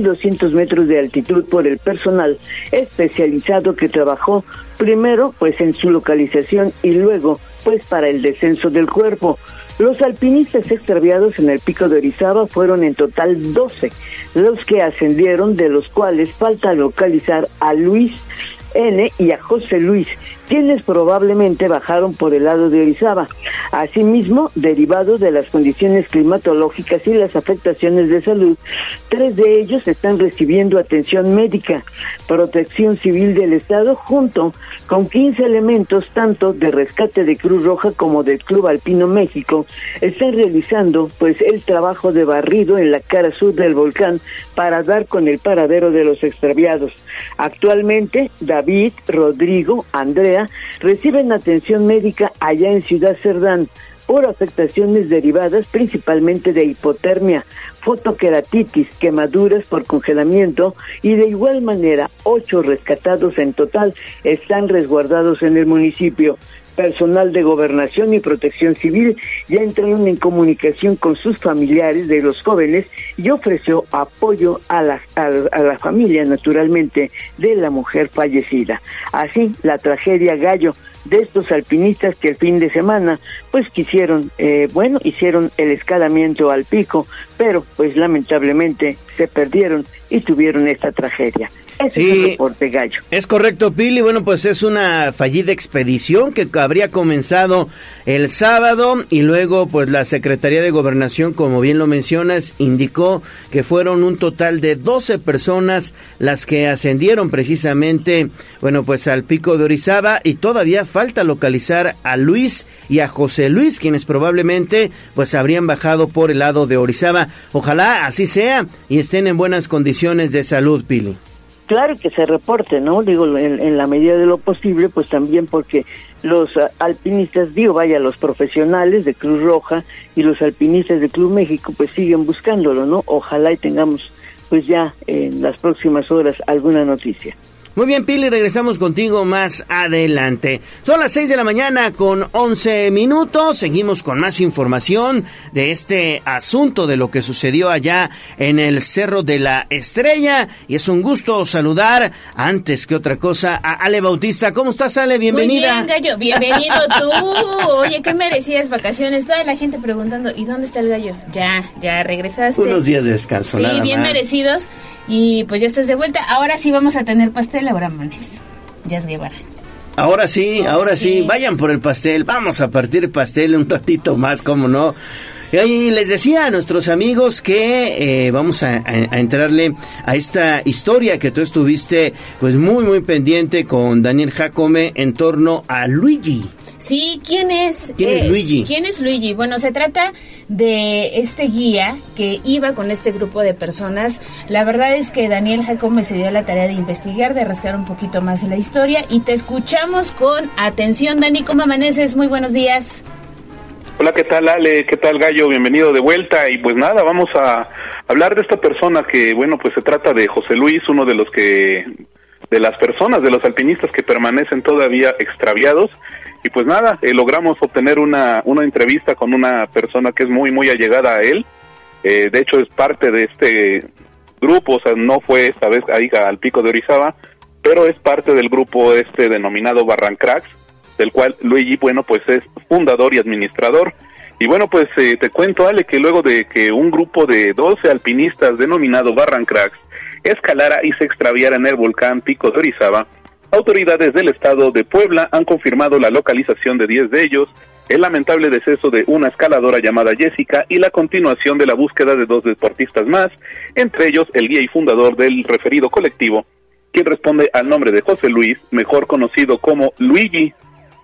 1.200 metros de altitud por el personal especializado que trabajó primero pues en su localización y luego pues para el descenso del cuerpo. Los alpinistas extraviados en el pico de Orizaba fueron en total 12, los que ascendieron, de los cuales falta localizar a Luis N y a José Luis, quienes probablemente bajaron por el lado de Orizaba. Asimismo, derivados de las condiciones climatológicas y las afectaciones de salud, tres de ellos están recibiendo atención médica, protección civil del Estado, junto con 15 elementos tanto de rescate de Cruz Roja como del Club Alpino México, están realizando pues el trabajo de barrido en la cara sur del volcán para dar con el paradero de los extraviados. Actualmente, David, Rodrigo, Andrea reciben atención médica allá en Ciudad Cerdán por afectaciones derivadas principalmente de hipotermia, fotoqueratitis, quemaduras por congelamiento y de igual manera ocho rescatados en total están resguardados en el municipio personal de gobernación y protección civil ya entraron en comunicación con sus familiares de los jóvenes y ofreció apoyo a la, a, la familia, naturalmente, de la mujer fallecida. Así, la tragedia Gallo de estos alpinistas que el fin de semana pues quisieron, eh, bueno, hicieron el escalamiento al pico, pero pues lamentablemente se perdieron y tuvieron esta tragedia sí, gallo. Es correcto, Pili. Bueno, pues es una fallida expedición que habría comenzado el sábado y luego, pues la Secretaría de Gobernación, como bien lo mencionas, indicó que fueron un total de 12 personas las que ascendieron precisamente, bueno, pues al pico de Orizaba y todavía falta localizar a Luis y a José Luis, quienes probablemente, pues habrían bajado por el lado de Orizaba. Ojalá así sea y estén en buenas condiciones de salud, Pili claro que se reporte, ¿no? Digo, en, la medida de lo posible, pues también porque los alpinistas, digo, vaya, los profesionales de Cruz Roja y los alpinistas de Club México, pues siguen buscándolo, ¿no? Ojalá y tengamos, pues ya en las próximas horas alguna noticia. Muy bien, Pili, regresamos contigo más adelante. Son las 6 de la mañana con 11 minutos. Seguimos con más información de este asunto de lo que sucedió allá en el Cerro de la Estrella. Y es un gusto saludar, antes que otra cosa, a Ale Bautista. ¿Cómo estás, Ale? Bienvenida. Muy bien, gallo. Bienvenido tú. Oye, qué merecías vacaciones. Toda la gente preguntando, ¿y dónde está el gallo? Ya, ya regresaste. Unos días de descanso, Sí, bien merecidos. Y pues ya estás de vuelta. Ahora sí vamos a tener pastel, ahora manes. Ya es Guevara. Ahora sí, ahora sí. vayan por el pastel, vamos a partir el pastel un ratito más, como no. Y les decía a nuestros amigos que eh, vamos a, entrarle a esta historia que tú estuviste pues muy muy pendiente con Daniel Jacome en torno a Luigi. Sí, ¿quién es? ¿Quién es, Luigi? ¿Quién es Luigi? Bueno, se trata de este guía que iba con este grupo de personas. La verdad es que Daniel Jacome se dio la tarea de investigar, de rascar un poquito más la historia y te escuchamos con atención. Dani, ¿cómo amaneces? Muy buenos días. Hola, ¿qué tal Ale? ¿Qué tal Gallo? Bienvenido de vuelta. Y pues nada, vamos a hablar de esta persona que, bueno, pues se trata de José Luis, uno de los que, de las personas, de los alpinistas que permanecen todavía extraviados y pues nada, eh, logramos obtener una, una entrevista con una persona que es muy, muy allegada a él. Eh, de hecho, es parte de este grupo, o sea, no fue esta vez ahí al pico de Orizaba, pero es parte del grupo este denominado Barrancrax, del cual Luigi, bueno, pues es fundador y administrador. Y bueno, pues eh, te cuento, Ale, que luego de que un grupo de 12 alpinistas denominado Barrancrax escalara y se extraviara en el volcán Pico de Orizaba, Autoridades del estado de Puebla han confirmado la localización de 10 de ellos, el lamentable deceso de una escaladora llamada Jessica y la continuación de la búsqueda de dos deportistas más, entre ellos el guía y fundador del referido colectivo, quien responde al nombre de José Luis, mejor conocido como Luigi.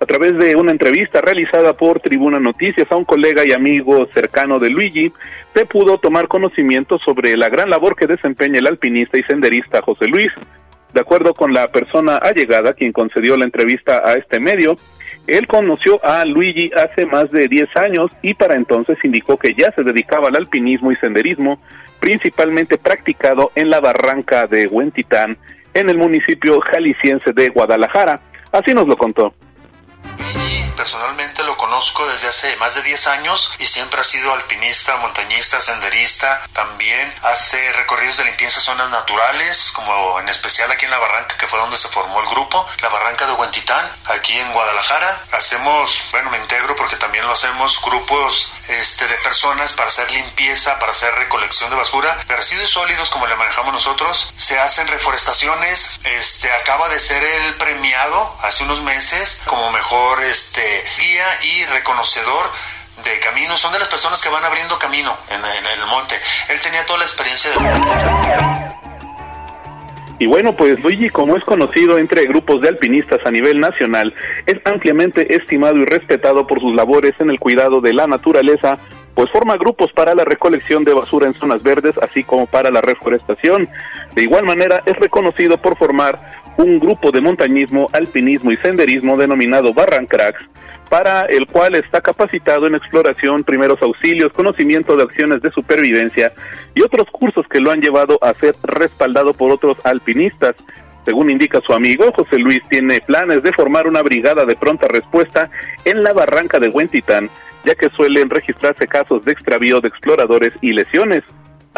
A través de una entrevista realizada por Tribuna Noticias a un colega y amigo cercano de Luigi, se pudo tomar conocimiento sobre la gran labor que desempeña el alpinista y senderista José Luis, de acuerdo con la persona allegada quien concedió la entrevista a este medio, él conoció a Luigi hace más de 10 años y para entonces indicó que ya se dedicaba al alpinismo y senderismo, principalmente practicado en la barranca de Huentitán, en el municipio jalisciense de Guadalajara. Así nos lo contó. Personalmente lo conozco desde hace más de 10 años y siempre ha sido alpinista, montañista, senderista. También hace recorridos de limpieza zonas naturales, como en especial aquí en la Barranca, que fue donde se formó el grupo, la Barranca de Huentitán, aquí en Guadalajara. Hacemos, bueno, me integro porque también lo hacemos, grupos este, de personas para hacer limpieza, para hacer recolección de basura, de residuos sólidos como le manejamos nosotros. Se hacen reforestaciones. Este, acaba de ser el premiado hace unos meses como mejor este, guía y reconocedor de caminos. Son de las personas que van abriendo camino en, en el monte. Él tenía toda la experiencia de... Y bueno, pues Luigi, como es conocido entre grupos de alpinistas a nivel nacional, es ampliamente estimado y respetado por sus labores en el cuidado de la naturaleza, pues forma grupos para la recolección de basura en zonas verdes, así como para la reforestación. De igual manera, es reconocido por formar un grupo de montañismo, alpinismo y senderismo denominado Barrancracks, para el cual está capacitado en exploración, primeros auxilios, conocimiento de acciones de supervivencia y otros cursos que lo han llevado a ser respaldado por otros alpinistas. Según indica su amigo, José Luis tiene planes de formar una brigada de pronta respuesta en la barranca de Huentitán, ya que suelen registrarse casos de extravío de exploradores y lesiones.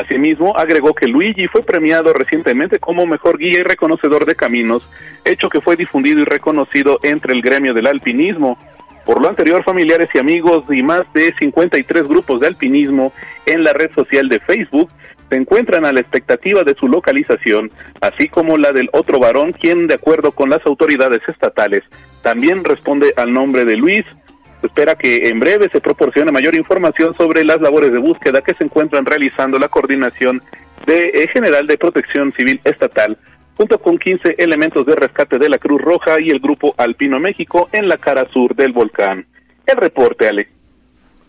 Asimismo, agregó que Luigi fue premiado recientemente como mejor guía y reconocedor de caminos, hecho que fue difundido y reconocido entre el gremio del alpinismo. Por lo anterior, familiares y amigos y más de 53 grupos de alpinismo en la red social de Facebook se encuentran a la expectativa de su localización, así como la del otro varón, quien, de acuerdo con las autoridades estatales, también responde al nombre de Luis. Se espera que en breve se proporcione mayor información sobre las labores de búsqueda que se encuentran realizando la coordinación de eh, General de Protección Civil Estatal junto con 15 elementos de rescate de la Cruz Roja y el Grupo Alpino México en la cara sur del volcán. El reporte, Ale.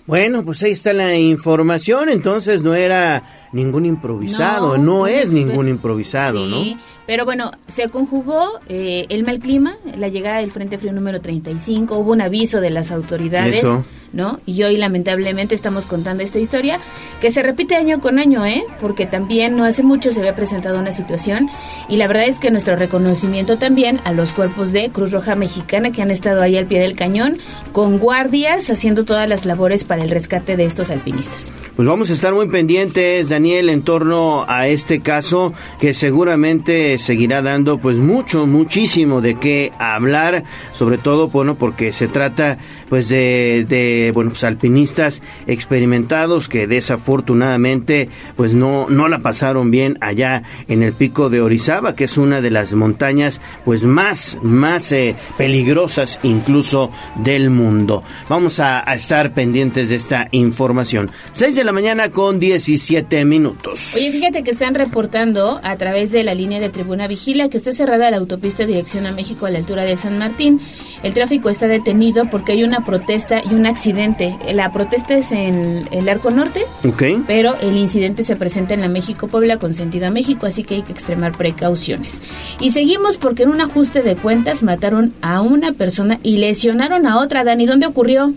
Bueno, pues ahí está la información, entonces no era ningún improvisado, no, es ningún improvisado, sí, ¿no? Pero bueno, se conjugó eh, el mal clima, la llegada del Frente Frío número 35, hubo un aviso de las autoridades. ¿No? Y hoy lamentablemente estamos contando esta historia que se repite año con año, ¿eh? Porque también no hace mucho se había presentado una situación y la verdad es que nuestro reconocimiento también a los cuerpos de Cruz Roja Mexicana que han estado ahí al pie del cañón con guardias haciendo todas las labores para el rescate de estos alpinistas. Pues vamos a estar muy pendientes, Daniel, en torno a este caso que seguramente seguirá dando pues mucho, muchísimo de qué hablar, sobre todo, bueno, porque se trata pues de, de bueno, pues alpinistas experimentados que desafortunadamente pues no, no la pasaron bien allá en el pico de Orizaba, que es una de las montañas pues más, más eh, peligrosas incluso del mundo. Vamos a, a estar pendientes de esta información. Seis de la mañana con 17 minutos. Oye, fíjate que están reportando a través de la línea de Tribuna Vigila que está cerrada la autopista dirección a México a la altura de San Martín. El tráfico está detenido porque hay una protesta y un accidente. La protesta es en el Arco Norte, okay. pero el incidente se presenta en la México-Puebla con sentido a México, así que hay que extremar precauciones. Y seguimos porque en un ajuste de cuentas mataron a una persona y lesionaron a otra. Dani, ¿dónde ocurrió?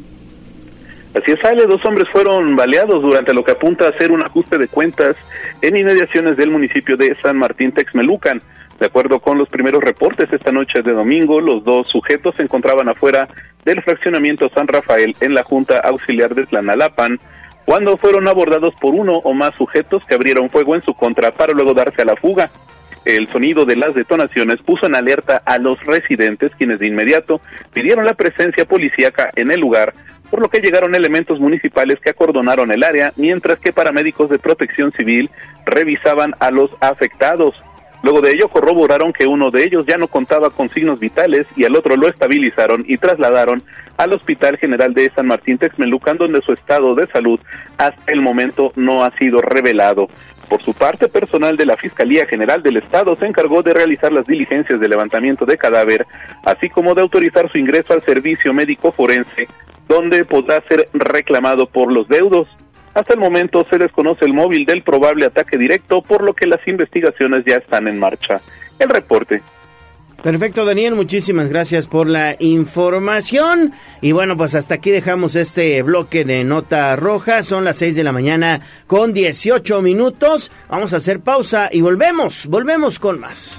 Así es, Ale, dos hombres fueron baleados durante lo que apunta a ser un ajuste de cuentas en inmediaciones del municipio de San Martín Texmelucan. De acuerdo con los primeros reportes esta noche de domingo, los dos sujetos se encontraban afuera del fraccionamiento San Rafael en la Junta Auxiliar de Tlanalapan cuando fueron abordados por uno o más sujetos que abrieron fuego en su contra para luego darse a la fuga. El sonido de las detonaciones puso en alerta a los residentes, quienes de inmediato pidieron la presencia policíaca en el lugar por lo que llegaron elementos municipales que acordonaron el área, mientras que paramédicos de protección civil revisaban a los afectados. Luego de ello corroboraron que uno de ellos ya no contaba con signos vitales y al otro lo estabilizaron y trasladaron al Hospital General de San Martín Texmelucan, donde su estado de salud hasta el momento no ha sido revelado. Por su parte, personal de la Fiscalía General del Estado se encargó de realizar las diligencias de levantamiento de cadáver, así como de autorizar su ingreso al servicio médico forense donde podrá ser reclamado por los deudos. Hasta el momento se desconoce el móvil del probable ataque directo, por lo que las investigaciones ya están en marcha. El reporte. Perfecto, Daniel, muchísimas gracias por la información. Y bueno, pues hasta aquí dejamos este bloque de nota roja. Son las 6 de la mañana con 18 minutos. Vamos a hacer pausa y volvemos, volvemos con más.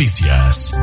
Noticias.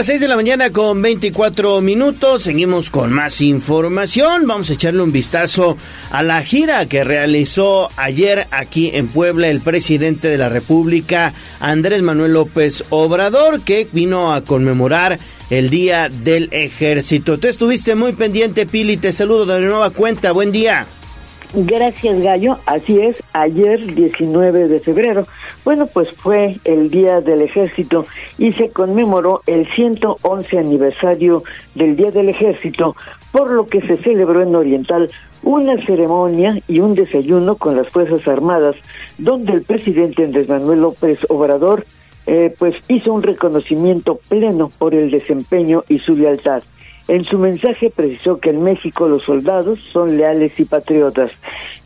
Las 6 de la mañana con 24 minutos. Seguimos con más información. Vamos a echarle un vistazo a la gira que realizó ayer aquí en Puebla el presidente de la República, Andrés Manuel López Obrador, que vino a conmemorar el Día del Ejército. Tú estuviste muy pendiente, Pili. Te saludo de nueva cuenta. Buen día. Gracias, Gallo. Así es, ayer 19 de febrero. Bueno, pues fue el Día del Ejército y se conmemoró el 111 aniversario del Día del Ejército, por lo que se celebró en Oriental una ceremonia y un desayuno con las Fuerzas Armadas, donde el presidente Andrés Manuel López Obrador eh, pues hizo un reconocimiento pleno por el desempeño y su lealtad. En su mensaje precisó que en México los soldados son leales y patriotas,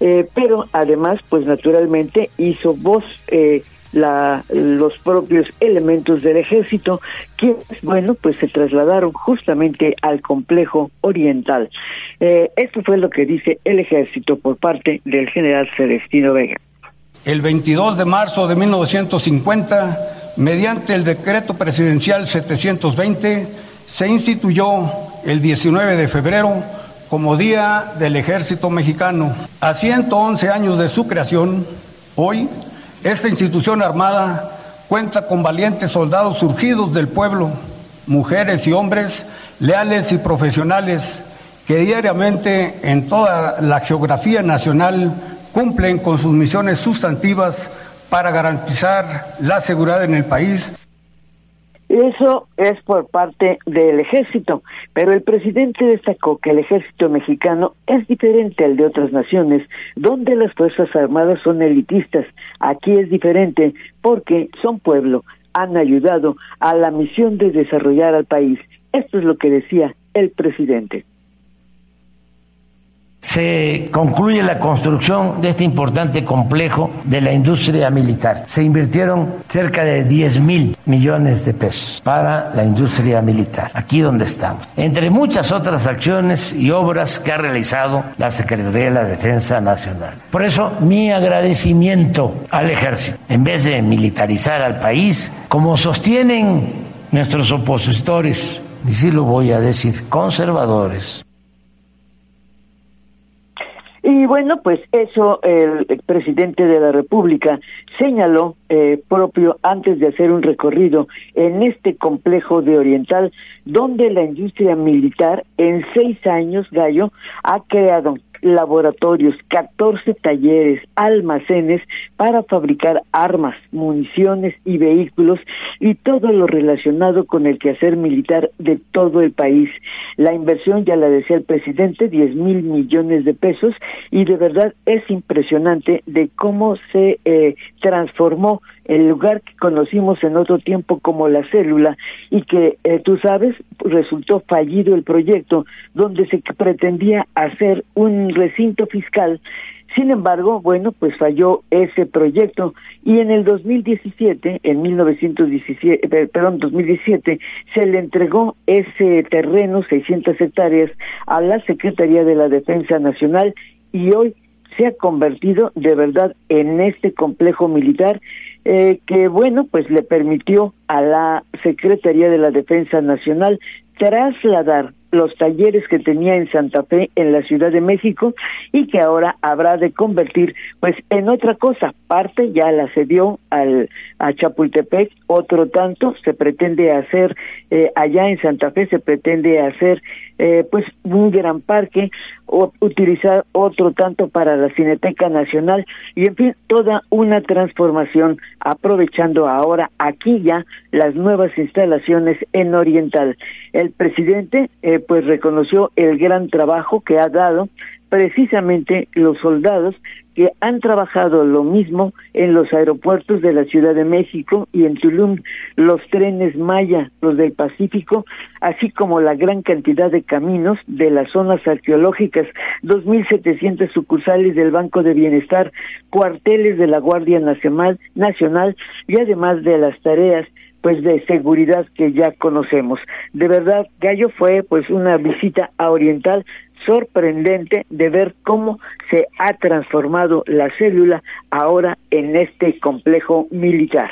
eh, pero además, pues naturalmente hizo voz eh, los propios elementos del ejército, que, bueno, pues se trasladaron justamente al complejo oriental. Eh, esto fue lo que dice el ejército por parte del general Celestino Vega. El 22 de marzo de 1950, mediante el decreto presidencial 720, se instituyó el 19 de febrero como Día del Ejército Mexicano. A 111 años de su creación, hoy, esta institución armada cuenta con valientes soldados surgidos del pueblo, mujeres y hombres leales y profesionales que diariamente en toda la geografía nacional cumplen con sus misiones sustantivas para garantizar la seguridad en el país eso es por parte del ejército, pero el presidente destacó que el ejército mexicano es diferente al de otras naciones, donde las Fuerzas Armadas son elitistas. Aquí es diferente porque son pueblo, han ayudado a la misión de desarrollar al país. Esto es lo que decía el presidente se concluye la construcción de este importante complejo de la industria militar. Se invirtieron cerca de 10 mil millones de pesos para la industria militar, aquí donde estamos. Entre muchas otras acciones y obras que ha realizado la Secretaría de la Defensa Nacional. Por eso, mi agradecimiento al ejército. En vez de militarizar al país, como sostienen nuestros opositores, y sí lo voy a decir, conservadores, Y bueno, pues eso el, presidente de la República señaló eh, propio antes de hacer un recorrido en este complejo de Oriental, donde la industria militar en seis años, Gallo, ha creado laboratorios, 14 talleres, almacenes para fabricar armas, municiones y vehículos y todo lo relacionado con el quehacer militar de todo el país. La inversión, ya la decía el presidente, 10 mil millones de pesos y de verdad es impresionante de cómo se eh, transformó el lugar que conocimos en otro tiempo como la célula y que eh, tú sabes resultó fallido el proyecto donde se pretendía hacer un recinto fiscal. Sin embargo, bueno, pues falló ese proyecto y en el 2017, en 1917, eh, perdón, 2017, se le entregó ese terreno, 600 hectáreas, a la Secretaría de la Defensa Nacional y hoy se ha convertido de verdad en este complejo militar eh, que bueno pues le permitió a la Secretaría de la Defensa Nacional trasladar los talleres que tenía en Santa Fe en la Ciudad de México y que ahora habrá de convertir pues en otra cosa. Parte ya la cedió al a Chapultepec otro tanto se pretende hacer eh, allá en Santa Fe se pretende hacer eh, pues un gran parque o utilizar otro tanto para la Cineteca Nacional y en fin toda una transformación aprovechando ahora aquí ya las nuevas instalaciones en Oriental. El presidente eh, pues reconoció el gran trabajo que ha dado precisamente los soldados que han trabajado lo mismo en los aeropuertos de la Ciudad de México y en Tulum, los trenes Maya, los del Pacífico, así como la gran cantidad de caminos de las zonas arqueológicas, 2.700 sucursales del Banco de Bienestar, cuarteles de la Guardia Nacional, Nacional y además de las tareas pues de seguridad que ya conocemos. De verdad, Gallo fue pues una visita a Oriental sorprendente de ver cómo se ha transformado la célula ahora en este complejo militar.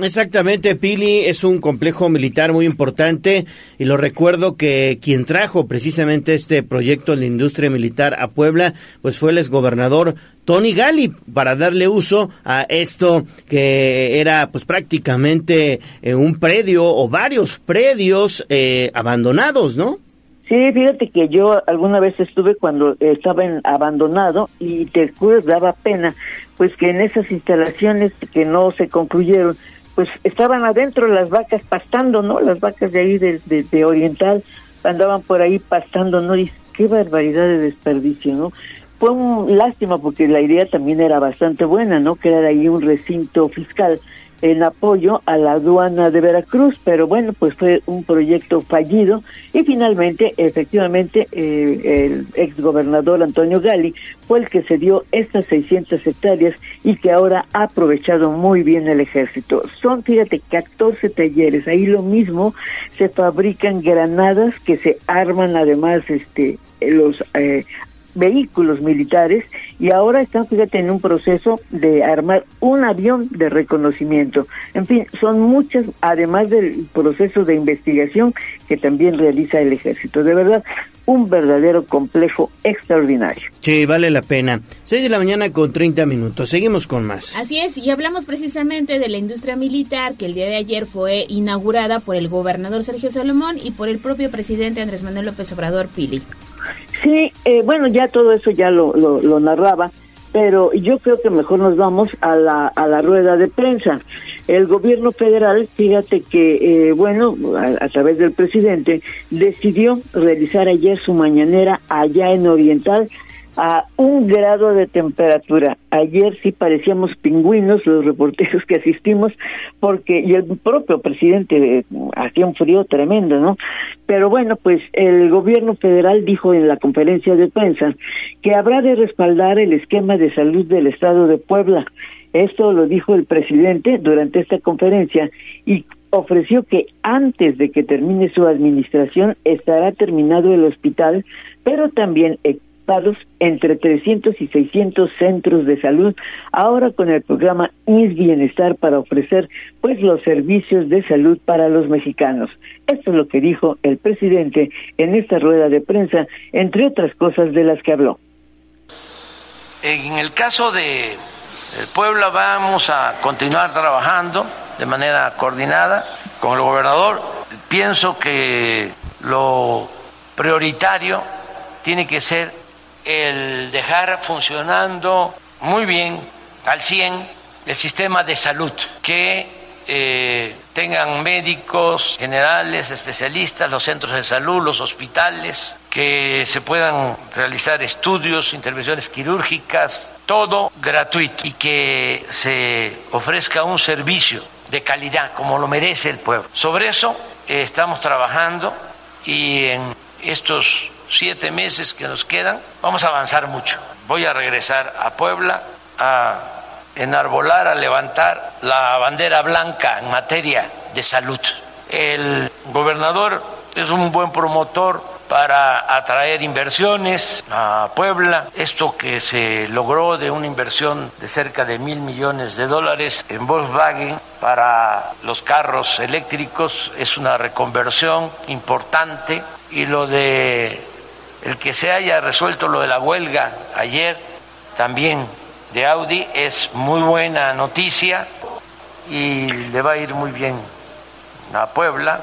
Exactamente, Pili es un complejo militar muy importante y lo recuerdo que quien trajo precisamente este proyecto en la industria militar a Puebla, pues fue el exgobernador Tony Gali para darle uso a esto que era pues prácticamente eh, un predio o varios predios eh, abandonados, ¿no? Sí, fíjate que yo alguna vez estuve cuando estaba en abandonado y te daba pena, pues que en esas instalaciones que no se concluyeron, pues estaban adentro las vacas pastando, ¿no? Las vacas de ahí de, de, Oriental andaban por ahí pastando, ¿no? Y qué barbaridad de desperdicio, ¿no? Fue un lástima porque la idea también era bastante buena, ¿no? Era ahí un recinto fiscal en apoyo a la aduana de Veracruz, pero bueno, pues fue un proyecto fallido y finalmente, efectivamente, eh, el exgobernador Antonio Gali fue el que se dio estas 600 hectáreas y que ahora ha aprovechado muy bien el ejército. Son, fíjate, 14 talleres, ahí lo mismo, se fabrican granadas que se arman además este los eh, vehículos militares y ahora están, fíjate, en un proceso de armar un avión de reconocimiento. En fin, son muchas, además del proceso de investigación que también realiza el ejército. De verdad, un verdadero complejo extraordinario. Sí, vale la pena. 6 de la mañana con 30 minutos. Seguimos con más. Así es, y hablamos precisamente de la industria militar que el día de ayer fue inaugurada por el gobernador Sergio Salomón y por el propio presidente Andrés Manuel López Obrador Pili. Sí, eh, bueno, ya todo eso ya lo, lo, narraba, pero yo creo que mejor nos vamos a la, a la rueda de prensa. El gobierno federal, fíjate que, eh, bueno, a, través del presidente, decidió realizar ayer su mañanera allá en Oriental a un grado de temperatura. Ayer sí parecíamos pingüinos los reporteros que asistimos, porque, y el propio presidente hacía un frío tremendo, ¿no? Pero bueno, pues el gobierno federal dijo en la conferencia de prensa que habrá de respaldar el esquema de salud del estado de Puebla. Esto lo dijo el presidente durante esta conferencia y ofreció que antes de que termine su administración estará terminado el hospital, pero también entre 300 y 600 centros de salud, ahora con el programa INS Bienestar para ofrecer pues los servicios de salud para los mexicanos. Esto es lo que dijo el presidente en esta rueda de prensa, entre otras cosas de las que habló. En el caso de Puebla vamos a continuar trabajando de manera coordinada con el gobernador. Pienso que lo prioritario tiene que ser el dejar funcionando muy bien, al 100, el sistema de salud, que eh, tengan médicos generales, especialistas, los centros de salud, los hospitales, que se puedan realizar estudios, intervenciones quirúrgicas, todo gratuito y que se ofrezca un servicio de calidad como lo merece el pueblo. Sobre eso eh, estamos trabajando y en estos siete meses que nos quedan vamos a avanzar mucho. Voy a regresar a Puebla a enarbolar, a levantar la bandera blanca en materia de salud. El gobernador es un buen promotor para atraer inversiones a Puebla. Esto que se logró de una inversión de cerca de mil millones de dólares en Volkswagen para los carros eléctricos es una reconversión importante y lo de el que se haya resuelto lo de la huelga ayer también de Audi es muy buena noticia y le va a ir muy bien a Puebla.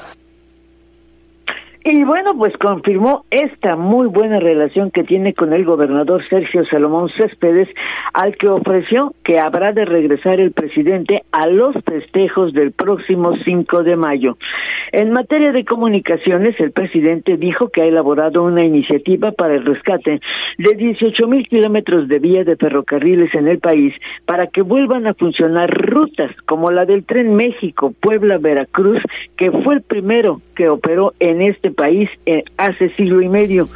Y bueno, pues confirmó esta muy buena relación que tiene con el gobernador Sergio Salomón Céspedes, al que ofreció que habrá de regresar el presidente a los festejos del próximo 5 de mayo. En materia de comunicaciones, el presidente dijo que ha elaborado una iniciativa para el rescate de 18 mil kilómetros de vía de ferrocarriles en el país para que vuelvan a funcionar rutas como la del tren México, Puebla, Veracruz, que fue el primero que operó en este país eh, hace siglo y medio,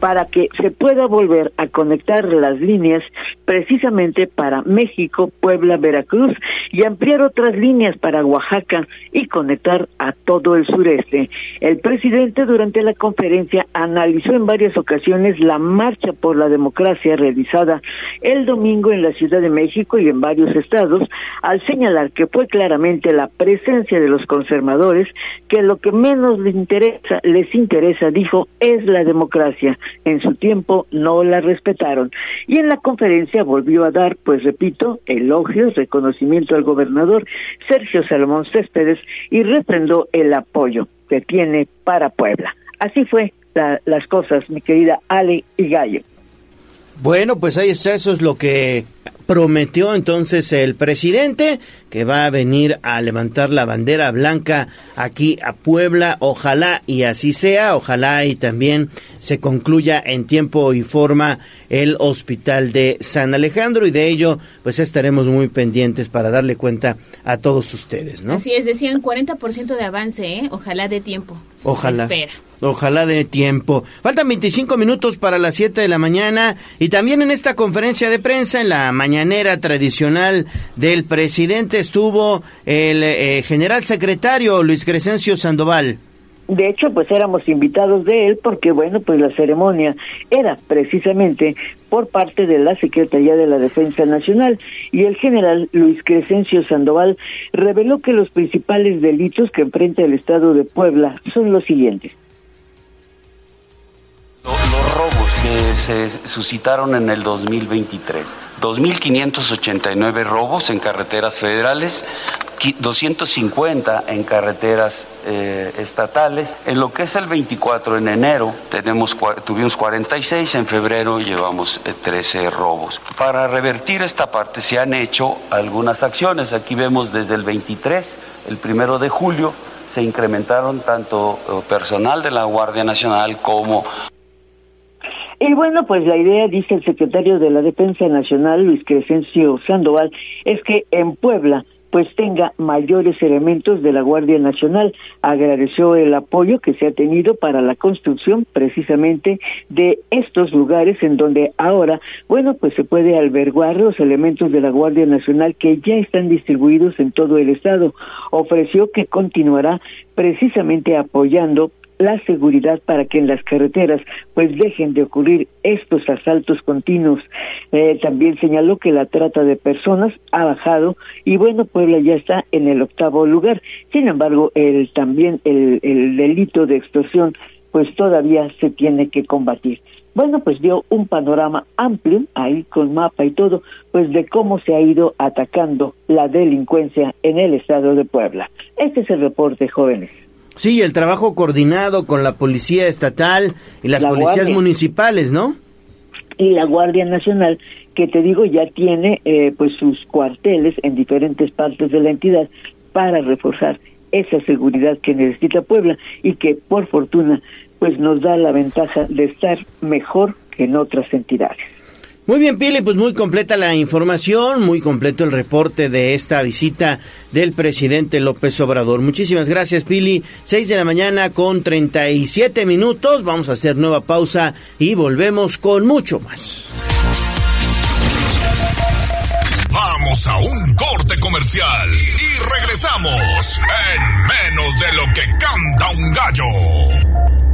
para que se pueda volver a conectar las líneas precisamente para México, Puebla, Veracruz y ampliar otras líneas para Oaxaca y conectar a todo el sureste. El presidente durante la conferencia analizó en varias ocasiones la marcha por la democracia realizada el domingo en la Ciudad de México y en varios estados, al señalar que fue claramente la presencia de los conservadores que lo que menos les interesa, les interesa, dijo, es la democracia. En su tiempo no la respetaron. Y en la conferencia volvió a dar, pues repito, elogios, reconocimiento al gobernador Sergio Salomón Céspedes y refrendó el apoyo que tiene para Puebla. Así fue las cosas, mi querida Ale y Gallo. Bueno, pues ahí está, eso es lo que prometió entonces el presidente que va a venir a levantar la bandera blanca aquí a Puebla. Ojalá y así sea, ojalá y también se concluya en tiempo y forma el hospital de San Alejandro y de ello pues estaremos muy pendientes para darle cuenta a todos ustedes, ¿no? Así es, decían 40% de avance, ¿eh? Ojalá de tiempo. Ojalá. Ojalá de tiempo. Faltan 25 minutos para las 7 de la mañana y también en esta conferencia de prensa, en la mañanera tradicional del presidente, estuvo el eh, general secretario Luis Crescencio Sandoval. De hecho, pues éramos invitados de él porque, bueno, pues la ceremonia era precisamente por parte de la Secretaría de la Defensa Nacional y el general Luis Crescencio Sandoval reveló que los principales delitos que enfrenta el Estado de Puebla son los siguientes se suscitaron en el 2023. 2.589 robos en carreteras federales, 250 en carreteras eh, estatales. En lo que es el 24 en enero tenemos tuvimos 46, en febrero llevamos 13 eh, robos. Para revertir esta parte se han hecho algunas acciones. Aquí vemos desde el 23, el primero de julio, se incrementaron tanto eh, personal de la Guardia Nacional como y bueno, pues la idea, dice el secretario de la Defensa Nacional, Luis Crescencio Sandoval, es que en Puebla pues tenga mayores elementos de la Guardia Nacional. Agradeció el apoyo que se ha tenido para la construcción precisamente de estos lugares en donde ahora, bueno, pues se puede albergar los elementos de la Guardia Nacional que ya están distribuidos en todo el estado. Ofreció que continuará precisamente apoyando la seguridad para que en las carreteras pues dejen de ocurrir estos asaltos continuos. Eh, también señaló que la trata de personas ha bajado y bueno, Puebla ya está en el octavo lugar. Sin embargo, el también el, el delito de extorsión pues todavía se tiene que combatir. Bueno, pues dio un panorama amplio, ahí con mapa y todo, pues de cómo se ha ido atacando la delincuencia en el estado de Puebla. Este es el reporte, jóvenes. Sí, el trabajo coordinado con la Policía Estatal y las policías municipales, ¿no? Y la Guardia Nacional, que te digo ya tiene eh, pues sus cuarteles en diferentes partes de la entidad para reforzar esa seguridad que necesita Puebla y que por fortuna pues nos da la ventaja de estar mejor que en otras entidades. Muy bien, Pili, pues muy completa la información, muy completo el reporte de esta visita del presidente López Obrador. Muchísimas gracias, Pili. Seis de la mañana con 37 minutos. Vamos a hacer nueva pausa y volvemos con mucho más. Vamos a un corte comercial y regresamos en menos de lo que canta un gallo.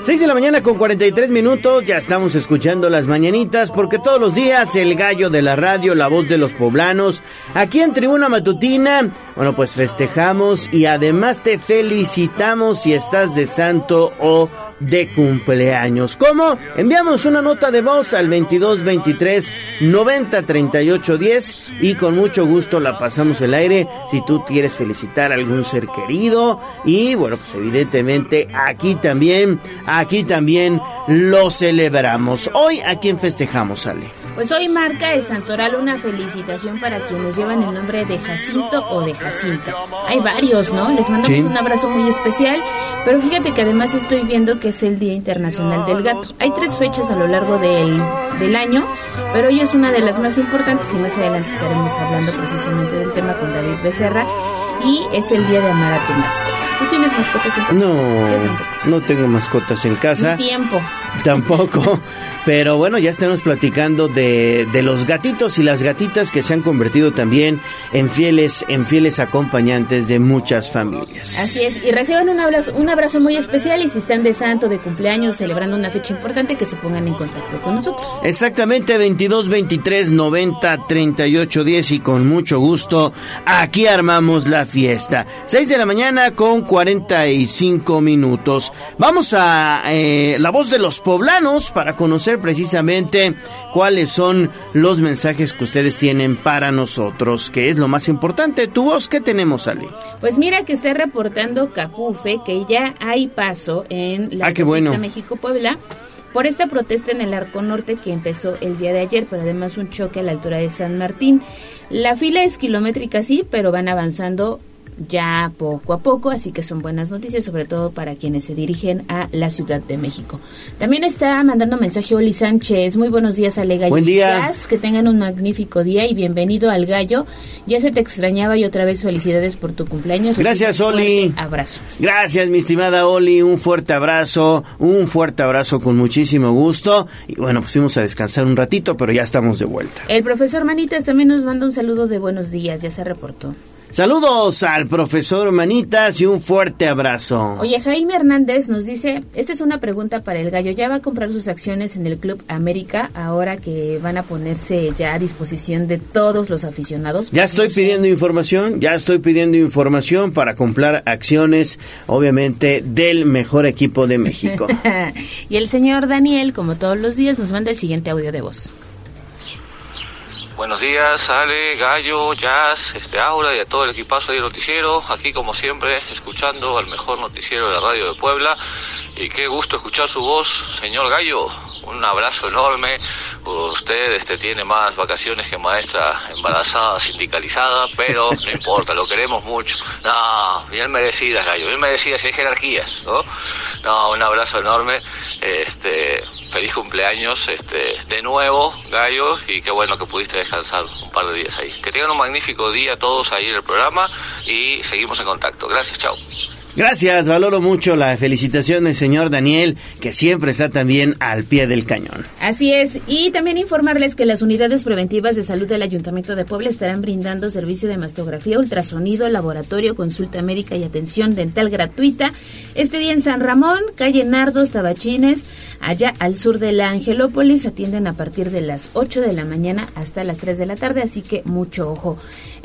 6 de la mañana con 43 minutos, ya estamos escuchando las mañanitas porque todos los días el gallo de la radio, la voz de los poblanos, aquí en Tribuna Matutina, bueno pues festejamos y además te felicitamos si estás de santo o de cumpleaños. ¿Cómo? Enviamos una nota de voz al 22 23 90 38 10 y con mucho gusto la pasamos el aire si tú quieres felicitar a algún ser querido y bueno, pues evidentemente aquí también, aquí también lo celebramos. Hoy a quién festejamos, Ale. Pues hoy marca el Santoral una felicitación para quienes llevan el nombre de Jacinto o de Jacinta. Hay varios, ¿no? Les mandamos un abrazo muy especial, pero fíjate que además estoy viendo que es el Día Internacional del Gato. Hay tres fechas a lo largo del, del año, pero hoy es una de las más importantes y más adelante estaremos hablando precisamente del tema con David Becerra y es el día de amar a tu mascota. ¿Tú tienes mascotas en casa? No, no tengo mascotas en casa. Ni tiempo. Tampoco. Pero bueno, ya estamos platicando de, de, los gatitos y las gatitas que se han convertido también en fieles, en fieles acompañantes de muchas familias. Así es, y reciban un abrazo, un abrazo muy especial y si están de santo, de cumpleaños, celebrando una fecha importante, que se pongan en contacto con nosotros. Exactamente, 22 23 90 38 10 y con mucho gusto aquí armamos la fiesta. 6 de la mañana con 45 minutos. Vamos a eh, la voz de los poblanos para conocer precisamente cuáles son los mensajes que ustedes tienen para nosotros, que es lo más importante. ¿Tu voz qué tenemos, Ale? Pues mira que está reportando Capufe que ya hay paso en la ah, México-Puebla por esta protesta en el Arco Norte que empezó el día de ayer, pero además un choque a la altura de San Martín. La fila es kilométrica, sí, pero van avanzando ya poco a poco, así que son buenas noticias, sobre todo para quienes se dirigen a la Ciudad de México. También está mandando mensaje Oli Sánchez. Muy buenos días, Ale Gallo. Buen día. Que tengan un magnífico día y bienvenido al Gallo. Ya se te extrañaba y otra vez felicidades por tu cumpleaños. Gracias, Oli. abrazo. Gracias, mi estimada Oli. Un fuerte abrazo, un fuerte abrazo con muchísimo gusto. Y bueno, pues fuimos a descansar un ratito, pero ya estamos de vuelta. El profesor Manitas también nos manda un saludo de buenos días, ya se reportó. Saludos al profesor Manitas y un fuerte abrazo. Oye, Jaime Hernández nos dice, esta es una pregunta para el gallo, ¿ya va a comprar sus acciones en el Club América ahora que van a ponerse ya a disposición de todos los aficionados? Ya estoy pidiendo información, ya estoy pidiendo información para comprar acciones, obviamente, del mejor equipo de México. y el señor Daniel, como todos los días, nos manda el siguiente audio de voz. Buenos días, Ale, Gallo, Jazz, este Aura y a todo el equipazo de noticiero. Aquí como siempre, escuchando al mejor noticiero de la radio de Puebla. Y qué gusto escuchar su voz, señor Gallo. Un abrazo enorme. Usted este, tiene más vacaciones que maestra embarazada, sindicalizada, pero no importa, lo queremos mucho. No, bien merecidas, Gallo, bien merecidas, hay jerarquías, ¿no? No, un abrazo enorme. Este, feliz cumpleaños este, de nuevo, Gallo, y qué bueno que pudiste descansar un par de días ahí. Que tengan un magnífico día todos ahí en el programa y seguimos en contacto. Gracias, chao. Gracias, valoro mucho la felicitación del señor Daniel, que siempre está también al pie del cañón. Así es, y también informarles que las unidades preventivas de salud del Ayuntamiento de Puebla estarán brindando servicio de mastografía, ultrasonido, laboratorio, consulta médica y atención dental gratuita este día en San Ramón, calle Nardos, Tabachines, allá al sur de la Angelópolis, atienden a partir de las 8 de la mañana hasta las 3 de la tarde, así que mucho ojo.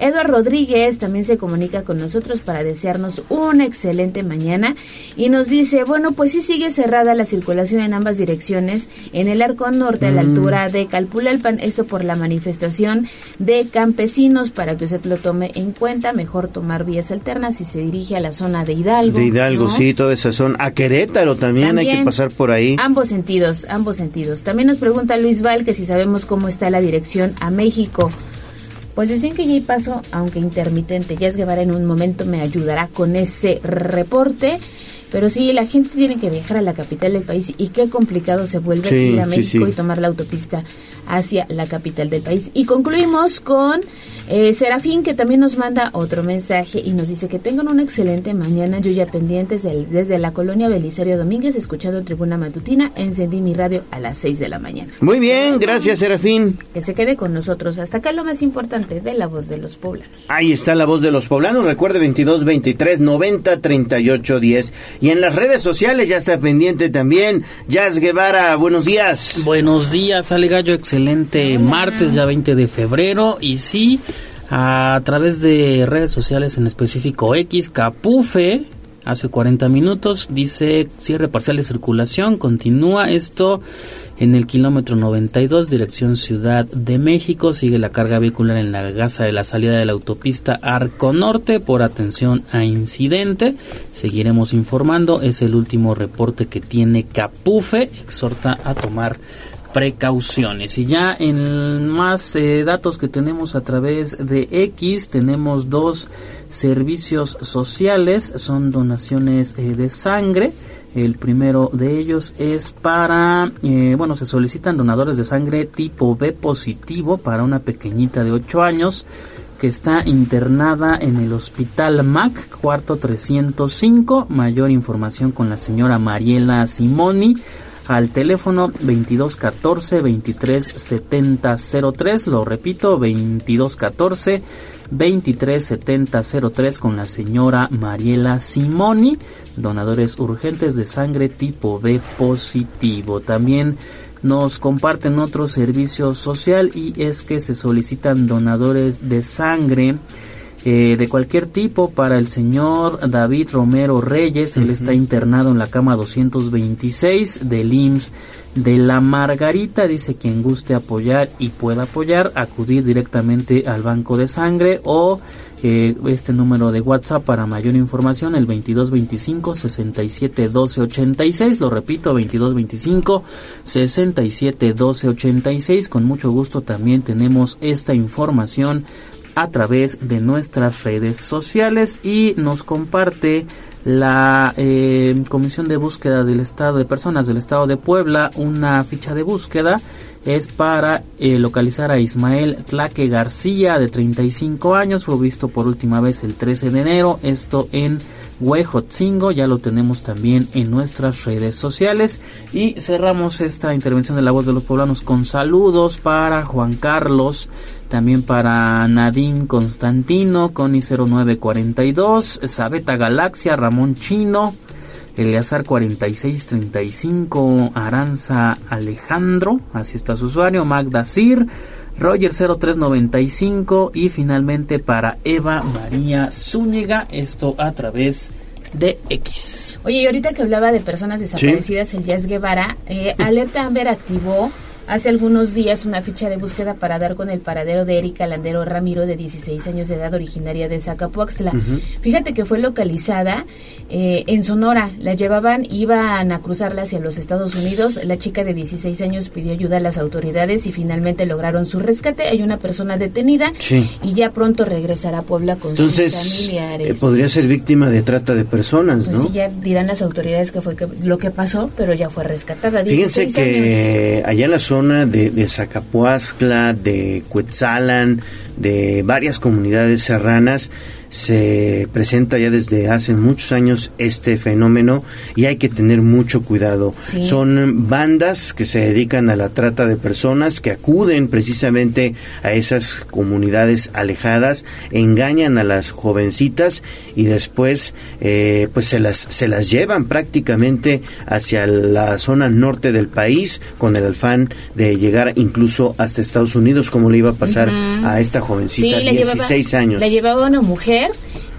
Eduardo Rodríguez también se comunica con nosotros para desearnos una excelente mañana y nos dice, bueno, pues sí sigue cerrada la circulación en ambas direcciones en el arco norte a la mm. altura de Calpulalpan, esto por la manifestación de campesinos para que usted lo tome en cuenta, mejor tomar vías alternas si se dirige a la zona de Hidalgo. De Hidalgo, sí, toda esa zona. A Querétaro también, hay que pasar por ahí. Ambos sentidos, ambos sentidos. También nos pregunta Luis Val que si sabemos cómo está la dirección a México. Pues dicen que ya paso, aunque intermitente. Jazz Guevara en un momento me ayudará con ese reporte. Pero sí, la gente tiene que viajar a la capital del país y qué complicado se vuelve ir a México y tomar la autopista hacia la capital del país. Y concluimos con eh, Serafín, que también nos manda otro mensaje y nos dice que tengan una excelente mañana. Yo ya pendientes desde la colonia Belisario Domínguez, escuchando Tribuna Matutina, encendí mi radio a las 6 de la mañana. Muy bien, gracias Serafín. Que se quede con nosotros. Hasta acá lo más importante de la voz de los poblanos. Ahí está la voz de los poblanos. Recuerde 22 23 90 38 10. Y en las redes sociales ya está pendiente también. Jazz Guevara, buenos días. Buenos días, Ale Gallo. Excelente martes, ya 20 de febrero. Y sí a través de redes sociales, en específico X, Capufe, hace 40 minutos, dice cierre parcial de circulación, continúa esto en el kilómetro 92, dirección Ciudad de México, sigue la carga vehicular en la gasa de la salida de la autopista Arco Norte por atención a incidente. Seguiremos informando, es el último reporte que tiene Capufe, exhorta a tomar precauciones. Y ya en más eh, datos que tenemos a través de X, tenemos dos servicios sociales, son donaciones eh, de sangre. El primero de ellos es para, eh, bueno, se solicitan donadores de sangre tipo B positivo para una pequeñita de 8 años que está internada en el Hospital MAC, cuarto 305. Mayor información con la señora Mariela Simoni al teléfono 2214 237003 Lo repito, 2214 237003 con la señora Mariela Simoni, donadores urgentes de sangre tipo B positivo. También nos comparten otro servicio social y es que se solicitan donadores de sangre eh, de cualquier tipo para el señor David Romero Reyes. Él está internado en la cama 226 del IMSS de la Margarita. Dice quien guste apoyar y pueda apoyar, acudir directamente al banco de sangre o eh, este número de WhatsApp para mayor información, el 2225 67 12 86. Lo repito, 2225 67 12 86. Con mucho gusto también tenemos esta información a través de nuestras redes sociales y nos comparte la eh, Comisión de Búsqueda del Estado de Personas del Estado de Puebla una ficha de búsqueda. Es para eh, localizar a Ismael Tlaque García de 35 años fue visto por última vez el 13 de enero esto en Huejotzingo ya lo tenemos también en nuestras redes sociales. Y cerramos esta intervención de la voz de los poblanos con saludos para Juan Carlos también para Nadine Constantino, Coni 0942, Sabeta Galaxia, Ramón Chino, Eleazar 4635, Aranza Alejandro, así está su usuario, Magda Sir, Roger 0395 y finalmente para Eva María Zúñiga, esto a través de X. Oye, y ahorita que hablaba de personas desaparecidas, el Jazz Guevara, eh, Alerta Amber activó hace algunos días una ficha de búsqueda para dar con el paradero de Erika Landero Ramiro, de 16 años de edad, originaria de Zacapuaxtla. Fíjate que fue localizada eh, en Sonora. La llevaban, iban a cruzarla hacia los Estados Unidos. La chica de 16 años pidió ayuda a las autoridades y finalmente lograron su rescate. Hay una persona detenida y ya pronto regresará a Puebla con Entonces, sus familiares. eh, podría ser víctima de trata de personas, Pues ¿no? sí, ya dirán las autoridades que fue que- lo que pasó, pero ya fue rescatada. Fíjense 16 años. que allá en la zona de, de Zacapuazcla, de Cuetzalan, de varias comunidades serranas, se presenta ya desde hace muchos años este fenómeno y hay que tener mucho cuidado. Sí. Son bandas que se dedican a la trata de personas que acuden precisamente a esas comunidades alejadas, engañan a las jovencitas y después eh, pues se las se las llevan prácticamente hacia la zona norte del país con el afán de llegar incluso hasta Estados Unidos como le iba a pasar a esta jovencita Sí, la 16 llevaba- años. La llevaba una mujer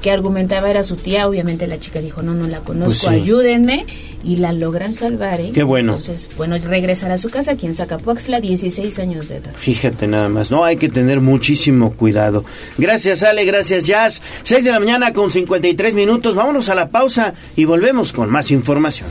que argumentaba era su tía. Obviamente la chica dijo, no, no la conozco, Pues sí. ayúdenme. Y la logran salvar, ¿eh? Qué bueno. Entonces, bueno, regresar a su casa aquí en Zacapuaxtla, 16 años de edad. Fíjate nada más, no hay que tener muchísimo cuidado. Gracias Ale, gracias Jazz. 6 de la mañana con 53 minutos, vámonos a la pausa y volvemos con más información.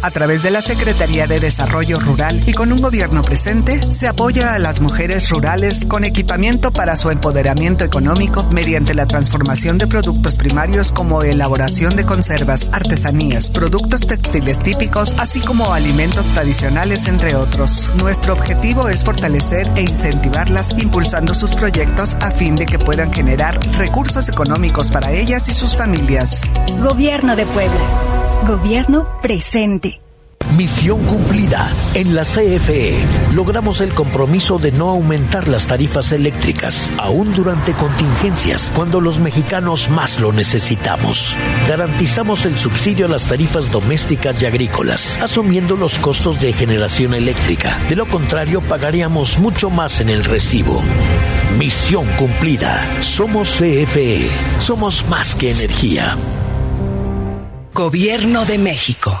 A través de la Secretaría de Desarrollo Rural y con un gobierno presente, se apoya a las mujeres rurales con equipamiento para su empoderamiento económico mediante la transformación de productos primarios como elaboración de conservas, artesanías, productos textiles típicos, así como alimentos tradicionales, entre otros. Nuestro objetivo es fortalecer e incentivarlas impulsando sus proyectos a fin de que puedan generar recursos económicos para ellas y sus familias. Gobierno de Puebla. Gobierno presente. Misión cumplida. En la CFE logramos el compromiso de no aumentar las tarifas eléctricas, aún durante contingencias, cuando los mexicanos más lo necesitamos. Garantizamos el subsidio a las tarifas domésticas y agrícolas, asumiendo los costos de generación eléctrica. De lo contrario, pagaríamos mucho más en el recibo. Misión cumplida. Somos CFE. Somos más que energía. Gobierno de México.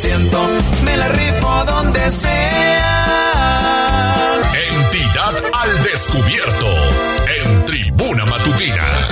Ciento, me la rifo donde sea. Entidad al descubierto en Tribuna Matutina.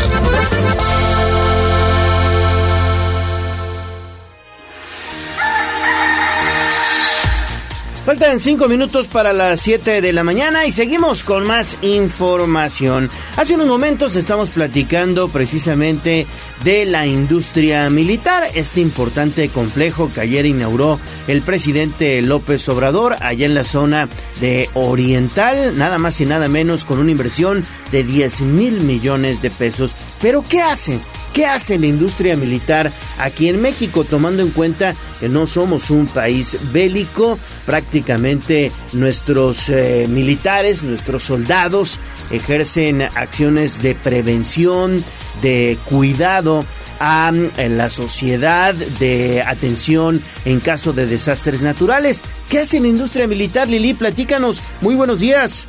Faltan cinco minutos para las 7 de la mañana y seguimos con más información. Hace unos momentos estamos platicando precisamente de la industria militar, este importante complejo que ayer inauguró el presidente López Obrador allá en la zona de Oriental, nada más y nada menos con una inversión de 10 mil millones de pesos. Pero ¿qué hacen? ¿Qué hace la industria militar aquí en México, tomando en cuenta que no somos un país bélico? Prácticamente nuestros eh, militares, nuestros soldados ejercen acciones de prevención, de cuidado a la sociedad, de atención en caso de desastres naturales. ¿Qué hace la industria militar, Lili? Platícanos. Muy buenos días.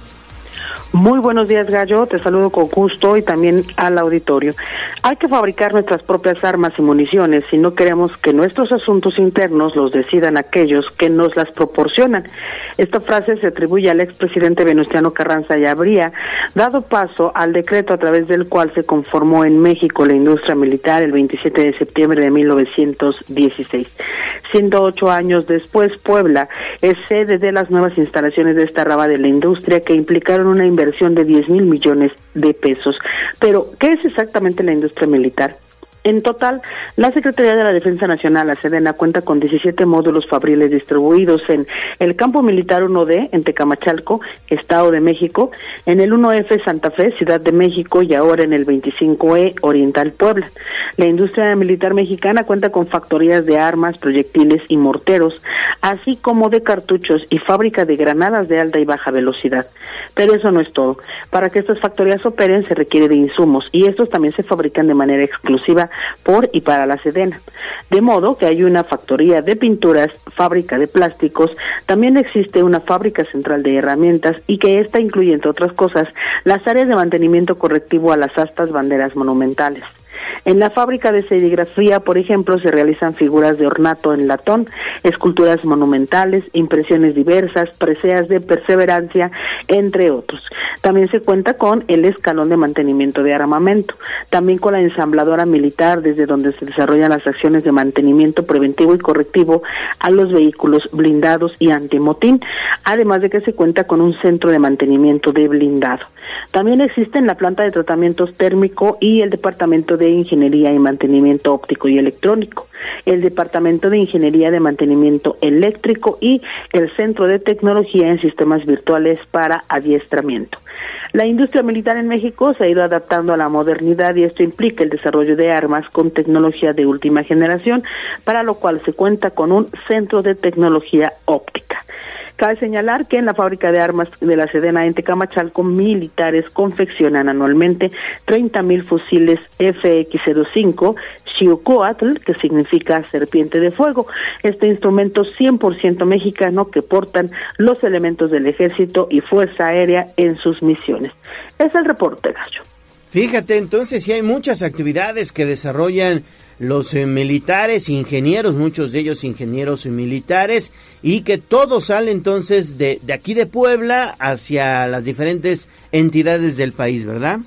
Muy buenos días, Gallo. Te saludo con gusto y también al auditorio. Hay que fabricar nuestras propias armas y municiones si no queremos que nuestros asuntos internos los decidan aquellos que nos las proporcionan. Esta frase se atribuye al expresidente Venustiano Carranza y habría dado paso al decreto a través del cual se conformó en México la industria militar el 27 de septiembre de 1916. Siendo ocho años después, Puebla es sede de las nuevas instalaciones de esta rama de la industria que implicaron una inversión de 10 mil millones de pesos. Pero, ¿qué es exactamente la industria militar? En total, la Secretaría de la Defensa Nacional, la Sedena, cuenta con 17 módulos fabriles distribuidos en el Campo Militar 1D, en Tecamachalco, Estado de México, en el 1F Santa Fe, Ciudad de México, y ahora en el 25E Oriental Puebla. La industria militar mexicana cuenta con factorías de armas, proyectiles y morteros, así como de cartuchos y fábrica de granadas de alta y baja velocidad. Pero eso no es todo. Para que estas factorías operen se requiere de insumos y estos también se fabrican de manera exclusiva por y para la Sedena. De modo que hay una factoría de pinturas, fábrica de plásticos, también existe una fábrica central de herramientas y que esta incluye, entre otras cosas, las áreas de mantenimiento correctivo a las astas banderas monumentales. En la fábrica de serigrafía, por ejemplo, se realizan figuras de ornato en latón, esculturas monumentales, impresiones diversas, preseas de perseverancia, entre otros. También se cuenta con el escalón de mantenimiento de armamento, también con la ensambladora militar, desde donde se desarrollan las acciones de mantenimiento preventivo y correctivo a los vehículos blindados y antimotín, además de que se cuenta con un centro de mantenimiento de blindado. También existen la planta de tratamientos térmico y el departamento de Ingeniería y Mantenimiento Óptico y Electrónico, el Departamento de Ingeniería de Mantenimiento Eléctrico y el Centro de Tecnología en Sistemas Virtuales para Adiestramiento. La industria militar en México se ha ido adaptando a la modernidad y esto implica el desarrollo de armas con tecnología de última generación, para lo cual se cuenta con un centro de tecnología óptica. Cabe señalar que en la fábrica de armas de la Sedena en Tecamachalco, militares confeccionan anualmente 30 mil fusiles FX-05 Xiucoatl, que significa serpiente de fuego. Este instrumento 100% mexicano que portan los elementos del ejército y fuerza aérea en sus misiones. Es el reporte, Gallo. Fíjate, entonces, si hay muchas actividades que desarrollan los eh, militares, ingenieros, muchos de ellos ingenieros militares, y que todo sale entonces de, de aquí de Puebla hacia las diferentes entidades del país, ¿verdad?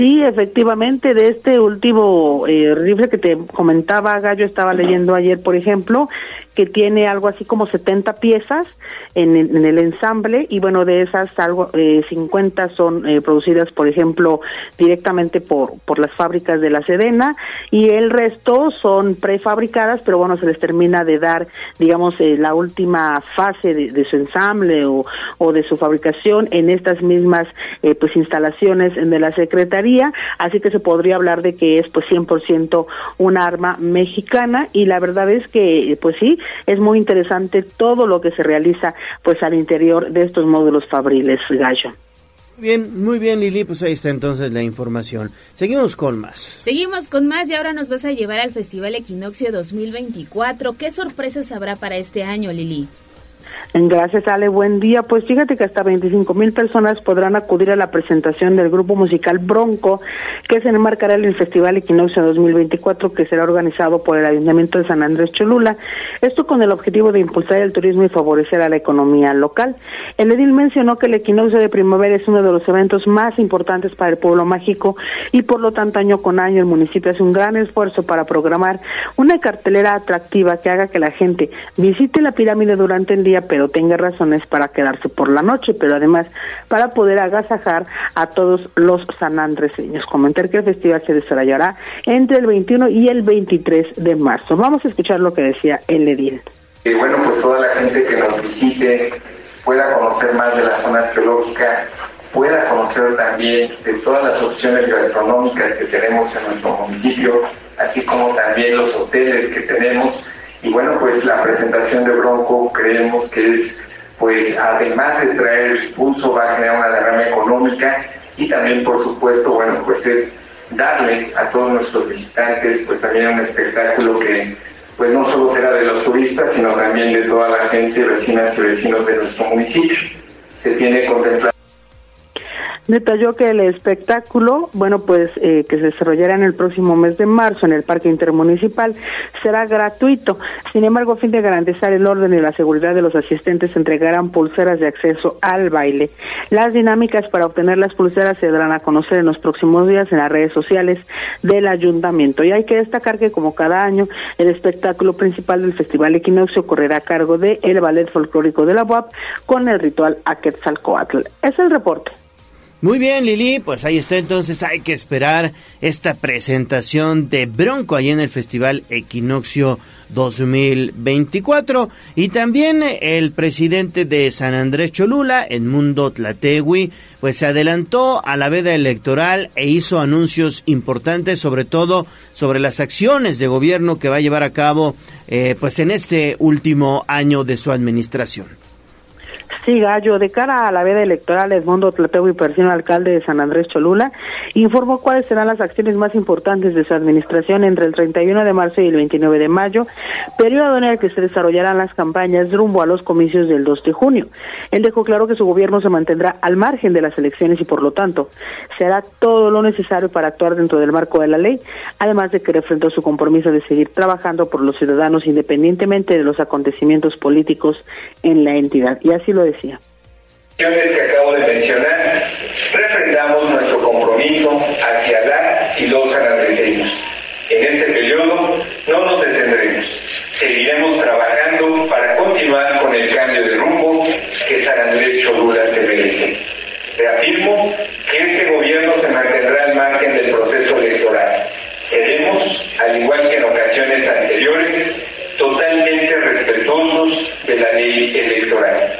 Sí, efectivamente, de este último eh, rifle que te comentaba, Gallo, estaba leyendo ayer, por ejemplo, que tiene algo así como 70 piezas en, el ensamble y bueno, de esas algo eh, 50 son eh, producidas, por ejemplo, directamente por, por las fábricas de la Sedena y el resto son prefabricadas, pero bueno, se les termina de dar, digamos, eh, la última fase de, su ensamble o, o, de su fabricación en estas mismas eh, pues instalaciones de la Secretaría, así que se podría hablar de que es pues 100% un arma mexicana y la verdad es que pues sí, es muy interesante todo lo que se realiza pues al interior de estos módulos fabriles gallo. Bien, muy bien Lili, pues ahí está entonces la información. Seguimos con más. Seguimos con más y ahora nos vas a llevar al Festival Equinoccio 2024. ¿Qué sorpresas habrá para este año, Lili? Gracias, Ale. Buen día. Pues fíjate que hasta 25 mil personas podrán acudir a la presentación del grupo musical Bronco, que se enmarcará en el Festival Equinoccio 2024, que será organizado por el Ayuntamiento de San Andrés Cholula. Esto con el objetivo de impulsar el turismo y favorecer a la economía local. El edil mencionó que el Equinoccio de Primavera es uno de los eventos más importantes para el pueblo mágico y por lo tanto año con año el municipio hace un gran esfuerzo para programar una cartelera atractiva que haga que la gente visite la pirámide durante el día, pero pero tenga razones para quedarse por la noche, pero además para poder agasajar a todos los sanandreseños. Comentar que el festival se desarrollará entre el 21 y el 23 de marzo. Vamos a escuchar lo que decía el edil. Y bueno, pues toda la gente que nos visite pueda conocer más de la zona arqueológica, pueda conocer también de todas las opciones gastronómicas que tenemos en nuestro municipio, así como también los hoteles que tenemos y bueno, pues la presentación de Bronco creemos que es, pues además de traer impulso, va a generar una derrama económica y también, por supuesto, bueno, pues es darle a todos nuestros visitantes, pues también un espectáculo que pues no solo será de los turistas, sino también de toda la gente, vecinas y vecinos de nuestro municipio. Se tiene contemplado Detalló que el espectáculo, bueno, pues eh, que se desarrollará en el próximo mes de marzo en el Parque Intermunicipal, será gratuito. Sin embargo, a fin de garantizar el orden y la seguridad de los asistentes, entregarán pulseras de acceso al baile. Las dinámicas para obtener las pulseras se darán a conocer en los próximos días en las redes sociales del ayuntamiento. Y hay que destacar que, como cada año, el espectáculo principal del Festival Equinoccio correrá a cargo de el Ballet Folclórico de la UAP con el ritual Aquetzalcoatl. Es el reporte. Muy bien, Lili, pues ahí está entonces, hay que esperar esta presentación de Bronco ahí en el Festival Equinoccio 2024 y también el presidente de San Andrés Cholula, en Mundo Tlategui, pues se adelantó a la veda electoral e hizo anuncios importantes, sobre todo sobre las acciones de gobierno que va a llevar a cabo eh, pues en este último año de su administración. Sí, Gallo, de cara a la veda electoral, Edmundo Tlateo y Persino, alcalde de San Andrés Cholula, informó cuáles serán las acciones más importantes de su administración entre el 31 de marzo y el 29 de mayo, periodo en el que se desarrollarán las campañas rumbo a los comicios del 2 de junio. Él dejó claro que su gobierno se mantendrá al margen de las elecciones y, por lo tanto, se hará todo lo necesario para actuar dentro del marco de la ley, además de que refrentó su compromiso de seguir trabajando por los ciudadanos independientemente de los acontecimientos políticos en la entidad. Y así lo decía. que acabo de mencionar, refrendamos nuestro compromiso hacia las y los sanandreseños. En este periodo no nos detendremos. Seguiremos trabajando para continuar con el cambio de rumbo que San Andrés Cholula se merece. Reafirmo que este gobierno se mantendrá al margen del proceso electoral. Seremos, al igual que en ocasiones anteriores, totalmente respetuosos de la ley electoral.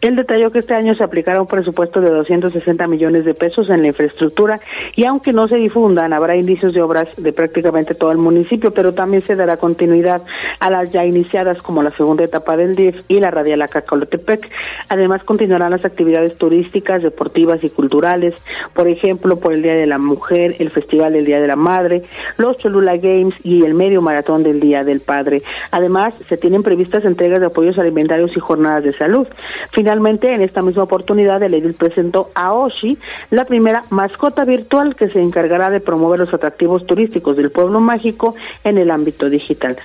Él detalló que este año se aplicará un presupuesto de 260 millones de pesos en la infraestructura y aunque no se difundan, habrá indicios de obras de prácticamente todo el municipio, pero también se dará continuidad a las ya iniciadas como la segunda etapa del DIF y la radial Acacolotepec. Además, continuarán las actividades turísticas, deportivas y culturales, por ejemplo, por el Día de la Mujer, el Festival del Día de la Madre, los Cholula Games y el Medio Maratón del Día del Padre. Además, se tienen previstas entregas de apoyos alimentarios y jornadas de salud. Finalmente, en esta misma oportunidad, el edil presentó a Oshi, la primera mascota virtual que se encargará de promover los atractivos turísticos del pueblo mágico en el ámbito digital.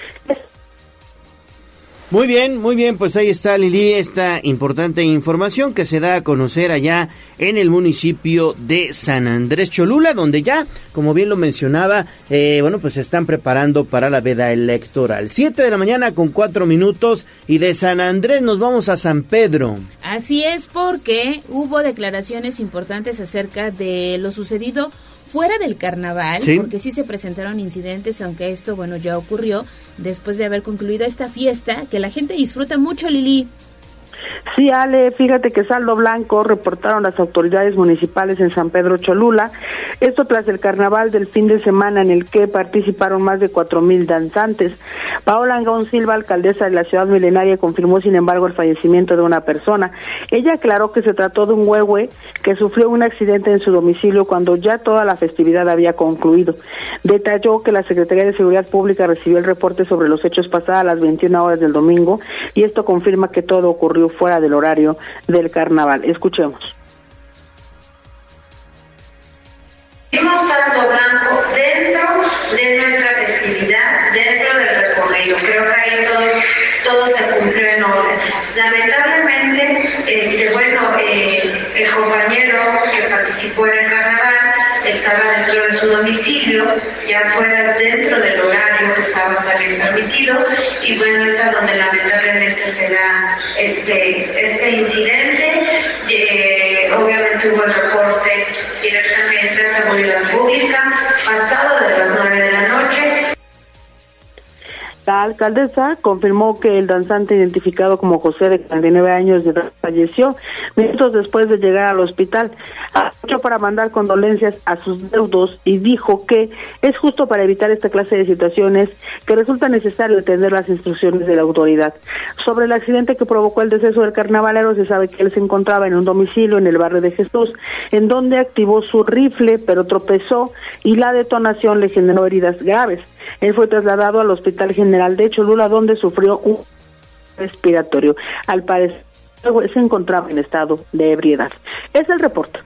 Muy bien, muy bien, pues ahí está Lili, esta importante información que se da a conocer allá en el municipio de San Andrés Cholula, donde ya, como bien lo mencionaba, eh, bueno, pues se están preparando para la veda electoral. Siete de la mañana con cuatro minutos y de San Andrés nos vamos a San Pedro. Así es porque hubo declaraciones importantes acerca de lo sucedido fuera del carnaval, Sí. porque sí se presentaron incidentes, aunque esto, bueno, ya ocurrió después de haber concluido esta fiesta, que la gente disfruta mucho, Lili. Sí, Ale, fíjate que saldo blanco reportaron las autoridades municipales en San Pedro Cholula. Esto tras el carnaval del fin de semana en el que participaron más de cuatro mil danzantes. Paola Angón Silva, alcaldesa de la ciudad milenaria, confirmó sin embargo el fallecimiento de una persona. Ella aclaró que se trató de un huehue que sufrió un accidente en su domicilio cuando ya toda la festividad había concluido. Detalló que la Secretaría de Seguridad Pública recibió el reporte sobre los hechos pasadas a las 21 horas del domingo y esto confirma que todo ocurrió fuera del horario del carnaval. Escuchemos. Vimos saldo blanco dentro de nuestra festividad, dentro del recorrido. Creo que ahí todo, todo se cumplió en orden. Lamentablemente, este, bueno, eh, el compañero que participó en el carnaval estaba dentro de su domicilio, ya fuera dentro del horario que estaba también permitido, y bueno, es a donde lamentablemente se da este, este incidente. Eh, obviamente hubo el reporte directamente a Seguridad Pública, pasado de las 9 de la noche, La alcaldesa confirmó que el danzante identificado como José de 49 años de edad falleció minutos después de llegar al hospital. Aprovechó para mandar condolencias a sus deudos y dijo que es justo para evitar esta clase de situaciones que resulta necesario atender las instrucciones de la autoridad. Sobre el accidente que provocó el deceso del carnavalero, se sabe que él se encontraba en un domicilio en el barrio de Jesús, en donde activó su rifle, pero tropezó y la detonación le generó heridas graves. Él fue trasladado al Hospital General de Cholula, donde sufrió un respiratorio. Al parecer, se encontraba en estado de ebriedad. Es el reporte.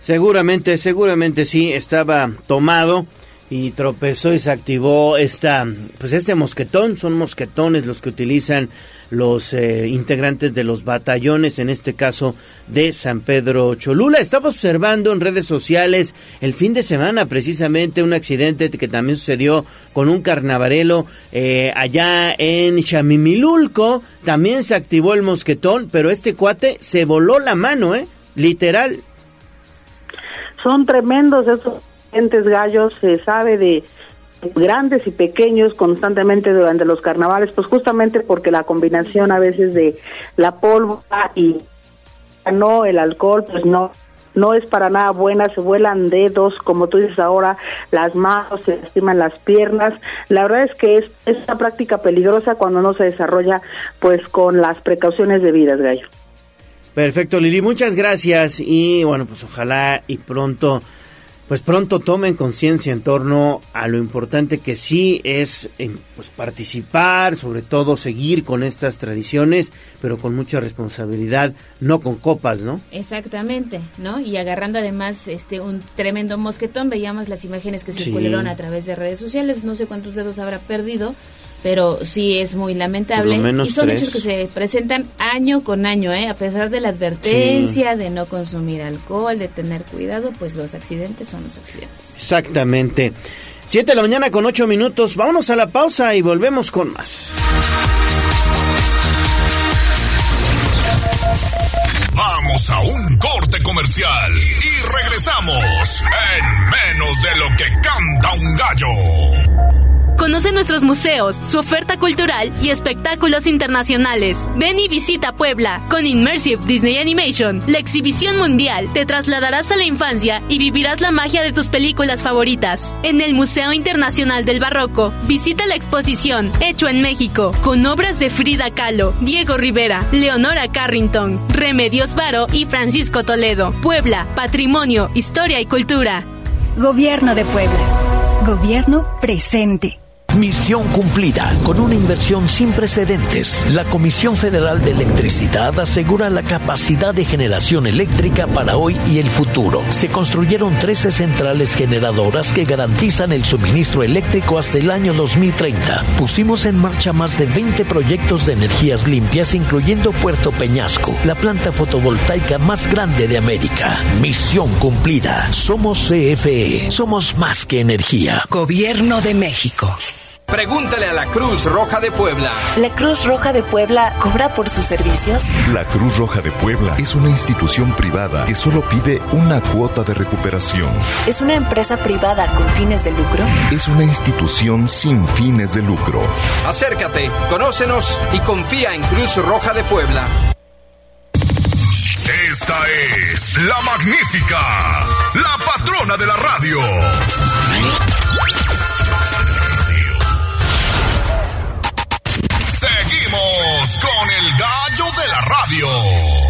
Seguramente, seguramente sí, estaba tomado y tropezó y se activó esta, pues este mosquetón, son mosquetones los que utilizan los eh, integrantes de los batallones, en este caso de San Pedro Cholula. Estaba observando en redes sociales el fin de semana precisamente un accidente que también sucedió con un carnavarelo eh, allá en Chamimilulco. También se activó el mosquetón, pero este cuate se voló la mano, ¿eh? Literal. Son tremendos entes gallos, se sabe de grandes y pequeños constantemente durante los carnavales, pues justamente porque la combinación a veces de la pólvora y no el alcohol, pues no no es para nada buena, se vuelan dedos, como tú dices ahora, las manos, se lastiman las piernas. La verdad es que es, es una práctica peligrosa cuando no se desarrolla pues con las precauciones debidas, Gallo. Perfecto, Lili, muchas gracias y bueno, pues ojalá y pronto pues pronto tomen conciencia en torno a lo importante que sí es pues participar, sobre todo seguir con estas tradiciones, pero con mucha responsabilidad, no con copas, ¿no? Exactamente, ¿no? Y agarrando además este un tremendo mosquetón, veíamos las imágenes que circularon a través de redes sociales, no sé cuántos dedos habrá perdido, pero sí es muy lamentable y son hechos que se presentan año con año, ¿eh? a pesar de la advertencia de no consumir alcohol, de tener cuidado, pues los accidentes son los accidentes. Exactamente. Siete de la mañana con ocho minutos, vámonos a la pausa y volvemos con más. Vamos a un corte comercial y regresamos en menos de lo que canta un gallo. Conoce nuestros museos, su oferta cultural y espectáculos internacionales. Ven y visita Puebla. Con Immersive Disney Animation, la exhibición mundial, te trasladarás a la infancia y vivirás la magia de tus películas favoritas. En el Museo Internacional del Barroco, visita la exposición Hecho en México, con obras de Frida Kahlo, Diego Rivera, Leonora Carrington, Remedios Varo y Francisco Toledo. Puebla, Patrimonio, Historia y Cultura. Gobierno de Puebla. Gobierno presente. Misión cumplida. Con una inversión sin precedentes, la Comisión Federal de Electricidad asegura la capacidad de generación eléctrica para hoy y el futuro. Se construyeron 13 centrales generadoras que garantizan el suministro eléctrico hasta el año 2030. Pusimos en marcha más de 20 proyectos de energías limpias, incluyendo Puerto Peñasco, la planta fotovoltaica más grande de América. Misión cumplida. Somos CFE. Somos más que energía. Gobierno de México. Pregúntale a la Cruz Roja de Puebla. ¿La Cruz Roja de Puebla cobra por sus servicios? La Cruz Roja de Puebla es una institución privada que solo pide una cuota de recuperación. ¿Es una empresa privada con fines de lucro? Es una institución sin fines de lucro. Acércate, conócenos y confía en Cruz Roja de Puebla. Esta es la magnífica, la patrona de la radio. Seguimos con el gallo de la radio.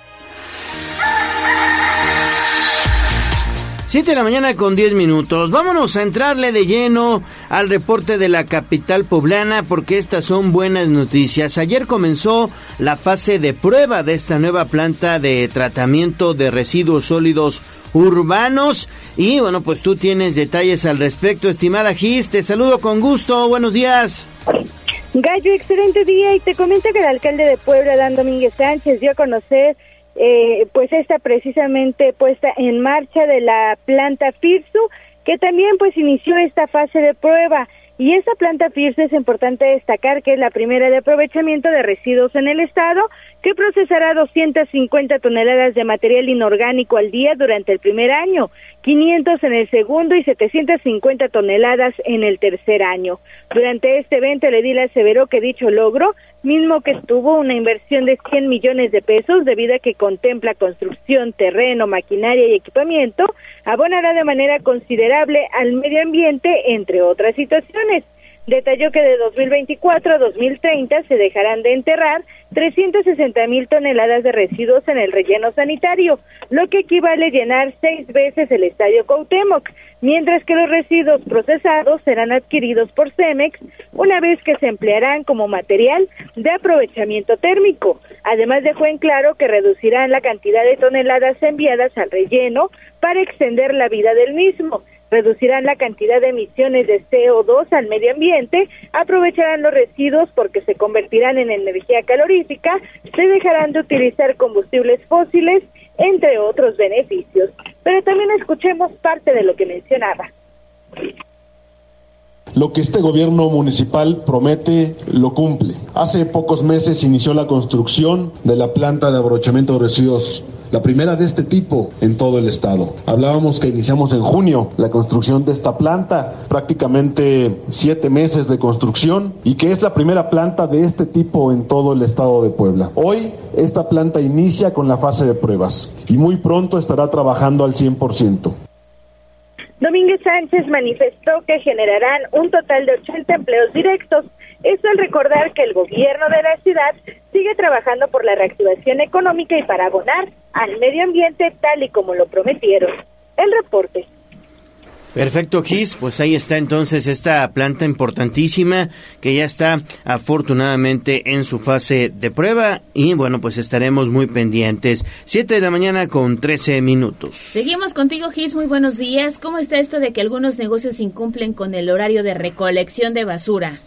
7 de la mañana con 10 minutos. Vámonos a entrarle de lleno al reporte de la capital poblana porque estas son buenas noticias. Ayer comenzó la fase de prueba de esta nueva planta de tratamiento de residuos sólidos urbanos y bueno, pues tú tienes detalles al respecto, estimada Gis. Te saludo con gusto. Buenos días. Gallo, excelente día y te comento que el alcalde de Puebla, Dan Domínguez Sánchez, dio a conocer eh, pues esta precisamente puesta en marcha de la planta FIRSU, que también pues inició esta fase de prueba. Y esa planta FIRSU es importante destacar que es la primera de aprovechamiento de residuos en el estado, que procesará 250 toneladas de material inorgánico al día durante el primer año, 500 en el segundo y 750 toneladas en el tercer año. Durante este evento, edil aseveró que dicho logro, mismo que tuvo una inversión de 100 millones de pesos debido a que contempla construcción, terreno, maquinaria y equipamiento, abonará de manera considerable al medio ambiente, entre otras situaciones. Detalló que de 2024 a 2030 se dejarán de enterrar 360 mil toneladas de residuos en el relleno sanitario, lo que equivale a llenar seis veces el estadio Cuauhtémoc, mientras que los residuos procesados serán adquiridos por Cemex una vez que se emplearán como material de aprovechamiento térmico. Además dejó en claro que reducirán la cantidad de toneladas enviadas al relleno para extender la vida del mismo reducirán la cantidad de emisiones de CO2 al medio ambiente, aprovecharán los residuos porque se convertirán en energía calorífica, se dejarán de utilizar combustibles fósiles, entre otros beneficios. Pero también escuchemos parte de lo que mencionaba. Lo que este gobierno municipal promete lo cumple. Hace pocos meses inició la construcción de la planta de abrochamiento de residuos la primera de este tipo en todo el estado. Hablábamos que iniciamos en junio la construcción de esta planta, prácticamente siete meses de construcción y que es la primera planta de este tipo en todo el estado de Puebla. Hoy esta planta inicia con la fase de pruebas y muy pronto estará trabajando al 100%. Domínguez Sánchez manifestó que generarán un total de 80 empleos directos. Eso al recordar que el gobierno de la ciudad sigue trabajando por la reactivación económica y para abonar al medio ambiente tal y como lo prometieron. El reporte. Perfecto, Gis. Pues ahí está entonces esta planta importantísima que ya está afortunadamente en su fase de prueba y bueno, pues estaremos muy pendientes. Siete de la mañana con 13 minutos. Seguimos contigo, Gis. Muy buenos días. ¿Cómo está esto de que algunos negocios incumplen con el horario de recolección de basura?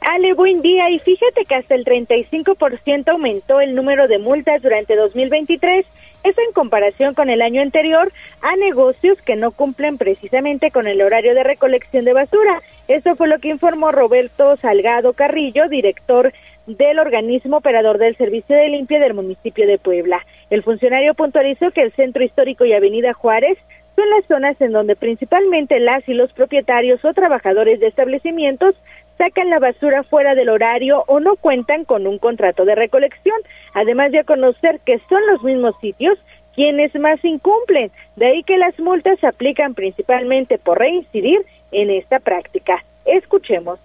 Ale, buen día. Y fíjate que hasta el 35% aumentó el número de multas durante 2023 eso en comparación con el año anterior a negocios que no cumplen precisamente con el horario de recolección de basura. Eso fue lo que informó Roberto Salgado Carrillo, director del organismo operador del servicio de limpia del municipio de Puebla. El funcionario puntualizó que el centro histórico y Avenida Juárez son las zonas en donde principalmente las y los propietarios o trabajadores de establecimientos sacan la basura fuera del horario o no cuentan con un contrato de recolección, además de conocer que son los mismos sitios quienes más incumplen, de ahí que las multas se aplican principalmente por reincidir en esta práctica. Escuchemos.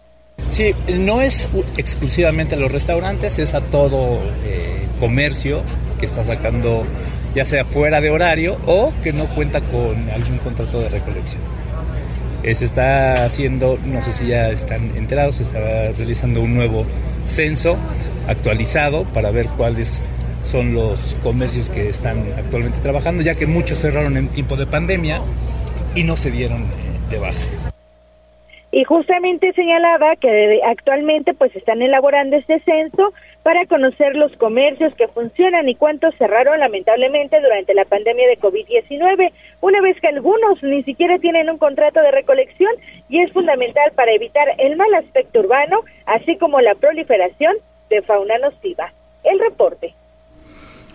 Sí, no es exclusivamente a los restaurantes, es a todo eh, comercio que está sacando ya sea fuera de horario o que no cuenta con algún contrato de recolección. Eh, se está haciendo, no sé si ya están enterados, se está realizando un nuevo censo actualizado para ver cuáles son los comercios que están actualmente trabajando, ya que muchos cerraron en tiempo de pandemia y no se dieron eh, de baja. Y justamente señalaba que actualmente pues están elaborando este censo para conocer los comercios que funcionan y cuántos cerraron lamentablemente durante la pandemia de COVID-19, una vez que algunos ni siquiera tienen un contrato de recolección y es fundamental para evitar el mal aspecto urbano, así como la proliferación de fauna nociva. El reporte.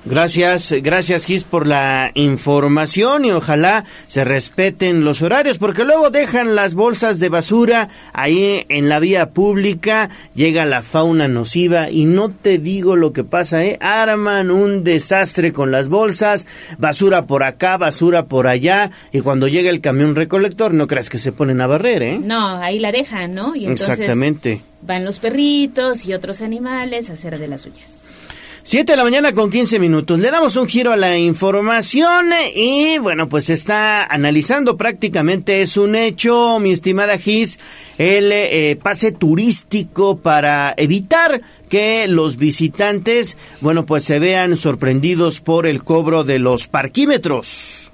Gracias, gracias Gis por la información y ojalá se respeten los horarios porque luego dejan las bolsas de basura ahí en la vía pública, llega la fauna nociva y no te digo lo que pasa, ¿eh? Arman un desastre con las bolsas, basura por acá, basura por allá y cuando llega el camión recolector no creas que se ponen a barrer, ¿eh? No, ahí la dejan, ¿no? Y entonces Exactamente. Van los perritos y otros animales a hacer de las suyas. 7 de la mañana con 15 minutos. Le damos un giro a la información y bueno, pues está analizando prácticamente, es un hecho, mi estimada Gis, el eh, pase turístico para evitar que los visitantes, bueno, pues se vean sorprendidos por el cobro de los parquímetros.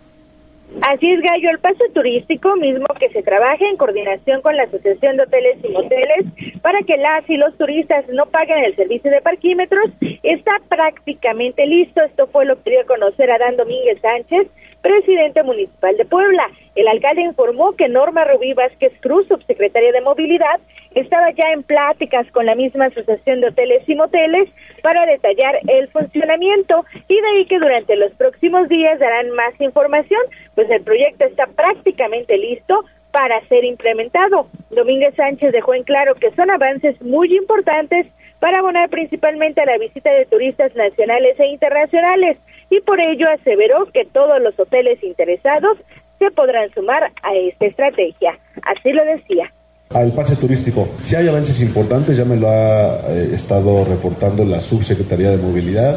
Así es, Gallo, el paso turístico mismo que se trabaja en coordinación con la Asociación de Hoteles y Moteles para para que las y los turistas no paguen el servicio de parquímetros está prácticamente listo. Esto fue lo que dio a conocer Adán Domínguez Sánchez, presidente municipal de Puebla. El alcalde informó que Norma Rubí Vázquez Cruz, subsecretaria de Movilidad, estaba ya en pláticas con la misma Asociación de Hoteles y Moteles para detallar el funcionamiento y de ahí que durante los próximos días darán más información, pues el proyecto está prácticamente listo para ser implementado. Domínguez Sánchez dejó en claro que son avances muy importantes para abonar principalmente a la visita de turistas nacionales e internacionales y por ello aseveró que todos los hoteles interesados se podrán sumar a esta estrategia. Así lo decía. Al pase turístico, si hay avances importantes, ya me lo ha eh, estado reportando la subsecretaría de movilidad.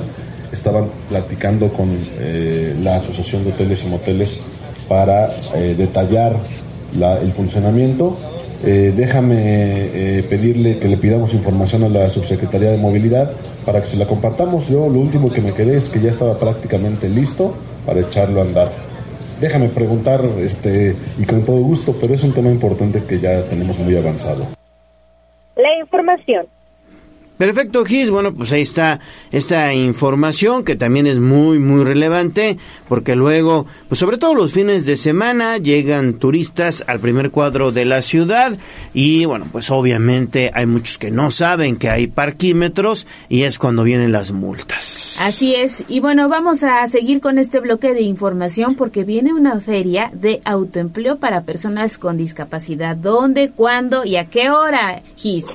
Estaban platicando con eh, la Asociación de Hoteles y Moteles para eh, detallar el funcionamiento. déjame pedirle que le pidamos información a la subsecretaría de movilidad para que se la compartamos. Yo lo último que me quedé es que ya estaba prácticamente listo para echarlo a andar. Déjame preguntar, este, y con todo gusto, pero es un tema importante que ya tenemos muy avanzado. La información Perfecto, Gis. Bueno, pues ahí está esta información que también es muy, muy relevante porque luego, pues sobre todo los fines de semana, llegan turistas al primer cuadro de la ciudad y bueno, pues obviamente hay muchos que no saben que hay parquímetros y es cuando vienen las multas. Así es. Y bueno, vamos a seguir con este bloque de información porque viene una feria de autoempleo para personas con discapacidad. ¿Dónde, cuándo y a qué hora, Gis?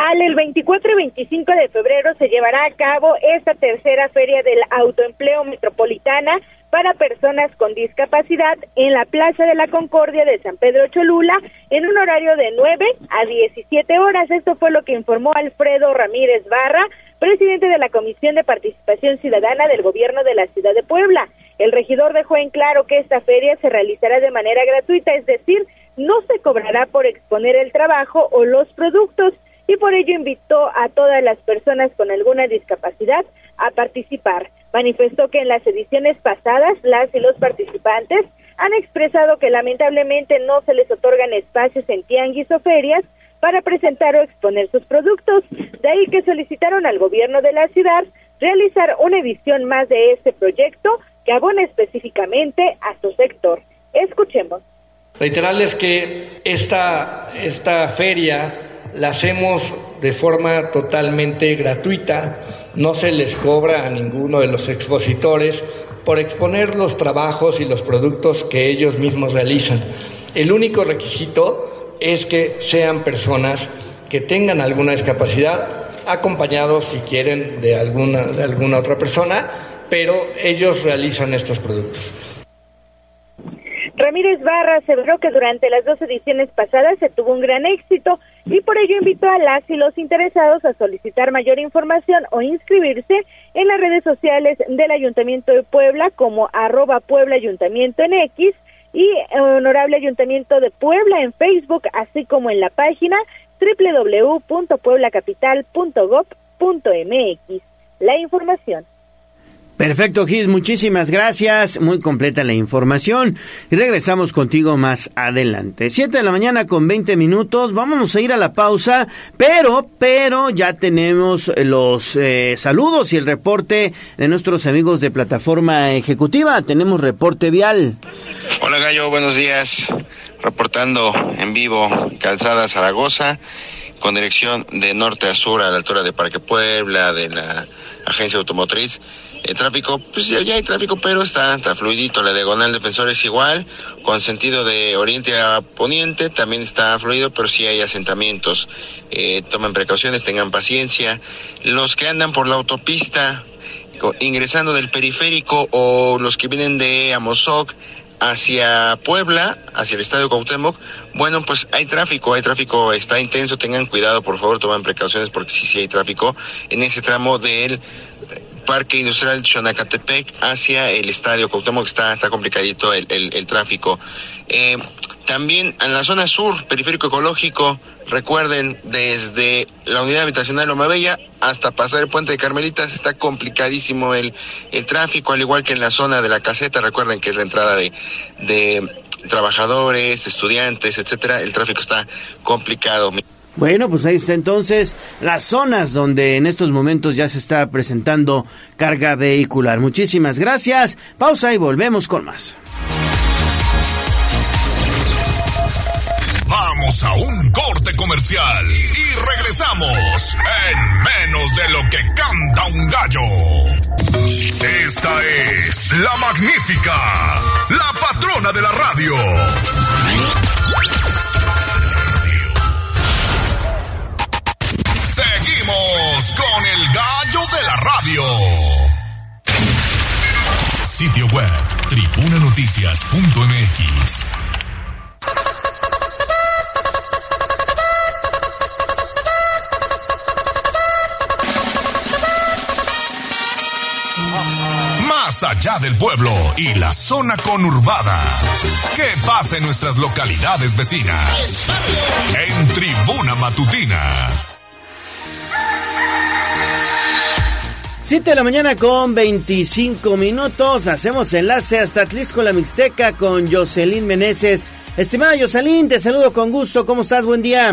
Al el 24 y 25 de febrero se llevará a cabo esta tercera feria del autoempleo metropolitana para personas con discapacidad en la Plaza de la Concordia de San Pedro Cholula en un horario de 9 a 17 horas. Esto fue lo que informó Alfredo Ramírez Barra, presidente de la Comisión de Participación Ciudadana del Gobierno de la Ciudad de Puebla. El regidor dejó en claro que esta feria se realizará de manera gratuita, es decir, no se cobrará por exponer el trabajo o los productos y por ello invitó a todas las personas con alguna discapacidad a participar. Manifestó que en las ediciones pasadas las y los participantes han expresado que lamentablemente no se les otorgan espacios en tianguis o ferias para presentar o exponer sus productos, de ahí que solicitaron al gobierno de la ciudad realizar una edición más de este proyecto que abona específicamente a su sector. Escuchemos. Reiterarles que esta, esta feria la hacemos de forma totalmente gratuita, no se les cobra a ninguno de los expositores por exponer los trabajos y los productos que ellos mismos realizan. El único requisito es que sean personas que tengan alguna discapacidad, acompañados si quieren de alguna, de alguna otra persona, pero ellos realizan estos productos. Ramírez Barra aseveró que durante las dos ediciones pasadas se tuvo un gran éxito y por ello invitó a las y los interesados a solicitar mayor información o inscribirse en las redes sociales del Ayuntamiento de Puebla como arroba Puebla Ayuntamiento en X y Honorable Ayuntamiento de Puebla en Facebook, así como en la página www.pueblacapital.gov.mx. La información. Perfecto, Gis, muchísimas gracias. Muy completa la información. Y regresamos contigo más adelante. Siete de la mañana con 20 minutos. Vamos a ir a la pausa, pero, pero ya tenemos los eh, saludos y el reporte de nuestros amigos de plataforma ejecutiva. Tenemos reporte vial. Hola Gallo, buenos días. Reportando en vivo Calzada Zaragoza con dirección de norte a sur a la altura de Parque Puebla, de la agencia automotriz el tráfico, pues ya, hay tráfico, pero está, está fluidito. La diagonal defensor es igual, con sentido de oriente a poniente, también está fluido, pero sí hay asentamientos. Eh, tomen precauciones, tengan paciencia. Los que andan por la autopista, ingresando del periférico, o los que vienen de Amozoc, hacia Puebla, hacia el Estadio Cuauhtémoc, bueno, pues hay tráfico, hay tráfico, está intenso, tengan cuidado, por favor, tomen precauciones porque sí, sí hay tráfico en ese tramo del Parque Industrial Xonacatepec hacia el Estadio Cuauhtémoc está, está complicadito el, el, tráfico. Eh, también en la zona sur, periférico ecológico, recuerden, desde la unidad habitacional Loma Bella hasta pasar el puente de Carmelitas está complicadísimo el, el tráfico, al igual que en la zona de la caseta, recuerden que es la entrada de, de trabajadores, estudiantes, etcétera, el tráfico está complicado. Bueno, pues ahí está entonces las zonas donde en estos momentos ya se está presentando carga vehicular. Muchísimas gracias. Pausa y volvemos con más. Vamos a un corte comercial y regresamos en menos de lo que canta un gallo. Esta es la magnífica, la patrona de la radio. Seguimos con el gallo de la radio. Sitio web, tribunanoticias.mx. Más allá del pueblo y la zona conurbada. ¿Qué pasa en nuestras localidades vecinas? En Tribuna Matutina. 7 de la mañana con 25 minutos. Hacemos enlace hasta Tlisco la Mixteca con Jocelyn Meneses. Estimada Jocelyn, te saludo con gusto. ¿Cómo estás? Buen día.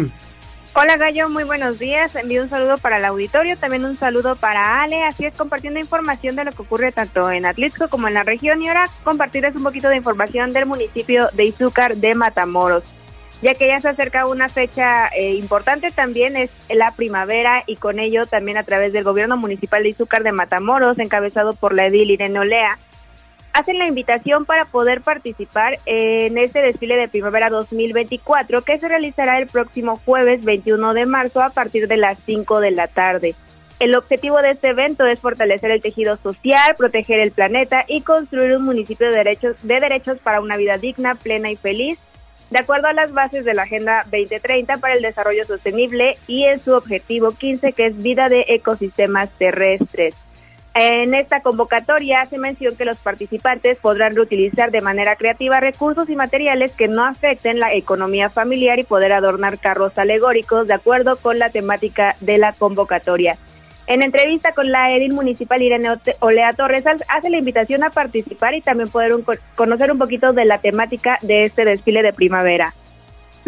Hola Gallo, muy buenos días. Envío un saludo para el auditorio, también un saludo para Ale. Así es, compartiendo información de lo que ocurre tanto en Atlixco como en la región. Y ahora compartirles un poquito de información del municipio de Izúcar de Matamoros. Ya que ya se acerca una fecha eh, importante también es la primavera y con ello también a través del gobierno municipal de Izúcar de Matamoros, encabezado por la edil Irene Olea, hacen la invitación para poder participar en este desfile de primavera 2024 que se realizará el próximo jueves 21 de marzo a partir de las 5 de la tarde. El objetivo de este evento es fortalecer el tejido social, proteger el planeta y construir un municipio de derechos, de derechos para una vida digna, plena y feliz, de acuerdo a las bases de la Agenda 2030 para el Desarrollo Sostenible y en su objetivo 15 que es vida de ecosistemas terrestres. En esta convocatoria hace mención que los participantes podrán reutilizar de manera creativa recursos y materiales que no afecten la economía familiar y poder adornar carros alegóricos de acuerdo con la temática de la convocatoria. En entrevista con la edil municipal Irene Olea Torres hace la invitación a participar y también poder conocer un poquito de la temática de este desfile de primavera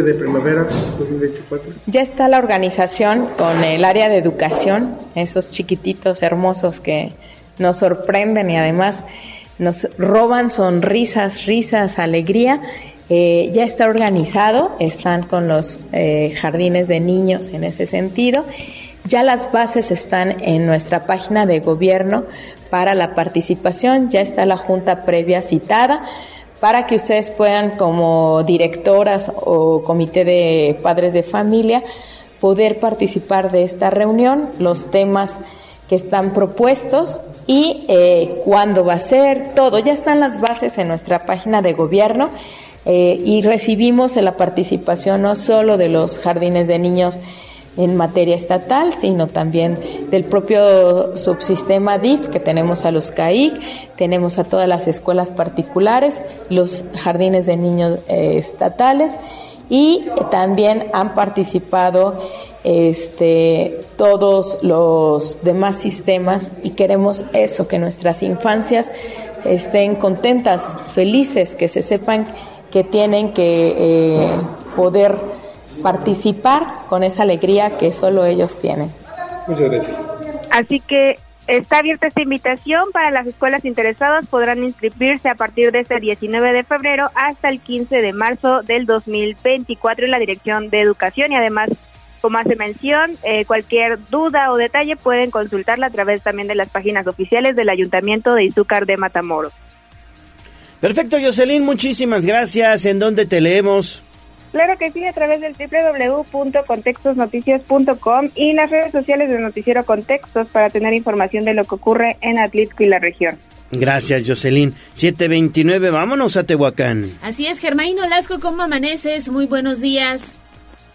de primavera 2024? Ya está la organización con el área de educación, esos chiquititos hermosos que nos sorprenden y además nos roban sonrisas, risas, alegría. Eh, ya está organizado, están con los eh, jardines de niños en ese sentido. Ya las bases están en nuestra página de gobierno para la participación, ya está la junta previa citada para que ustedes puedan como directoras o comité de padres de familia poder participar de esta reunión, los temas que están propuestos y eh, cuándo va a ser, todo. Ya están las bases en nuestra página de gobierno eh, y recibimos la participación no solo de los jardines de niños en materia estatal, sino también del propio subsistema DIF, que tenemos a los CAIC, tenemos a todas las escuelas particulares, los jardines de niños eh, estatales y también han participado este, todos los demás sistemas y queremos eso, que nuestras infancias estén contentas, felices, que se sepan que tienen que eh, poder participar con esa alegría que solo ellos tienen. Muchas gracias. Así que está abierta esta invitación para las escuelas interesadas. Podrán inscribirse a partir de este 19 de febrero hasta el 15 de marzo del 2024 en la Dirección de Educación y además como hace mención, eh, cualquier duda o detalle pueden consultarla a través también de las páginas oficiales del Ayuntamiento de Izúcar de Matamoros. Perfecto, Jocelyn, muchísimas gracias. ¿En dónde te leemos? Claro que sí, a través del www.contextosnoticias.com y las redes sociales de Noticiero Contextos para tener información de lo que ocurre en Atlixco y la región. Gracias, Jocelyn. 729, vámonos a Tehuacán. Así es, Germain Olasco, ¿cómo amaneces? Muy buenos días.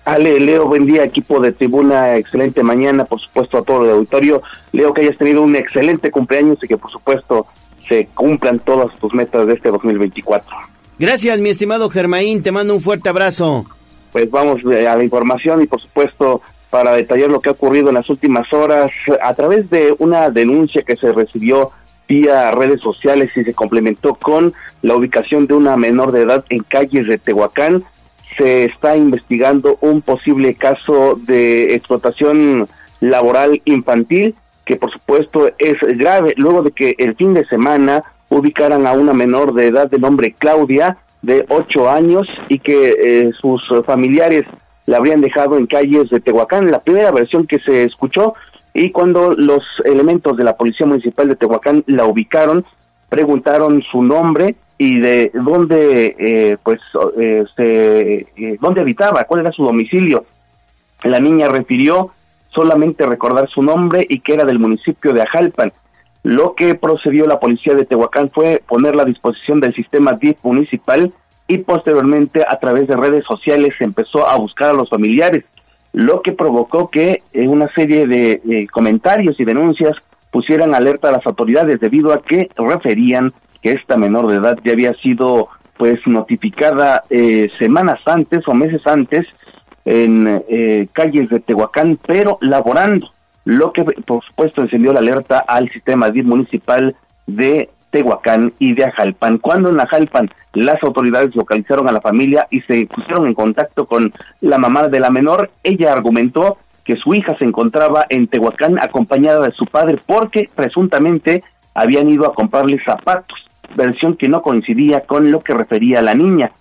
Ale, Leo, buen día, equipo de tribuna, excelente mañana, por supuesto, a todo el auditorio. Leo, que hayas tenido un excelente cumpleaños y que, por supuesto, se cumplan todas tus metas de este 2024. Gracias, mi estimado Germain, te mando un fuerte abrazo. Pues vamos eh, a la información y por supuesto para detallar lo que ha ocurrido en las últimas horas a través de una denuncia que se recibió vía redes sociales y se complementó con la ubicación de una menor de edad en calles de Tehuacán, se está investigando un posible caso de explotación laboral infantil que por supuesto es grave luego de que el fin de semana ubicaran a una menor de edad de nombre Claudia de ocho años y que eh, sus familiares la habrían dejado en calles de Tehuacán. La primera versión que se escuchó y cuando los elementos de la Policía Municipal de Tehuacán la ubicaron, preguntaron su nombre y de dónde eh, pues eh, se, dónde habitaba, cuál era su domicilio. La niña refirió solamente recordar su nombre y que era del municipio de Ajalpan. Lo que procedió la policía de Tehuacán fue ponerla a disposición del sistema DIF municipal y posteriormente a través de redes sociales empezó a buscar a los familiares, lo que provocó que eh, una serie de comentarios y denuncias pusieran alerta a las autoridades debido a que referían que esta menor de edad ya había sido pues notificada eh, semanas antes o meses antes en eh, calles de Tehuacán, pero laborando, lo que por supuesto encendió la alerta al sistema DIF municipal de Tehuacán y de Ajalpan. Cuando en Ajalpan las autoridades localizaron a la familia y se pusieron en contacto con la mamá de la menor, ella argumentó que su hija se encontraba en Tehuacán acompañada de su padre porque presuntamente habían ido a comprarle zapatos, versión que no coincidía con lo que refería la niña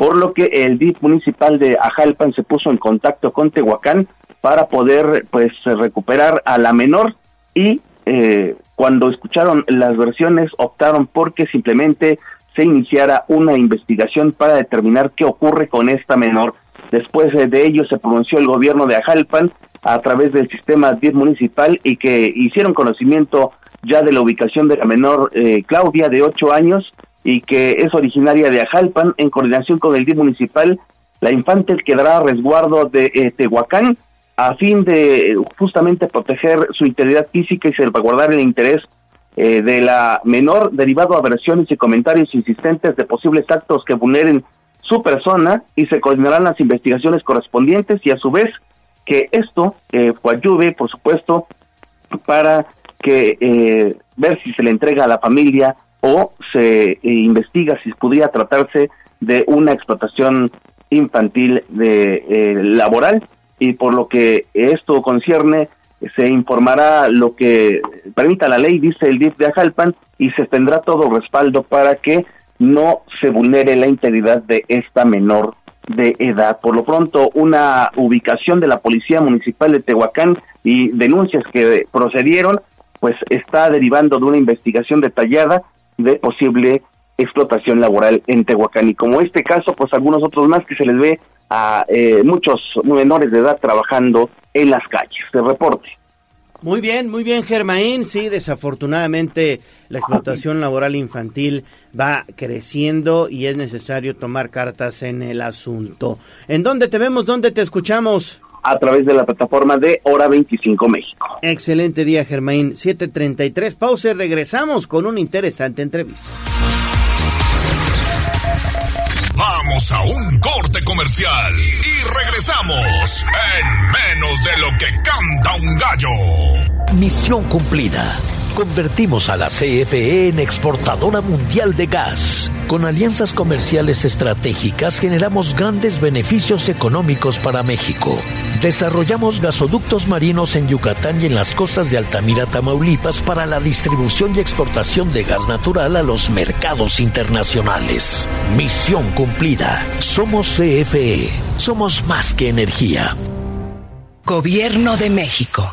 por lo que el DIF municipal de Ajalpan se puso en contacto con Tehuacán para poder pues recuperar a la menor y eh, cuando escucharon las versiones optaron porque simplemente se iniciara una investigación para determinar qué ocurre con esta menor. Después de ello se pronunció el gobierno de Ajalpan a través del sistema DIF municipal y que hicieron conocimiento ya de la ubicación de la menor eh, Claudia de ocho años y que es originaria de Ajalpan, en coordinación con el DIF municipal, la infante quedará a resguardo de eh, Tehuacán a fin de justamente proteger su integridad física y salvaguardar el interés eh, de la menor derivado a versiones y comentarios insistentes de posibles actos que vulneren su persona y se coordinarán las investigaciones correspondientes y a su vez que esto eh, ayude, por supuesto, para que eh, ver si se le entrega a la familia o se eh, investiga si podría tratarse de una explotación infantil de eh, laboral y por lo que esto concierne se informará lo que permita la ley, dice el DIF de Ajalpan, y se tendrá todo respaldo para que no se vulnere la integridad de esta menor de edad. Por lo pronto, una ubicación de la Policía Municipal de Tehuacán y denuncias que procedieron, pues está derivando de una investigación detallada de posible explotación laboral en Tehuacán. Y como este caso, pues algunos otros más que se les ve a eh, muchos menores de edad trabajando en las calles. De reporte. Muy bien, muy bien, Germaín. Sí, desafortunadamente la explotación laboral infantil va creciendo y es necesario tomar cartas en el asunto. ¿En dónde te vemos? ¿Dónde te escuchamos? a través de la plataforma de Hora 25 México. Excelente día, Germain. 7:33. Pausa y regresamos con una interesante entrevista. Vamos a un corte comercial y regresamos en menos de lo que canta un gallo. Misión cumplida Convertimos a la CFE en exportadora mundial de gas. Con alianzas comerciales estratégicas generamos grandes beneficios económicos para México. Desarrollamos gasoductos marinos en Yucatán y en las costas de Altamira, Tamaulipas para la distribución y exportación de gas natural a los mercados internacionales. Misión cumplida. Somos CFE. Somos más que energía. Gobierno de México.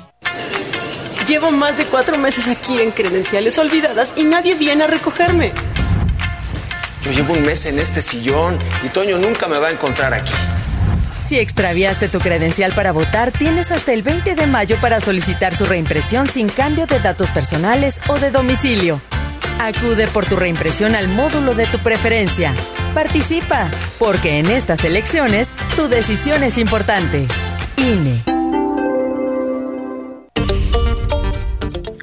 Llevo más de cuatro meses aquí en credenciales olvidadas y nadie viene a recogerme. Yo llevo un mes en este sillón y Toño nunca me va a encontrar aquí. Si extraviaste tu credencial para votar, tienes hasta el 20 de mayo para solicitar su reimpresión sin cambio de datos personales o de domicilio. Acude por tu reimpresión al módulo de tu preferencia. Participa, porque en estas elecciones tu decisión es importante. INE.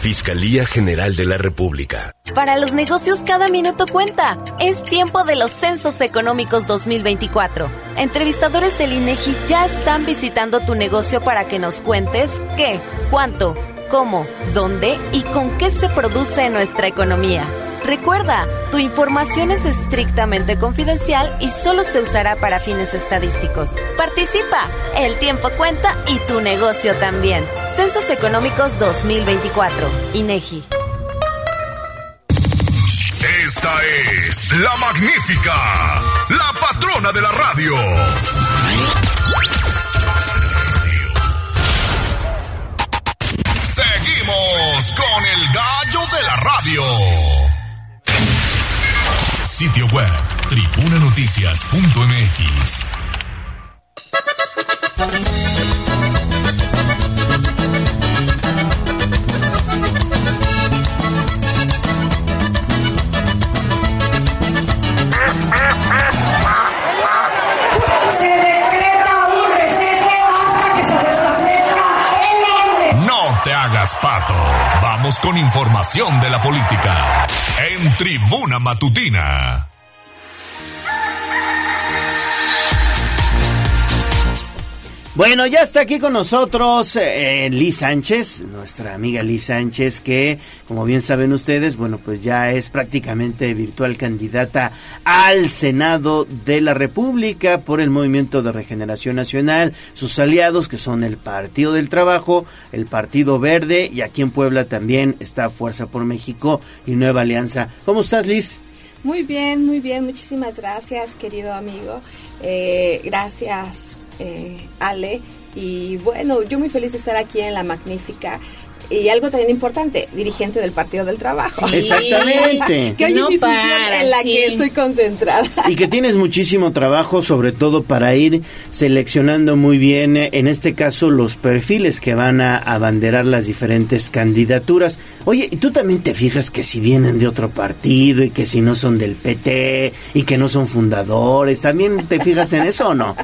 Fiscalía General de la República. Para los negocios cada minuto cuenta. Es tiempo de los Censos Económicos 2024. Entrevistadores del INEGI ya están visitando tu negocio para que nos cuentes qué, cuánto, cómo, dónde y con qué se produce nuestra economía. Recuerda, tu información es estrictamente confidencial y solo se usará para fines estadísticos. Participa, el tiempo cuenta y tu negocio también. Censos Económicos 2024, INEGI. Esta es la magnífica, la patrona de la radio. Seguimos con el gallo de la radio. Te hagas pato. Vamos con información de la política. En Tribuna Matutina. Bueno, ya está aquí con nosotros eh, Liz Sánchez, nuestra amiga Liz Sánchez, que como bien saben ustedes, bueno, pues ya es prácticamente virtual candidata al Senado de la República por el Movimiento de Regeneración Nacional, sus aliados que son el Partido del Trabajo, el Partido Verde y aquí en Puebla también está Fuerza por México y Nueva Alianza. ¿Cómo estás, Liz? Muy bien, muy bien. Muchísimas gracias, querido amigo. Eh, gracias, eh, Ale. Y bueno, yo muy feliz de estar aquí en La Magnífica. Y algo también importante, dirigente del Partido del Trabajo. Sí. Exactamente. que hoy No es mi función en la sí. que estoy concentrada. Y que tienes muchísimo trabajo, sobre todo para ir seleccionando muy bien, eh, en este caso, los perfiles que van a abanderar las diferentes candidaturas. Oye, ¿y tú también te fijas que si vienen de otro partido y que si no son del PT y que no son fundadores, ¿también te fijas en eso o no?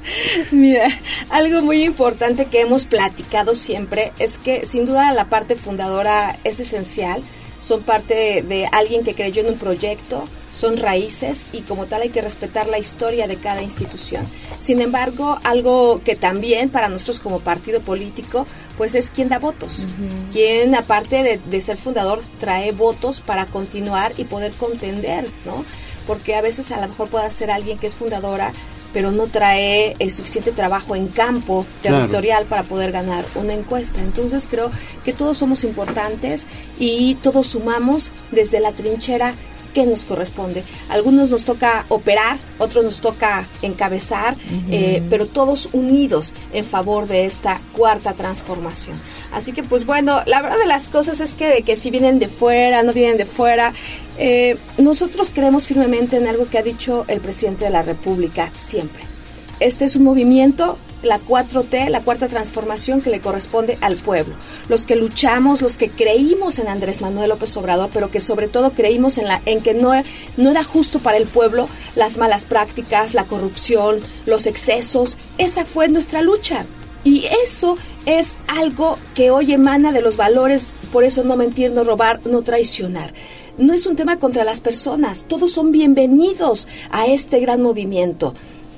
Mira, algo muy importante que hemos platicado siempre es que sin duda la parte fundadora es esencial. Son parte de, de alguien que creyó en un proyecto, son raíces y como tal hay que respetar la historia de cada institución. Sin embargo, algo que también para nosotros como partido político, pues es quien da votos. Quien aparte de, de ser fundador trae votos para continuar y poder contender, ¿no? Porque a veces a lo mejor puede ser alguien que es fundadora, pero no trae el suficiente trabajo en campo Claro. territorial para poder ganar una encuesta. Entonces creo que todos somos importantes y todos sumamos desde la trinchera que nos corresponde. Algunos nos toca operar, otros nos toca encabezar, eh, pero todos unidos en favor de esta cuarta transformación. Así que pues bueno, la verdad de las cosas es que de que si vienen de fuera, no vienen de fuera, eh, nosotros creemos firmemente en algo que ha dicho el presidente de la República siempre. Este es un movimiento, la 4T, la cuarta transformación que le corresponde al pueblo. Los que luchamos, los que creímos en Andrés Manuel López Obrador, pero que sobre todo creímos en, la, en que no, no era justo para el pueblo las malas prácticas, la corrupción, los excesos. Esa fue nuestra lucha. Y eso es algo que hoy emana de los valores, por eso no mentir, no robar, no traicionar. No es un tema contra las personas, todos son bienvenidos a este gran movimiento,